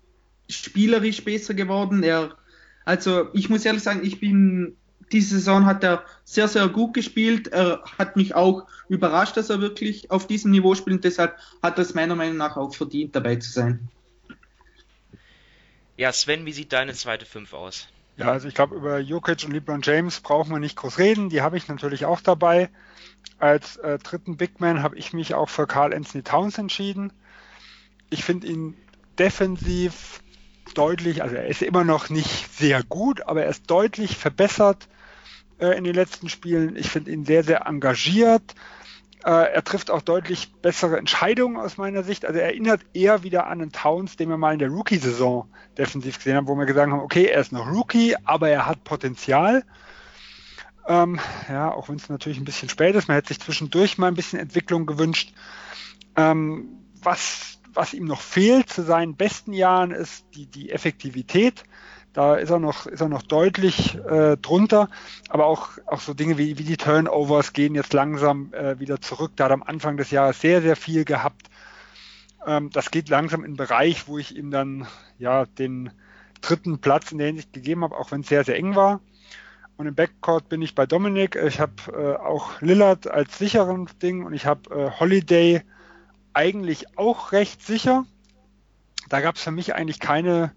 Speaker 3: spielerisch besser geworden. Er, also ich muss ehrlich sagen, ich bin diese Saison hat er sehr, sehr gut gespielt. Er hat mich auch überrascht, dass er wirklich auf diesem Niveau spielt. Deshalb hat er es meiner Meinung nach auch verdient, dabei zu sein.
Speaker 1: Ja, Sven, wie sieht deine zweite Fünf aus?
Speaker 2: Ja, also ich glaube, über Jokic und LeBron James brauchen wir nicht groß reden. Die habe ich natürlich auch dabei. Als äh, dritten Big Man habe ich mich auch für Carl Anthony Towns entschieden. Ich finde ihn defensiv deutlich, also er ist immer noch nicht sehr gut, aber er ist deutlich verbessert äh, in den letzten Spielen. Ich finde ihn sehr, sehr engagiert. Äh, er trifft auch deutlich bessere Entscheidungen aus meiner Sicht. Also er erinnert eher wieder an einen Towns, den wir mal in der Rookie-Saison defensiv gesehen haben, wo wir gesagt haben, okay, er ist noch Rookie, aber er hat Potenzial. Ähm, ja, auch wenn es natürlich ein bisschen spät ist. Man hätte sich zwischendurch mal ein bisschen Entwicklung gewünscht. Ähm, was, was ihm noch fehlt zu seinen besten Jahren ist die, die Effektivität. Da ist er noch, ist er noch deutlich äh, drunter. Aber auch, auch so Dinge wie, wie die Turnovers gehen jetzt langsam äh, wieder zurück. Da hat er am Anfang des Jahres sehr, sehr viel gehabt. Ähm, das geht langsam in den Bereich, wo ich ihm dann ja den dritten Platz in der Hinsicht gegeben habe, auch wenn es sehr, sehr eng war. Und im Backcourt bin ich bei Dominik. Ich habe äh, auch Lillard als sicheren Ding und ich habe äh, Holiday eigentlich auch recht sicher. Da gab es für mich eigentlich keine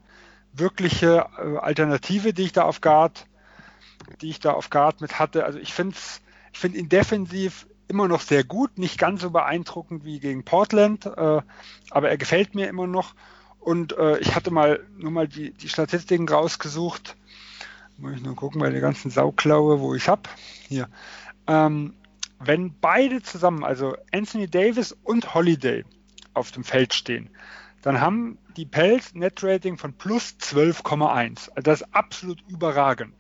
Speaker 2: wirkliche äh, Alternative, die ich da auf Guard, die ich da auf Guard mit hatte. Also ich finde ich finde ihn defensiv immer noch sehr gut, nicht ganz so beeindruckend wie gegen Portland, äh, aber er gefällt mir immer noch. Und äh, ich hatte mal nur mal die, die Statistiken rausgesucht. Muss ich nur gucken bei der ganzen Sauklaue, wo ich habe. Hier. Ähm, wenn beide zusammen, also Anthony Davis und Holiday, auf dem Feld stehen, dann haben die Pels Net-Rating von plus 12,1. Also das ist absolut überragend.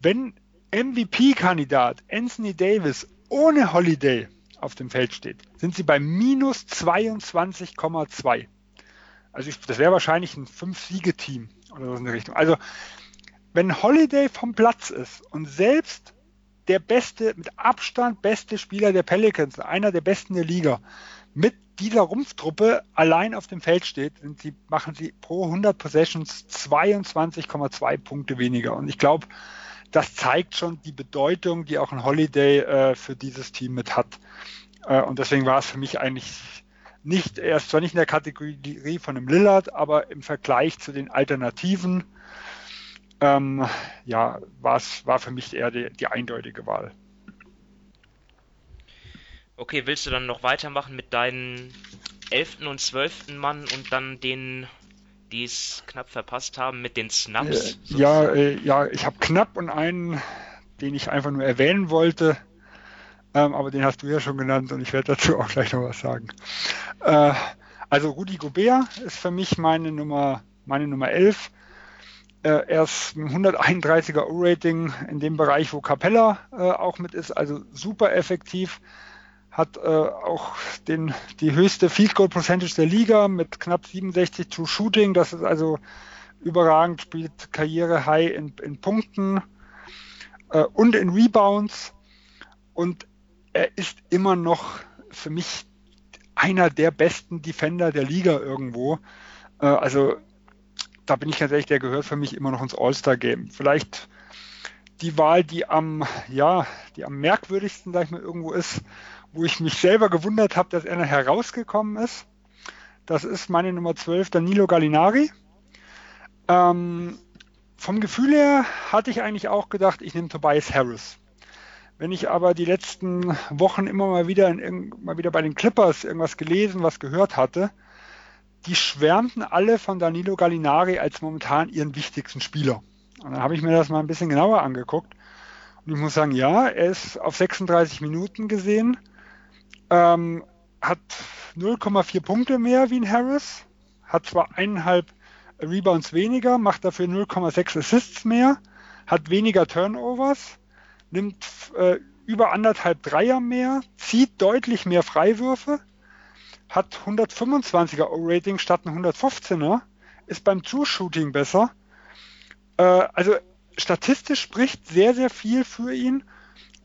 Speaker 2: Wenn MVP-Kandidat Anthony Davis ohne Holiday auf dem Feld steht, sind sie bei minus 22,2. Also ich, das wäre wahrscheinlich ein Fünf-Siege-Team oder so in der Richtung. Also wenn Holiday vom Platz ist und selbst der beste, mit Abstand beste Spieler der Pelicans, einer der besten der Liga, mit dieser Rumpftruppe allein auf dem Feld steht, sie, machen sie pro 100 Possessions 22,2 Punkte weniger. Und ich glaube, das zeigt schon die Bedeutung, die auch ein Holiday äh, für dieses Team mit hat. Äh, und deswegen war es für mich eigentlich nicht, er ist zwar nicht in der Kategorie von einem Lillard, aber im Vergleich zu den Alternativen, ähm, ja, war für mich eher die, die eindeutige Wahl.
Speaker 1: Okay, willst du dann noch weitermachen mit deinen 11. und 12. Mann und dann den, die es knapp verpasst haben, mit den Snaps?
Speaker 2: Äh, ja, äh, ja, ich habe knapp und einen, den ich einfach nur erwähnen wollte, ähm, aber den hast du ja schon genannt und ich werde dazu auch gleich noch was sagen. Äh, also Rudi Gobert ist für mich meine Nummer, meine Nummer 11. Äh, er ist ein 131er O-Rating in dem Bereich, wo Capella äh, auch mit ist, also super effektiv hat äh, auch den, die höchste Field Goal Percentage der Liga mit knapp 67 True Shooting. Das ist also überragend, spielt Karriere High in, in Punkten äh, und in Rebounds. Und er ist immer noch für mich einer der besten Defender der Liga irgendwo. Äh, also da bin ich ganz ehrlich, der gehört für mich immer noch ins All-Star-Game. Vielleicht die Wahl, die am, ja, die am merkwürdigsten, sag ich mal, irgendwo ist, wo ich mich selber gewundert habe, dass er noch herausgekommen ist. Das ist meine Nummer 12, Danilo Gallinari. Ähm, vom Gefühl her hatte ich eigentlich auch gedacht, ich nehme Tobias Harris. Wenn ich aber die letzten Wochen immer mal wieder, in, mal wieder bei den Clippers irgendwas gelesen, was gehört hatte, die schwärmten alle von Danilo Gallinari als momentan ihren wichtigsten Spieler. Und dann habe ich mir das mal ein bisschen genauer angeguckt. Und ich muss sagen, ja, er ist auf 36 Minuten gesehen ähm, hat 0,4 Punkte mehr wie ein Harris, hat zwar eineinhalb Rebounds weniger, macht dafür 0,6 Assists mehr, hat weniger Turnovers, nimmt äh, über anderthalb Dreier mehr, zieht deutlich mehr Freiwürfe, hat 125er O-Rating statt ein 115er, ist beim True Shooting besser. Äh, also statistisch spricht sehr, sehr viel für ihn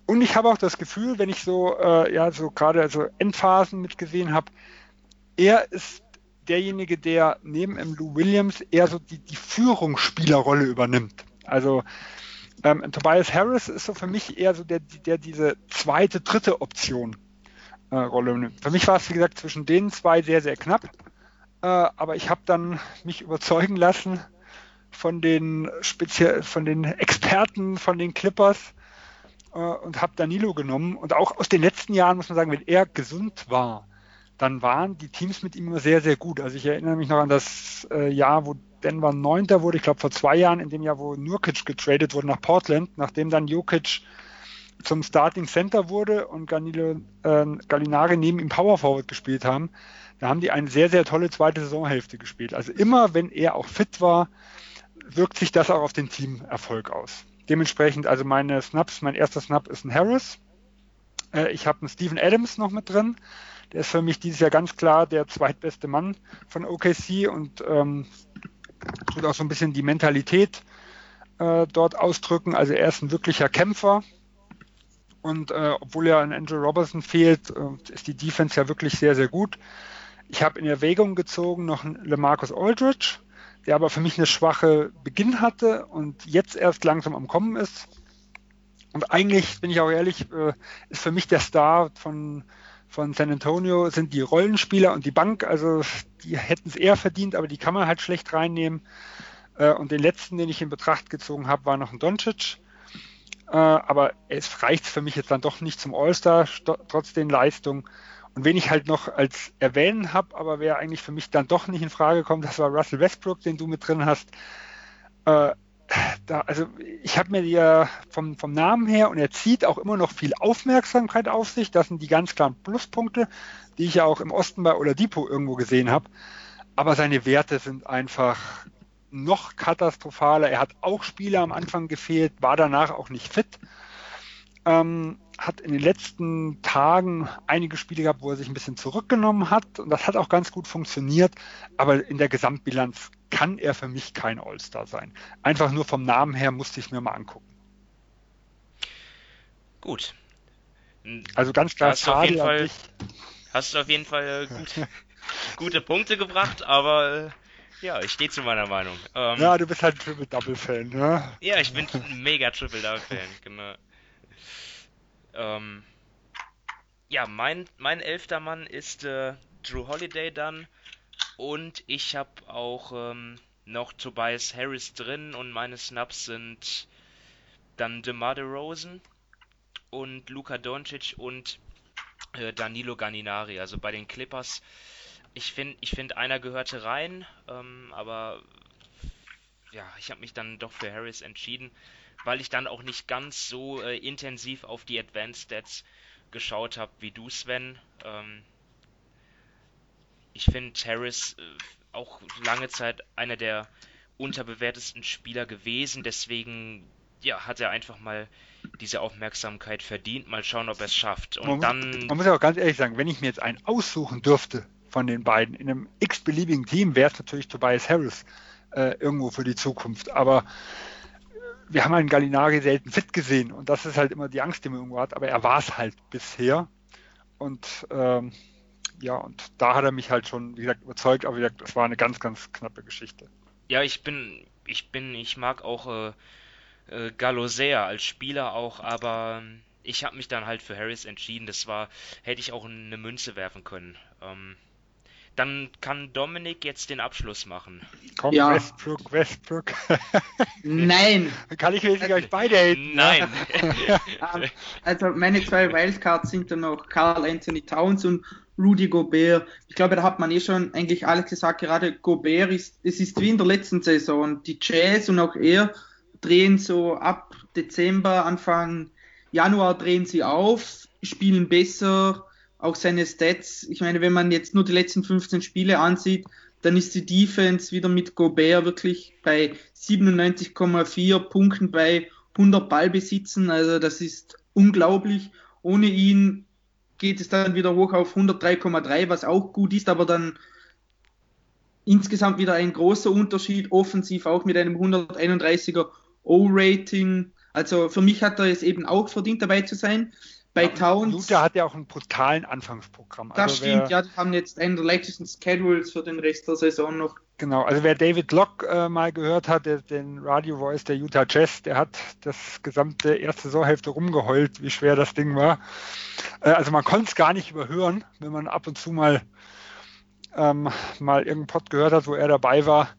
Speaker 2: und ich habe auch das Gefühl, wenn ich so, äh, ja, so gerade also Endphasen mitgesehen habe, er ist derjenige, der neben M. Lou Williams eher so die, die Führungsspielerrolle übernimmt. Also ähm, Tobias Harris ist so für mich eher so der, der diese zweite, dritte Option äh, Rolle nimmt. Für mich war es, wie gesagt, zwischen den zwei sehr, sehr knapp. Äh, aber ich habe dann mich überzeugen lassen von den speziell von den Experten von den Clippers, äh, und habe Danilo genommen. Und auch aus den letzten Jahren muss man sagen, wenn er gesund war, dann waren die Teams mit ihm immer sehr, sehr gut. Also ich erinnere mich noch an das äh, Jahr, wo Denver Neunter wurde, ich glaube vor zwei Jahren, in dem Jahr, wo Nurkic getradet wurde nach Portland, nachdem dann Jokic zum Starting Center wurde und Ganilo, äh, Gallinari neben ihm Power Forward gespielt haben. Da haben die eine sehr, sehr tolle zweite Saisonhälfte gespielt. Also immer, wenn er auch fit war, wirkt sich das auch auf den Teamerfolg aus. Dementsprechend, also meine Snaps, mein erster Snap ist ein Harris. Äh, ich habe einen Steven Adams noch mit drin. Der ist für mich dieses Jahr ganz klar der zweitbeste Mann von OKC und ähm, tut auch so ein bisschen die Mentalität äh, dort ausdrücken. Also er ist ein wirklicher Kämpfer. Und äh, obwohl ja ein Andrew Robertson fehlt, äh, ist die Defense ja wirklich sehr, sehr gut. Ich habe in Erwägung gezogen noch einen LeMarcus Aldridge der aber für mich eine schwache Beginn hatte und jetzt erst langsam am Kommen ist. Und eigentlich, bin ich auch ehrlich, äh, ist für mich der Star von, von San Antonio sind die Rollenspieler und die Bank. Also die hätten es eher verdient, aber die kann man halt schlecht reinnehmen. Äh, und den letzten, den ich in Betracht gezogen habe, war noch ein Doncic. Äh, aber es reicht für mich jetzt dann doch nicht zum All-Star, trotz den Leistungen. Und wen ich halt noch als erwähnen habe, aber wer eigentlich für mich dann doch nicht in Frage kommt, das war Russell Westbrook, den du mit drin hast. Äh, da, also ich habe mir ja vom, vom Namen her und er zieht auch immer noch viel Aufmerksamkeit auf sich. Das sind die ganz klaren Pluspunkte, die ich ja auch im Osten bei Oladipo irgendwo gesehen habe. Aber seine Werte sind einfach noch katastrophaler. Er hat auch Spiele am Anfang gefehlt, war danach auch nicht fit. Ähm, hat in den letzten Tagen einige Spiele gehabt, wo er sich ein bisschen zurückgenommen hat und das hat auch ganz gut funktioniert, aber in der Gesamtbilanz kann er für mich kein All-Star sein. Einfach nur vom Namen her musste ich mir mal angucken.
Speaker 1: Gut.
Speaker 2: Also ganz klar,
Speaker 1: hast du auf jeden Fall, hast du auf jeden Fall äh, gut, gute Punkte gebracht, aber äh, ja, ich stehe zu meiner Meinung.
Speaker 2: Ähm, ja, du bist halt ein Triple-Double-Fan, ne?
Speaker 1: Ja, ich bin ein mega Triple-Double-Fan, genau. Ähm, ja, mein, mein elfter Mann ist äh, Drew Holiday dann. Und ich habe auch ähm, noch Tobias Harris drin und meine Snaps sind dann DeMar DeRozan und Luka Doncic und äh, Danilo Gallinari. Also bei den Clippers, ich finde, ich find, einer gehörte rein, ähm, aber ja, ich habe mich dann doch für Harris entschieden, weil ich dann auch nicht ganz so äh, intensiv auf die Advanced Stats geschaut habe wie du, Sven. Ähm, ich finde Harris äh, auch lange Zeit einer der unterbewertesten Spieler gewesen, deswegen ja, hat er einfach mal diese Aufmerksamkeit verdient. Mal schauen, ob er es schafft. Und
Speaker 2: man,
Speaker 1: dann.
Speaker 2: Muss, man muss ja auch ganz ehrlich sagen, wenn ich mir jetzt einen aussuchen dürfte von den beiden in einem x-beliebigen Team, wäre es natürlich Tobias Harris äh, irgendwo für die Zukunft. Aber wir haben einen Gallinari selten fit gesehen und das ist halt immer die Angst, die man irgendwo hat. Aber er war es halt bisher. Und ähm, ja, und da hat er mich halt schon, wie gesagt, überzeugt, aber wie gesagt, das war eine ganz, ganz knappe Geschichte.
Speaker 1: Ja, ich bin, ich bin, ich mag auch äh, äh, Gallo sehr als Spieler auch, aber ähm, ich habe mich dann halt für Harris entschieden. Das war, hätte ich auch eine Münze werfen können. Ähm, dann kann Dominik jetzt den Abschluss machen.
Speaker 2: Komm, ja. Westbrook, Westbrook.
Speaker 3: Nein.
Speaker 2: kann ich wirklich euch beide haten?
Speaker 1: Nein.
Speaker 3: Ähm, also meine zwei Wildcards sind dann noch Carl Anthony Towns und Rudy Gobert. Ich glaube, da hat man eh schon eigentlich alles gesagt. Gerade Gobert ist, es ist wie in der letzten Saison. Die Jazz und auch er drehen so ab Dezember, Anfang Januar drehen sie auf, spielen besser, auch seine Stats. Ich meine, wenn man jetzt nur die letzten 15 Spiele ansieht, dann ist die Defense wieder mit Gobert wirklich bei 97,4 Punkten bei 100 Ballbesitzen. Also das ist unglaublich. Ohne ihn geht es dann wieder hoch auf 103,3, was auch gut ist, aber dann insgesamt wieder ein großer Unterschied, offensiv auch mit einem 131er O-Rating. Also für mich hat er es eben auch verdient, dabei zu sein. Bei ja, Towns.
Speaker 2: Utah hat ja auch einen brutalen Anfangsprogramm.
Speaker 3: Das also stimmt, ja, die haben jetzt einen der leichtesten Schedules für den Rest der Saison noch.
Speaker 2: Genau, also wer David Locke äh, mal gehört hat, der, den Radio Voice der Utah Jazz, der hat das gesamte erste Saisonhälfte rumgeheult, wie schwer das Ding war. Äh, also man konnte es gar nicht überhören, wenn man ab und zu mal, ähm, mal irgendeinen Pod gehört hat, wo er dabei war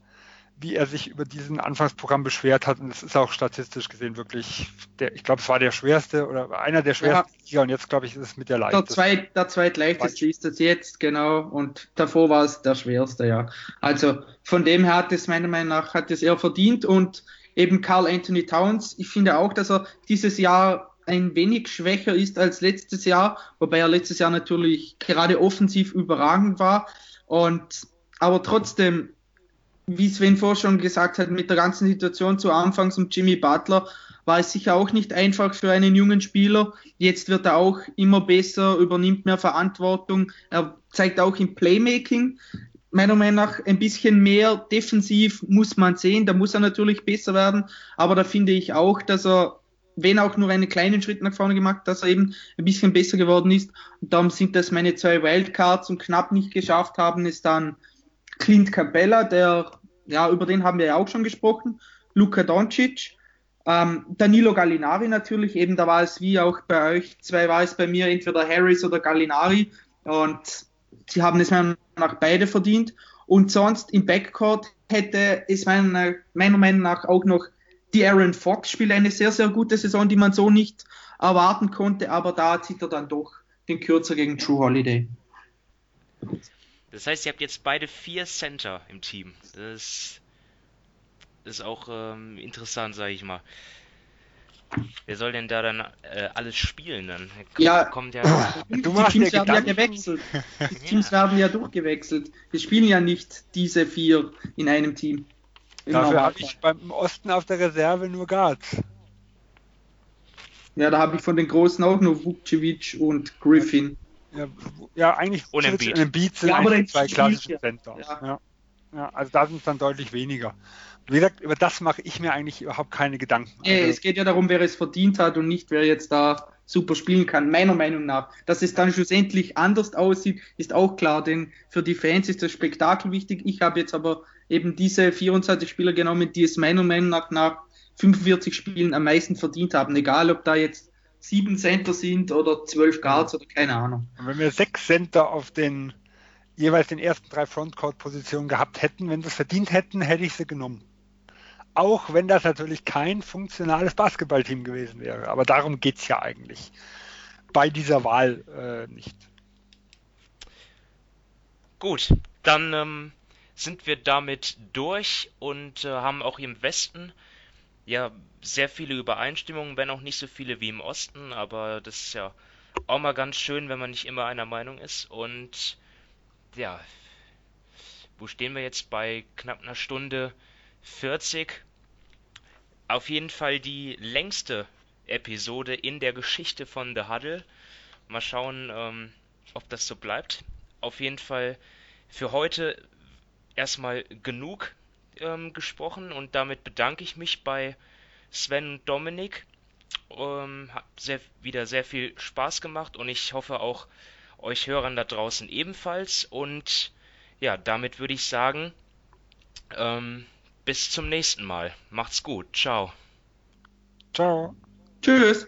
Speaker 2: wie er sich über diesen Anfangsprogramm beschwert hat. Und es ist auch statistisch gesehen wirklich, der, ich glaube, es war der schwerste oder einer der schwersten ja. Liga und jetzt glaube ich, ist es mit der leichteste.
Speaker 3: Der, zweit, der zweitleichteste ist es jetzt, genau. Und davor war es der schwerste, ja. Also von dem her hat es meiner Meinung nach hat es eher verdient und eben Carl Anthony Towns, ich finde auch, dass er dieses Jahr ein wenig schwächer ist als letztes Jahr, wobei er letztes Jahr natürlich gerade offensiv überragend war. Und aber trotzdem, wie Sven vor schon gesagt hat, mit der ganzen Situation zu Anfangs um Jimmy Butler war es sicher auch nicht einfach für einen jungen Spieler. Jetzt wird er auch immer besser, übernimmt mehr Verantwortung. Er zeigt auch im Playmaking meiner Meinung nach ein bisschen mehr defensiv muss man sehen. Da muss er natürlich besser werden. Aber da finde ich auch, dass er, wenn auch nur einen kleinen Schritt nach vorne gemacht, dass er eben ein bisschen besser geworden ist. Und darum sind das meine zwei Wildcards und knapp nicht geschafft haben, ist dann Clint Capella, der, ja, über den haben wir ja auch schon gesprochen, Luka Doncic, ähm, Danilo Gallinari natürlich, eben da war es wie auch bei euch zwei, war es bei mir entweder Harris oder Gallinari und sie haben es meiner Meinung nach beide verdient und sonst im Backcourt hätte es meiner, meiner Meinung nach auch noch die Aaron Fox spielt eine sehr, sehr gute Saison, die man so nicht erwarten konnte, aber da zieht er dann doch den Kürzer gegen True Holiday.
Speaker 1: Das heißt, ihr habt jetzt beide vier Center im Team. Das ist auch ähm, interessant, sage ich mal. Wer soll denn da dann äh, alles spielen dann?
Speaker 3: Kommt, ja, kommt ja die Teams werden ja gewechselt. Die Teams ja. werden ja durchgewechselt. Wir spielen ja nicht diese vier in einem Team.
Speaker 2: Dafür habe ich beim Osten auf der Reserve nur Guards.
Speaker 3: Ja, da habe ich von den Großen auch nur Vukcevic und Griffin.
Speaker 2: Ja, ja eigentlich
Speaker 1: und Embiid.
Speaker 2: Embiid sind ja, eigentlich zwei klassische Center. Ja. Ja. ja. also da sind es dann deutlich weniger. Wie gesagt, über das mache ich mir eigentlich überhaupt keine Gedanken.
Speaker 3: Also, es geht ja darum, wer es verdient hat und nicht, wer jetzt da super spielen kann, meiner Meinung nach. Dass es dann schlussendlich anders aussieht, ist auch klar, denn für die Fans ist das Spektakel wichtig. Ich habe jetzt aber eben diese 24 Spieler genommen, die es meiner Meinung nach nach 45 Spielen am meisten verdient haben, egal ob da jetzt sieben Center sind oder zwölf Guards oder keine Ahnung.
Speaker 2: Und wenn wir sechs Center auf den jeweils den ersten drei Frontcourt-Positionen gehabt hätten. Wenn sie es verdient hätten, hätte ich sie genommen. Auch wenn das natürlich kein funktionales Basketballteam gewesen wäre. Aber darum geht es ja eigentlich bei dieser Wahl äh, nicht.
Speaker 1: Gut, dann ähm, sind wir damit durch und äh, haben auch im Westen ja sehr viele Übereinstimmungen, wenn auch nicht so viele wie im Osten, aber das ist ja auch mal ganz schön, wenn man nicht immer einer Meinung ist. Und ja, wo stehen wir jetzt bei knapp einer Stunde 40? Auf jeden Fall die längste Episode in der Geschichte von The Huddle. Mal schauen, ähm, ob das so bleibt. Auf jeden Fall für heute erstmal genug ähm, gesprochen und damit bedanke ich mich bei Sven und Dominik. Ähm, hat sehr, wieder sehr viel Spaß gemacht und ich hoffe auch euch Hörern da draußen ebenfalls. Und ja, damit würde ich sagen, ähm, bis zum nächsten Mal. Macht's gut. Ciao.
Speaker 2: Ciao.
Speaker 3: Tschüss.